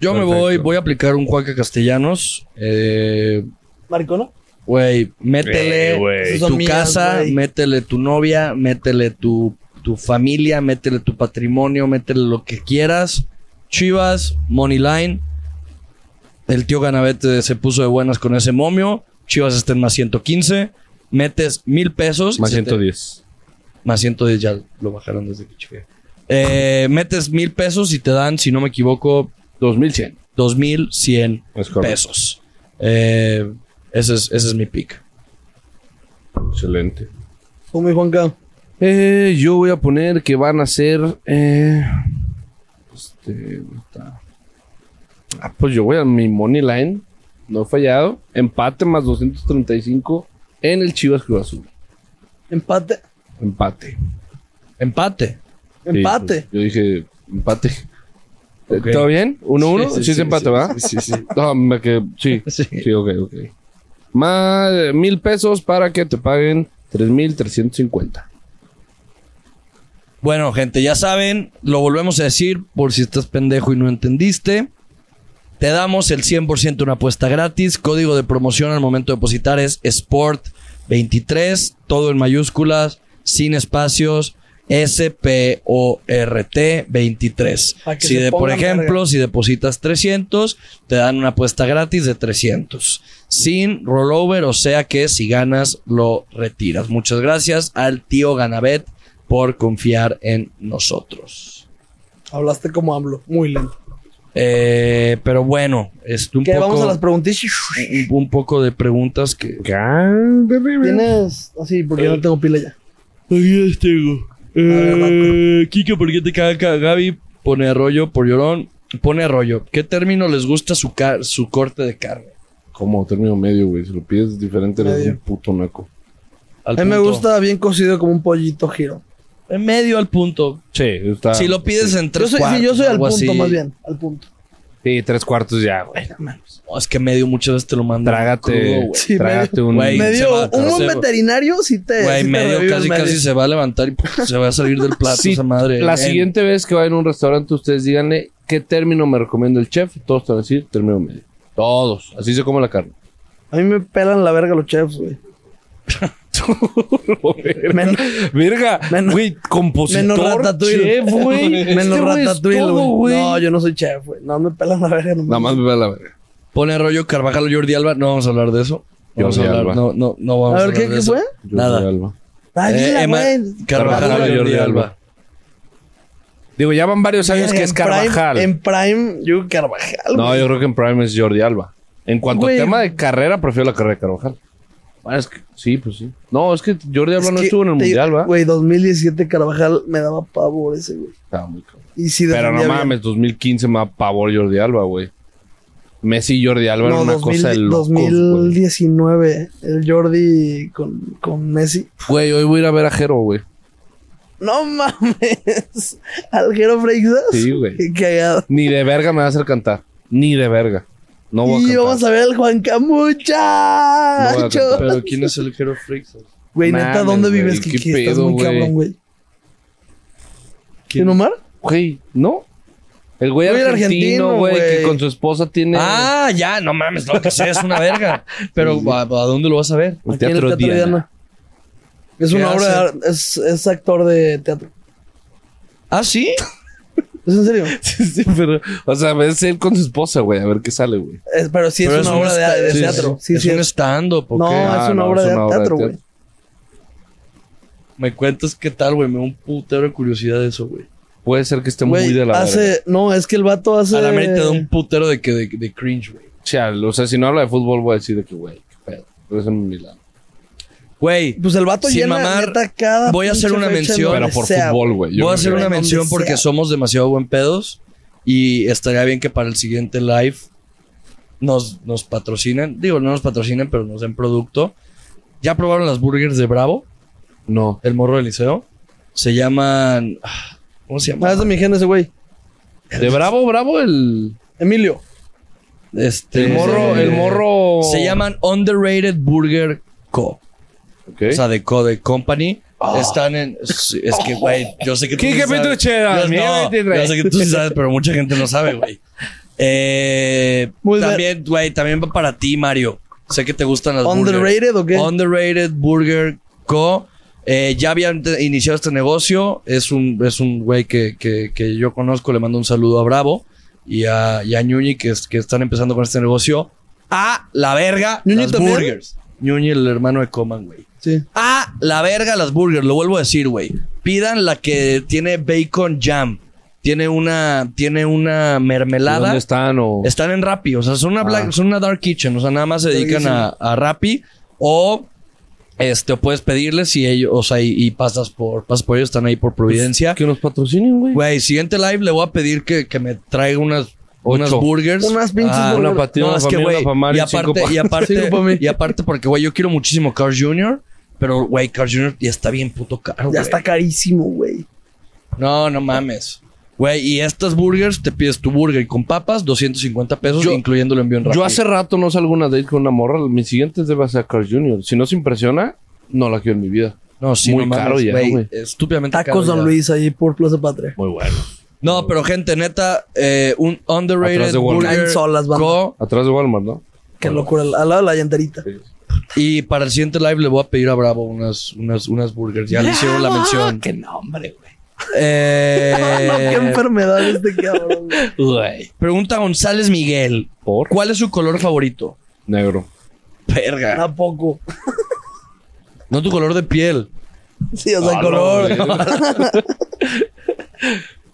Yo me voy, voy a aplicar un Juanca Castellanos. Eh, Maricono. Güey, métele Eh, tu mías, casa, métele tu novia, métele tu, tu familia, métele tu patrimonio, métele lo que quieras. Chivas, Moneyline. El tío Ganavete se puso de buenas con ese momio. Chivas está en más 115. Metes mil pesos. Más y se te- 110. Más 110 ya lo bajaron desde que chequeé. Eh, metes mil pesos y te dan, si no me equivoco, 2100. 2100 Es correcto. pesos. Eh, ese, es, ese es mi pick. Excelente. Como mi Juanca. Eh, yo voy a poner que van a ser. Eh, este, ¿dónde está? Ah, pues yo voy a mi money line. No he fallado. Empate más 235 en el Chivas Cruz Azul. Empate. Empate. Empate. Sí, Empate. pues, yo dije empate. Ok. ¿Todo bien? ¿1-1? Sí, Sí, empate, ¿va? sí, sí. *laughs* No, me quedé- *laughs* sí, Sí. ok, ok. Más de mil pesos para que te paguen 3,350. Bueno, gente, ya saben, lo volvemos a decir por si estás pendejo y no entendiste. Te damos el 100% de una apuesta gratis. Código de promoción al momento de depositar es SPORT23, todo en mayúsculas, sin espacios. S-P-O-R-T 23. Pa' que Si se de, por ejemplo, si depositas 300, te dan una apuesta gratis de 300. Sin rollover, o sea que si ganas, lo retiras. Muchas gracias al tío Ganabet por confiar en nosotros. Hablaste como hablo, muy lento. Eh, pero bueno, es un ¿Qué? poco, Vamos a las preguntitas. un, un poco de preguntas que... Tienes así, porque yo no tengo pila ya. Aquí las tengo. Eh, Kike, ¿por qué te caga Gaby? Pone arroyo por llorón. Pone arroyo. ¿Qué término les gusta su, su corte de carne? Como término medio, güey. Si lo pides diferente, eres Medio. un puto naco. Al A mí me gusta bien cocido como un pollito giro. En medio al punto. Sí, está. si lo pides en Yo tres soy, cuartos. sí, yo soy al punto, así. más bien. Al punto. Sí, tres cuartos ya, güey. No, es que medio muchas veces te lo mandan. Trágate, crudo. Sí, trágate un. Medio, va- un buen veterinario sí te. Güey, sí medio casi medio. casi se va a levantar y se va a salir del plato Sí, esa madre. La En- siguiente vez que vayan a un restaurante, ustedes díganle qué término me recomienda el chef. Todos te van a decir término medio. Todos. Así se come la carne. A mí me pelan la verga los chefs, güey. Men- Verga, Menos- güey, compositor, menos Ratatouille. chef, güey. *laughs* Menos Este ratatouille, todo, güey. No, yo no soy chef, güey. No, me pelan la verga. No Nada más me va la verga. Pone arroyo Carvajal o Jordi Alba. No vamos a hablar de eso. No vamos a hablar. Alba. No, no, no vamos a, A ver, hablar ¿qué- de qué eso. fue? Nada. Jordi Alba. Ay, Eh, Emma-. Carvajal o Carvajal, Jordi Alba. Alba. Digo, ya van varios años que es Prime- Carvajal. en Prime, yo creo Carvajal. No, güey. yo creo que en Prime es Jordi Alba. En cuanto Güey. a tema de carrera, prefiero la carrera de Carvajal. Bueno, es que, sí, pues sí. No, es que Jordi Alba Es no que estuvo en el te- Mundial, ¿va? Güey, 2017 Carvajal me daba pavor ese, güey. Estaba muy cabrón. Y si Pero no mames, 2015 me da pavor Jordi Alba, güey. Messi y Jordi Alba era No, una 2000 cosa de locos, güey. 2019, el Jordi con, con Messi. Güey, hoy voy a ir a ver a Jero, güey. No mames. *laughs* Algero Freixas. Sí, güey. Qué cagado. Ni de verga me va a hacer cantar. Ni de verga. No voy a Y vamos a ver al Juan Camucha. cantar. Pero ¿quién es el Hero Freaks? Güey, neta, ¿dónde güey, vives? qué Que, estás pedo, muy güey. cabrón, güey. ¿Quién? ¿Quién, Omar? Güey, ¿no? El güey argentino, güey, que con su esposa tiene... Ah, ya, no mames, lo que sé es una verga. *laughs* Pero ¿a, a dónde lo vas a ver? el Aquí en Teatro, el Teatro Diana. Diana. Es ¿Qué una obra de. Es, es actor de teatro. Ah, sí. *laughs* ¿Es en serio? *laughs* sí, pero... O sea, es él con su esposa, güey. A ver qué sale, güey. Es- pero sí Pero es una un obra de, sí, teatro. sí. Sí, es sí. un es- stand-up, ¿o No, qué? Ah, es una no, obra es de una obra de teatro, güey. Me cuentas qué tal, güey. Me da un putero de curiosidad de eso, güey. Puede ser que esté Güey, muy de la verga. hace... No, es que el vato hace... A la mente te da un putero de, que, de, de cringe, güey. O sea, si no habla de fútbol, voy a decir de que, güey, qué pedo. Pero eso no es mi lado. Güey, Pues el vato Sin llena mamar, neta cada voy a hacer una mención, Pero por sea, fútbol, güey. Voy a hacer una mención porque sea. somos demasiado buen pedos. Y estaría bien que para el siguiente live nos, nos patrocinen. Digo, no nos patrocinen, pero nos den producto. ¿Ya probaron las burgers de Bravo? No. El morro del liceo. Se llaman. ah, ¿Cómo se Ah, llama? es de mi gen ese güey. De bravo, bravo, el... Emilio. Este, El morro, el morro... Se llaman Underrated Burger Co. O sea, de Co de Company. Están en. Es, que, güey, yo sé que tú. Kike sí sabes. Petuchera, Yo, mi no, 23. yo sé que tú sí sabes, pero mucha gente no sabe, güey. Eh, también, güey, también va para ti, Mario. Sé que te gustan las ¿Underrated burgers. o qué? Underrated Burger Co. Eh, ya habían iniciado este negocio. Es un, es un güey que, que, que yo conozco. Le mando un saludo a Bravo y a, y a Ñuñi que, es- que están empezando con este negocio. A la verga, ¿Ñuñi las también? burgers. Ñuñi, el hermano de Coman, güey. Sí. A la verga las burgers, lo vuelvo a decir, güey. Pidan la que tiene bacon jam. Tiene una, tiene una mermelada. ¿Dónde están o...? Están en Rappi, o sea, son una, black- Ah. son una dark kitchen, o sea, nada más se dedican a, a Rappi o este o puedes pedirles y ellos, o sea, y, y pasas por pasas por ellos, están ahí por Providencia. Que nos patrocinen, güey. Güey, siguiente live le voy a pedir que, que me traiga unas unas burgers. Unas pinches Ah, burgers. Una no, una que, güey, una y aparte, pa- y aparte, *laughs* y aparte porque, güey, yo quiero muchísimo Carl Jr., pero, güey, Carl Jr. ya está bien puto caro, Ya está carísimo, güey. No, no mames. Güey, y estas burgers, te pides tu burger con papas, 250 pesos, Yo- incluyendo el envío en rápido. Yo hace rato no salgo una date con una morra. Mi siguiente debe ser Carl Jr. Si no se impresiona, no la quiero en mi vida. No, sí, Muy no mames, caro ya, güey. Estúpidamente caro Tacos Don ya. Luis ahí por Plaza Patria. Muy bueno. No, pero gente, neta, eh, un Atrás underrated de Walmart. burger solas, co- Atrás de Walmart, ¿no? Qué locura. Al lado de la llanterita. Y para el siguiente live le voy a pedir a Bravo unas, unas, unas burgers. Ya le hicieron la *laughs* mención. Qué nombre, güey. *laughs* Qué Eh, enfermedad este cabrón. Güey. pregunta González Miguel. ¿Por? ¿Cuál es su color favorito? Negro. Verga. ¿A poco? No tu color de piel. Sí, o sea, Ah, color. *laughs*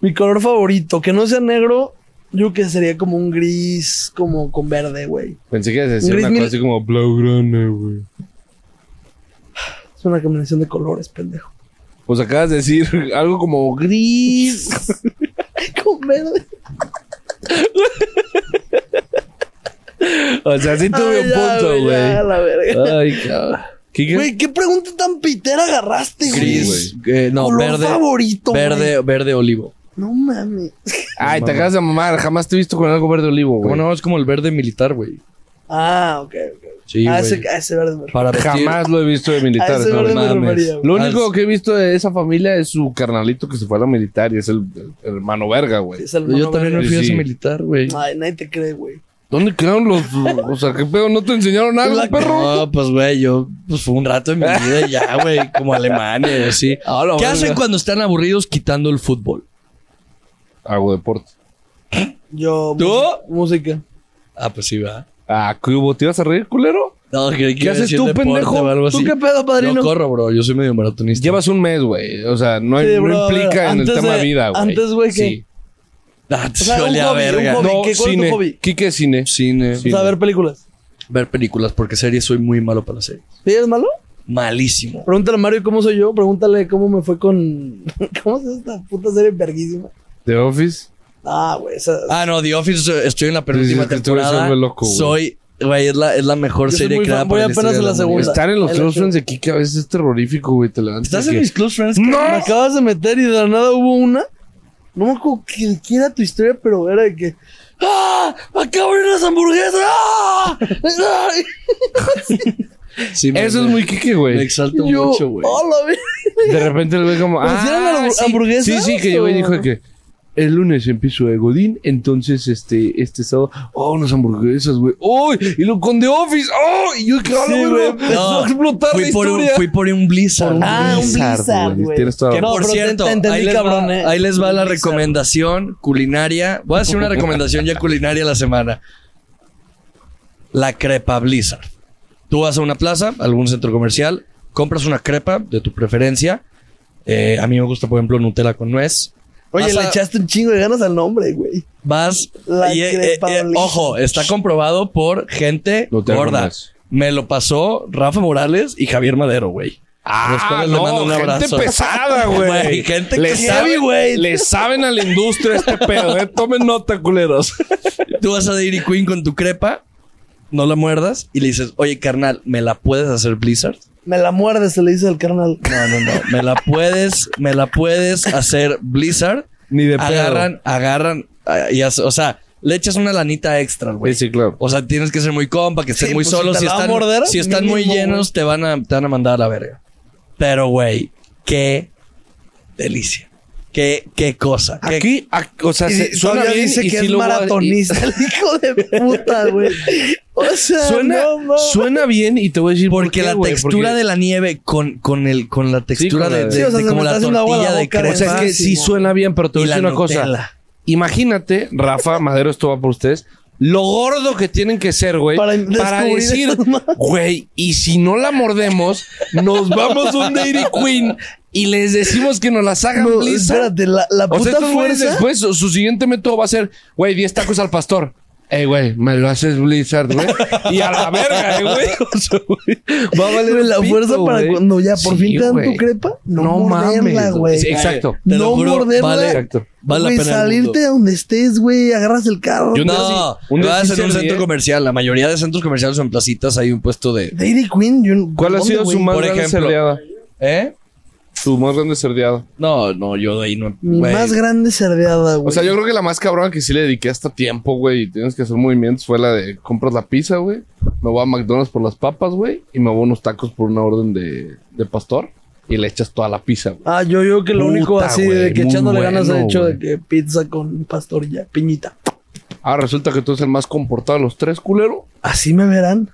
Mi color favorito, que no sea negro, yo creo que sería como un gris, como con verde, güey. Pensé que ibas a decir Gris una mil- cosa así como blaugrana, güey. Es una combinación de colores, pendejo. Pues acabas de decir *laughs* algo como gris. *laughs* Con verde. o sea, sí tuve Ay, un ya, punto, güey, ya, güey. la verga. Ay, cabrón. ¿Qué, Güey, ¿qué pregunta tan pitera agarraste, güey? Gris. eh, no, Color verde. favorito, Verde, verde olivo. No mames. Ay, te acabas de mamar. Jamás te he visto con algo verde olivo, güey. ¿Cómo no? Es como el verde militar, güey. Ah, ok, ok. Sí, ah, güey. ese, verde me Para vestir. Jamás lo he visto de A militar. ese no verde me mames. refería, güey. Lo único que he visto de esa familia es su carnalito que se fue a la militar y es el, el hermano verga, güey. Es el Yo mono también me verde. fui a ese militar, güey. Ay, nadie te cree, güey. ¿Dónde quedaron los.? O sea, ¿qué pedo? ¿No te enseñaron algo, La- perro? No, pues, güey, yo, pues fue un rato de mi vida y ya, güey, como Alemania y así. *laughs* Ah, la ¿Qué verga. hacen cuando están aburridos quitando el fútbol? Hago deporte. Yo. ¿Tú? Música. Ah, pues sí, va. Ah, ¿qué hubo? ¿Te ibas a reír, culero? No, que, ¿Qué haces tú, pendejo? ¿Tú qué pedo, padrino? Yo corro, bro. Yo soy medio maratonista. Llevas un mes, güey. O sea, no, Sí, no bro, a ver, implica en el antes tema de- vida, güey. antes, güey, ¿qué? Sí. Ah, te O sea, un hobby, verga. un hobby. No, ¿Qué- cuál es tu cine. hobby? Quique es cine. Cine. O sea, ver películas. Ver películas, porque series soy muy malo para las series. ¿Sí eres malo? Malísimo. Pregúntale a Mario cómo soy yo. Pregúntale cómo me fue con. *laughs* ¿Cómo es esta puta serie verguísima? The Office. Ah, güey. Esa... Ah, no, The Office, estoy en la penúltima que temporada. loco, güey. soy, güey, es la, es la mejor Yo serie muy creada fan, voy por la apenas en la segunda. Estar en los la close friends de Kike a veces es terrorífico, güey. Te levantas. ¿Estás en que- mis close friends? Me acabas de meter y de la nada hubo una. No me acuerdo que, que era tu historia, pero era de que. ¡Ah! ¡Acabo de ir a las hamburguesas! ¡Ah! *laughs* ¡Ay! Sí, me- Eso es me- muy Kike, Me güey. exalto Yo, mucho, güey. ¡Oh, la! De repente le ve como. ¿Pero si eran ah, sí. hamburguesas Sí, sí, que llegó y o- dijo que. El lunes empiezo de Godín, entonces este, este sábado, oh, unas hamburguesas, güey. ¡Oh! Y lo con The Office, ¡oh! Y yo, Sí, güey. No, a explotar la fui, por un, fui por un Blizzard. Ah, un Blizzard, güey. Tienes toda la Que No, por te- cierto, te entendí, ahí, les cabrón, va, eh. ahí les va la Blizzard. recomendación culinaria. Voy a hacer una *laughs* recomendación ya culinaria la semana. La crepa Blizzard. Tú vas a una plaza, algún centro comercial, compras una crepa de tu preferencia. Eh, a mí me gusta, por ejemplo, Nutella con nuez. Oye, le a- echaste un chingo de ganas al nombre, güey. Vas La y, eh, crepa eh, eh, ojo, está comprobado por gente gorda. Me lo pasó Rafa Morales y Javier Madero, güey. Ah, cuales le no, mando un gente abrazo. pesada, *laughs* Güey, güey. gente le que sabe, güey. Le saben a la industria este pedo, eh. Tomen nota, culeros. *laughs* Tú vas a Dairy Queen con tu crepa, no la muerdas y le dices, oye, carnal, ¿me la puedes hacer Blizzard? Me la muerde, se le dice al carnal. No, no, no. Me la puedes, me la puedes hacer Blizzard. Ni de pedo. Agarran, agarran, y hace- o sea, le echas una lanita extra, güey. Sí, sí, claro. O sea, tienes que ser muy compa, que estén Sí, muy pues, si solos. Si, a están, morder, si están muy llenos, te van, a, te van a mandar a la verga. Pero, güey, qué delicia. Qué, qué cosa. Qué- Aquí, o sea, Y se- suena todavía bien dice y que sí es maratonista, *laughs* el hijo de puta, güey. O *laughs* sea, Suena, no, suena bien y te voy a decir por Porque qué, la güey, textura porque- de la nieve con, con, el, con la textura con la de, Sí, o sea, de como la tortilla de boca, O sea, es que sí suena bien, pero te voy a decir una cosa. Imagínate, Rafa, Madero, esto va por ustedes. Lo gordo que tienen que ser, güey, Para para, decir, güey, y si no la mordemos, nos vamos a un Dairy Queen y les decimos que nos las hagan No, espérate, la, la O puta sea, estos güeyes fuerza. después, su, su siguiente método va a ser, güey, 10 tacos al pastor. Ey, güey, me lo haces Blizzard, güey. Y a la verga, eh, güey. *laughs* Va a valer la pito, fuerza para cuando ya por Sí, fin te dan tu crepa, no, No morderla, mames. güey. Sí, exacto. Te lo no juro, morderla. vale- Exacto. Vale Güey, la pena el salirte de donde estés, güey, agarras el carro. Yo- No, un día vas en un centro comercial. La mayoría de centros comerciales o en placitas hay un puesto de... Dairy Queen, yo, ¿Cuál ha ¿dónde, sido su más Por grande? ¿Eh? Tu más grande cerdeada. No, no, yo de ahí no. Mi güey. más grande cerdeada, güey. O sea, yo creo que la más cabrona que sí le dediqué hasta tiempo, güey, y tienes que hacer movimientos fue la de compras la pizza, güey. Me voy a McDonald's por las papas, güey, y me voy a unos tacos por una orden de, de pastor y le echas toda la pizza, güey. Ah, yo, yo que lo Puta, único así de que echándole ganas bueno, hecho de que pizza con pastorilla, piñita. Ah, resulta que tú eres el más comportado de los tres, culero. Así me verán.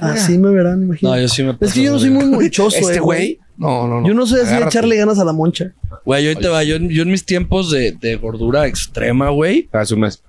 Así me verán, No, imagínate. yo sí me es que yo no soy muy monchoso, Este eh, güey. No, no, no. Yo no sé así Agárrate. echarle ganas a la moncha. Güey, yo te va. Yo, yo en mis tiempos de, de gordura extrema, güey. Hace un mes.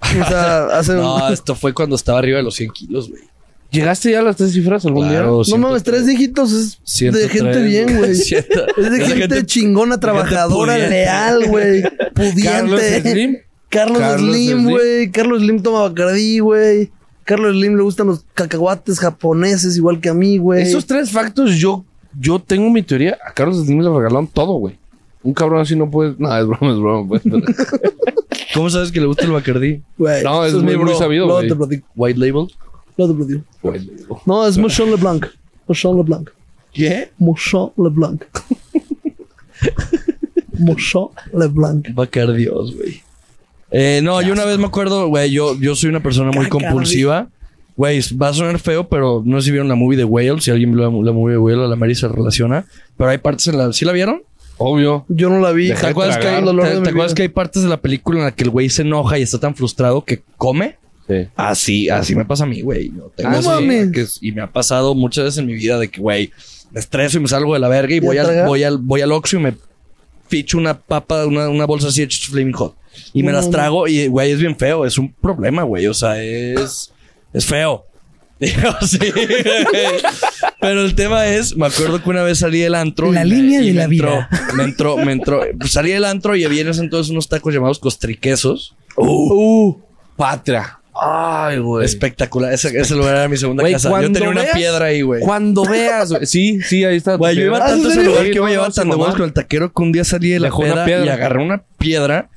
O sea, *laughs* hace. No, No, esto fue cuando estaba arriba de los 100 kilos, güey. ¿Llegaste ya a las tres cifras algún Claro, día? mames, tres dígitos es de 103, gente bien, güey. *laughs* Es de gente, chingona, trabajadora, pudiente. leal, güey. *laughs* Pudiente. Carlos Slim. Carlos, Carlos Slim, güey. Carlos Slim toma Bacardí, güey. Carlos Slim le gustan los cacahuates japoneses igual que a mí, güey. Esos tres factos, yo, yo tengo mi teoría. A Carlos Slim le regalaron todo, güey. Un cabrón así no puede. No, es broma, es broma. pues, pero- *laughs* ¿Cómo sabes que le gusta el Bacardí? Güey, No, es eso muy- muy sabido, güey. te platico. White Label. Luego te platico. Güey, No, es Mouchon LeBlanc. Mouchon LeBlanc. ¿Qué? Mouchon LeBlanc. *laughs* Mouchon LeBlanc. Bacardios, güey. Eh, no, yo una vez me acuerdo, güey, yo, yo soy una persona muy Bacardi. compulsiva. Güey, va a sonar feo, pero no sé si vieron la movie de Whale. Si alguien vio la, la movie de Whale, a la Mary se relaciona. Pero hay partes en la... ¿Sí la vieron? Obvio. Yo no la vi. Deja ¿Te acuerdas, que, hay- dolor te- de te mi acuerdas vida. que hay partes de la película en la que el güey se enoja y está tan frustrado que come? Sí. Así, así me pasa a mí, güey. Yo tengo Ah, mames. que es- y me ha pasado muchas veces en mi vida de que, güey, me estreso y me salgo de la verga y ¿Y a voy al, tragar? voy al, voy al Oxxo y me ficho una papa, una, una bolsa así de Cheetos Flaming Hot. Y me No, las trago y, güey, es bien feo. Es un problema, güey. O sea, es, es feo. Digo, *laughs* sí. Pero el tema es, me acuerdo que una vez salí del antro. La y me- línea y de me la entró- vida. Me entró, me entró. pues salí del antro y había en ese entonces unos tacos llamados costriquesos. Uh, patria. Ay, güey. Espectacular. Ese, ese lugar era mi segunda Güey, casa. Yo tenía una piedra ahí, güey. Cuando veas, güey. Sí, sí, ahí está. Güey, yo iba ¿Ah, tanto ese lugar que no, me llevaba tan de con el taquero que un día salí de la peda y piedra. agarré una piedra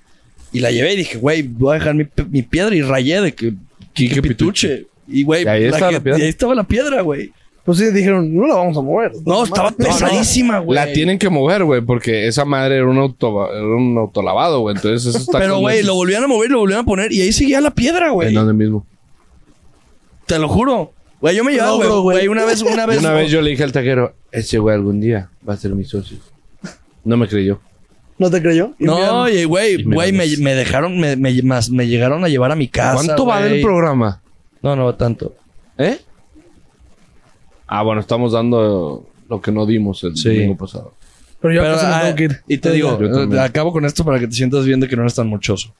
y la llevé y dije, güey, voy a dejar mi, mi piedra y rayé de que Quique Quique Pituche. Y güey, Y ahí la estaba que- la piedra. y ahí estaba la piedra, güey. Pues sí, dijeron, no la vamos a mover. No, estaba pesadísima, güey. La tienen que mover, güey, porque esa madre era un, auto, era un autolavado, güey. Entonces eso está Pero, güey, lo volvían a mover y lo volvían a poner y ahí seguía la piedra, güey. En donde mismo. Te lo juro. Güey, yo me llevaba, güey. güey. Güey, una vez, una *laughs* Y vez. una vez yo le dije al taquero, ese güey algún día va a ser mi socio. No me creyó. ¿No te creyó? Y No, güey, güey, me, pues. me dejaron, me, me, llegaron a llevar a mi casa. ¿Cuánto va del programa? No, no va tanto. ¿Eh? Ah, bueno, estamos dando lo que no dimos el Sí. domingo pasado. Pero yo Pero, me ah, tengo que ir. Y te digo, Yo también. eh, acabo con esto para que te sientas bien de que no eres tan muchoso.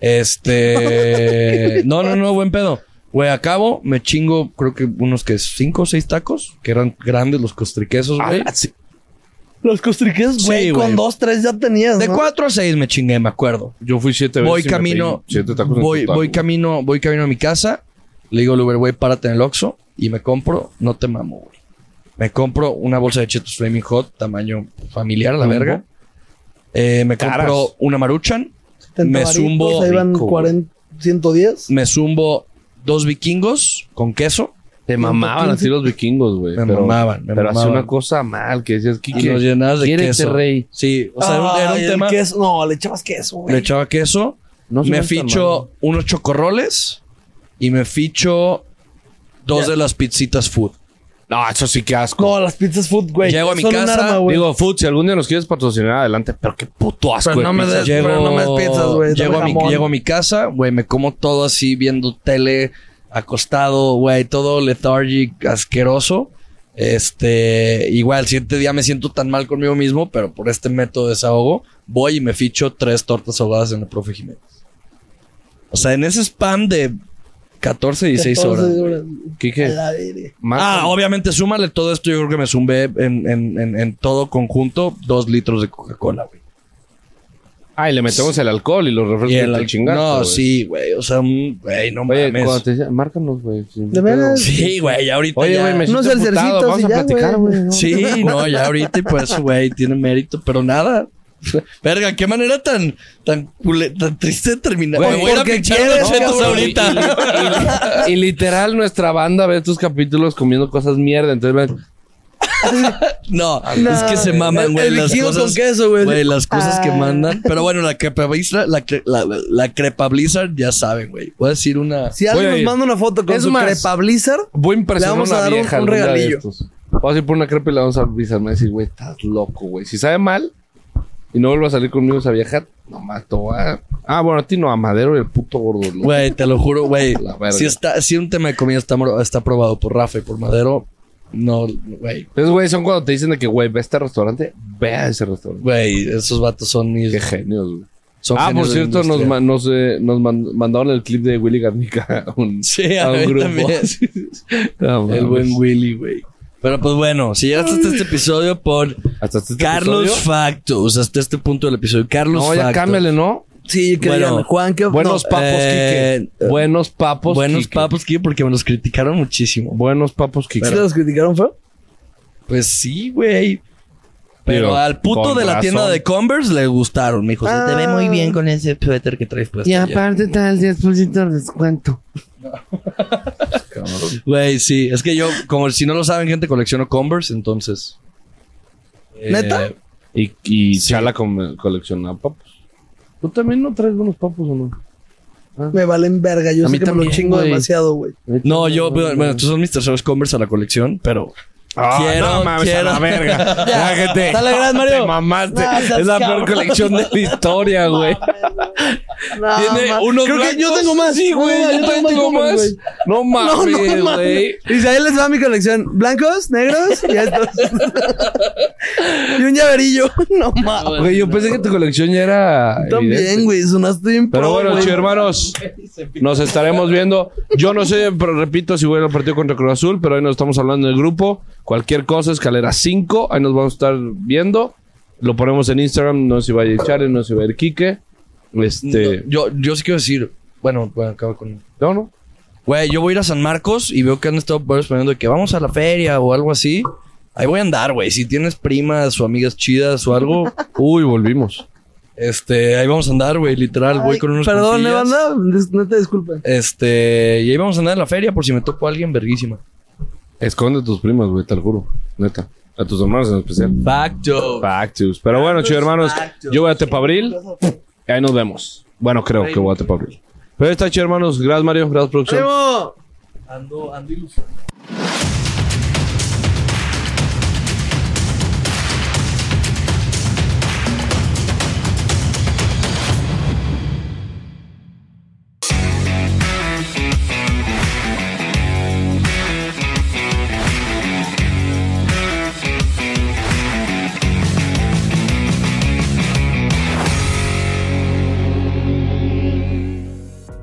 Este. *laughs* no, no, no, buen pedo. Güey, acabo, me chingo, creo que unos que cinco o seis tacos, que eran grandes los costriquesos, güey. Ah, sí. Los costriques, Sí, güey, güey. con dos, tres ya tenías, De ¿no? cuatro a seis me chingué, me acuerdo. Yo fui siete veces. Voy y me camino, pedí Siete tacos en voy, total, voy güey. camino, voy camino a mi casa. Le digo al Uber, güey, párate en el Oxxo y me compro, no te mamo, güey. Me compro una bolsa de Cheetos Flaming Hot, tamaño familiar, a la verga. Eh, me Caras. compro una Maruchan. 70 me zumbo Ahí van rico, güey. 40, 110. Me zumbo dos vikingos con queso. Te mamaban así los vikingos, güey. Me pero, mamaban, me Pero hacía mamaban. una cosa mal, que decías, Y Kike, los llenabas de quiérete, queso. rey. Sí, o sea, era un- era un Ay, el tema. queso. No, le echabas queso, güey. Le echaba queso. No se me tan ficho unos chocorroles. Y me ficho dos de las pizzitas food. No, eso sí que asco. No, las pizzas food, güey. Llego a mi Son un casa, arma, güey. Digo, Food, si algún día nos quieres patrocinar, adelante. Pero qué puto asco. Pero de no me pizza. des- Llego, pero no me des pizzas, güey, llego, dame a mi, jamón. llego a mi casa, güey, me como todo así viendo tele, acostado, güey, todo lethargic, asqueroso. Este, igual, el siguiente día me siento tan mal conmigo mismo, pero por este método de desahogo, voy y me ficho tres tortas ahogadas en el profe Jiménez. O sea, en ese spam de 14, 16 horas. 14 horas. Quique, Ah, obviamente, súmale todo esto. Yo creo que me zumbé en, en, en, en todo conjunto dos litros de Coca-Cola, güey. Ah, y le metemos el alcohol y los refrescos Y el al- No, sí, güey. O sea, un- güey, no Oye, mames. cuando te decía, márcanos, güey. ¿De veras? Sí, güey, ya ahorita Oye, ya- güey, me Unos Vamos y a ya, platicar, güey. Sí, no, ya ahorita y pues, güey, tiene mérito, pero nada. Verga, qué manera tan, tan, cule- tan triste de terminar. Güey, voy a pinchar unos chetos cabrón. ahorita. Y literal, nuestra banda ve tus capítulos comiendo cosas mierda. Entonces ven. No, No, es que se maman, güey, el las cosas. con queso, güey. Güey, las cosas que Ah. mandan. Pero bueno, la crepa Blizzard, la, cre- la, la crepa Blizzard, ya saben, güey. Voy a decir una. Si alguien Voy nos manda una foto con Es su más, crepa Blizzard, Voy a impresionar Le vamos a una dar un- vieja un de regalillo. Vamos a ir por una crepa y le vamos a avisar. Me va a decir, güey, estás loco, güey. Si sabe mal y no vuelve a salir conmigo esa vieja, no mato a... Ah, bueno, a ti no, a Madero y el puto gordo. Güey, te lo juro, güey. *laughs* Si, está, si un tema de comida está, está aprobado por Rafa y por Madero, no, güey. Esos güey son cuando te dicen de que, güey, ve a este restaurante, ve a ese restaurante. Güey, esos vatos son mis. Qué genios, güey. son ah, por cierto, nos, ma- nos, eh, nos man- mandaron el clip de Willy Garnica a un, Sí, a a un mí grupo. también. *laughs* No, El buen Willy, güey. Pero pues bueno, si llegaste hasta este episodio por Hasta este Carlos episodio. Factos, hasta este punto del episodio. Carlos No, ya Factos. cámbiale, ¿no? sí, que Bueno, digan, Juan, que Buenos no, papos, eh, Quique. Buenos papos, Buenos Quique. papos, Kike, porque me los criticaron muchísimo. Buenos papos, Quique. ¿sí los criticaron feo? Pues sí, güey. Pero al puto de la razón. tienda de Converse le gustaron. Me dijo, se te ve muy bien con ese suéter que traes puesto. Y aparte está el 10% de descuento. Güey, sí. Es que yo, como si no lo saben, gente, colecciono Converse, entonces. eh, ¿Neta? Y, y Sí. Chala colecciona papos. ¿Tú también no traes buenos papos o no? Me valen verga. Yo A sé mí que me también, lo chingo demasiado, güey. No, yo, bueno, bueno, estos son mis terceros Converse a la colección, pero. Ah, quiero, no mames, quiero. a la verga. *laughs* Ya, gente. Dale, gracias, Mario. Te mamaste. No, seas es la peor cabrón. colección de la historia, güey. No, *laughs* Tiene ma- unos Creo que yo tengo más. Sí, güey. Yo también tengo más. güey. No No, mames, no, mames. güey. Y ahí les va mi colección. Blancos, negros y estos. *laughs* y un llaverillo. No mames. Güey, yo pensé que tu colección ya era. También, evidente. güey. Sonaste bien Pero pro, bueno, chido, hermanos, nos estaremos viendo. Yo no sé, pero repito, si voy al partido contra Cruz Azul, pero ahí nos estamos hablando en el grupo. Cualquier cosa, escalera 5, ahí nos vamos a estar viendo. Lo ponemos en Instagram, no sé si va a ir Chale, no sé si va a ir Quique. Este. No, yo, yo sí quiero decir. Bueno, bueno, acabo con. No, no. Güey, yo voy a ir a San Marcos y veo que han estado varios poniendo que vamos a la feria o algo así. Ahí voy a andar, güey. Si tienes primas o amigas chidas o algo, *laughs* Uy, volvimos. este, ahí vamos a andar, güey. Literal, voy Ay, con unos Perdón. Dis- No te disculpen. Este, y ahí vamos a andar en la feria por si me topo a alguien verguísima. Esconde tus primas, güey, te lo juro. Neta. A tus hermanos en especial. Facto. Factus. Pero bueno, chido, hermanos, yo voy a Tepabril. Ahí nos vemos. Bueno, creo que voy a Tepabril. Pero ahí está, chido, hermanos. Gracias, Mario. Gracias, producción. ¡Ánimo! Ando, ando ilusionado.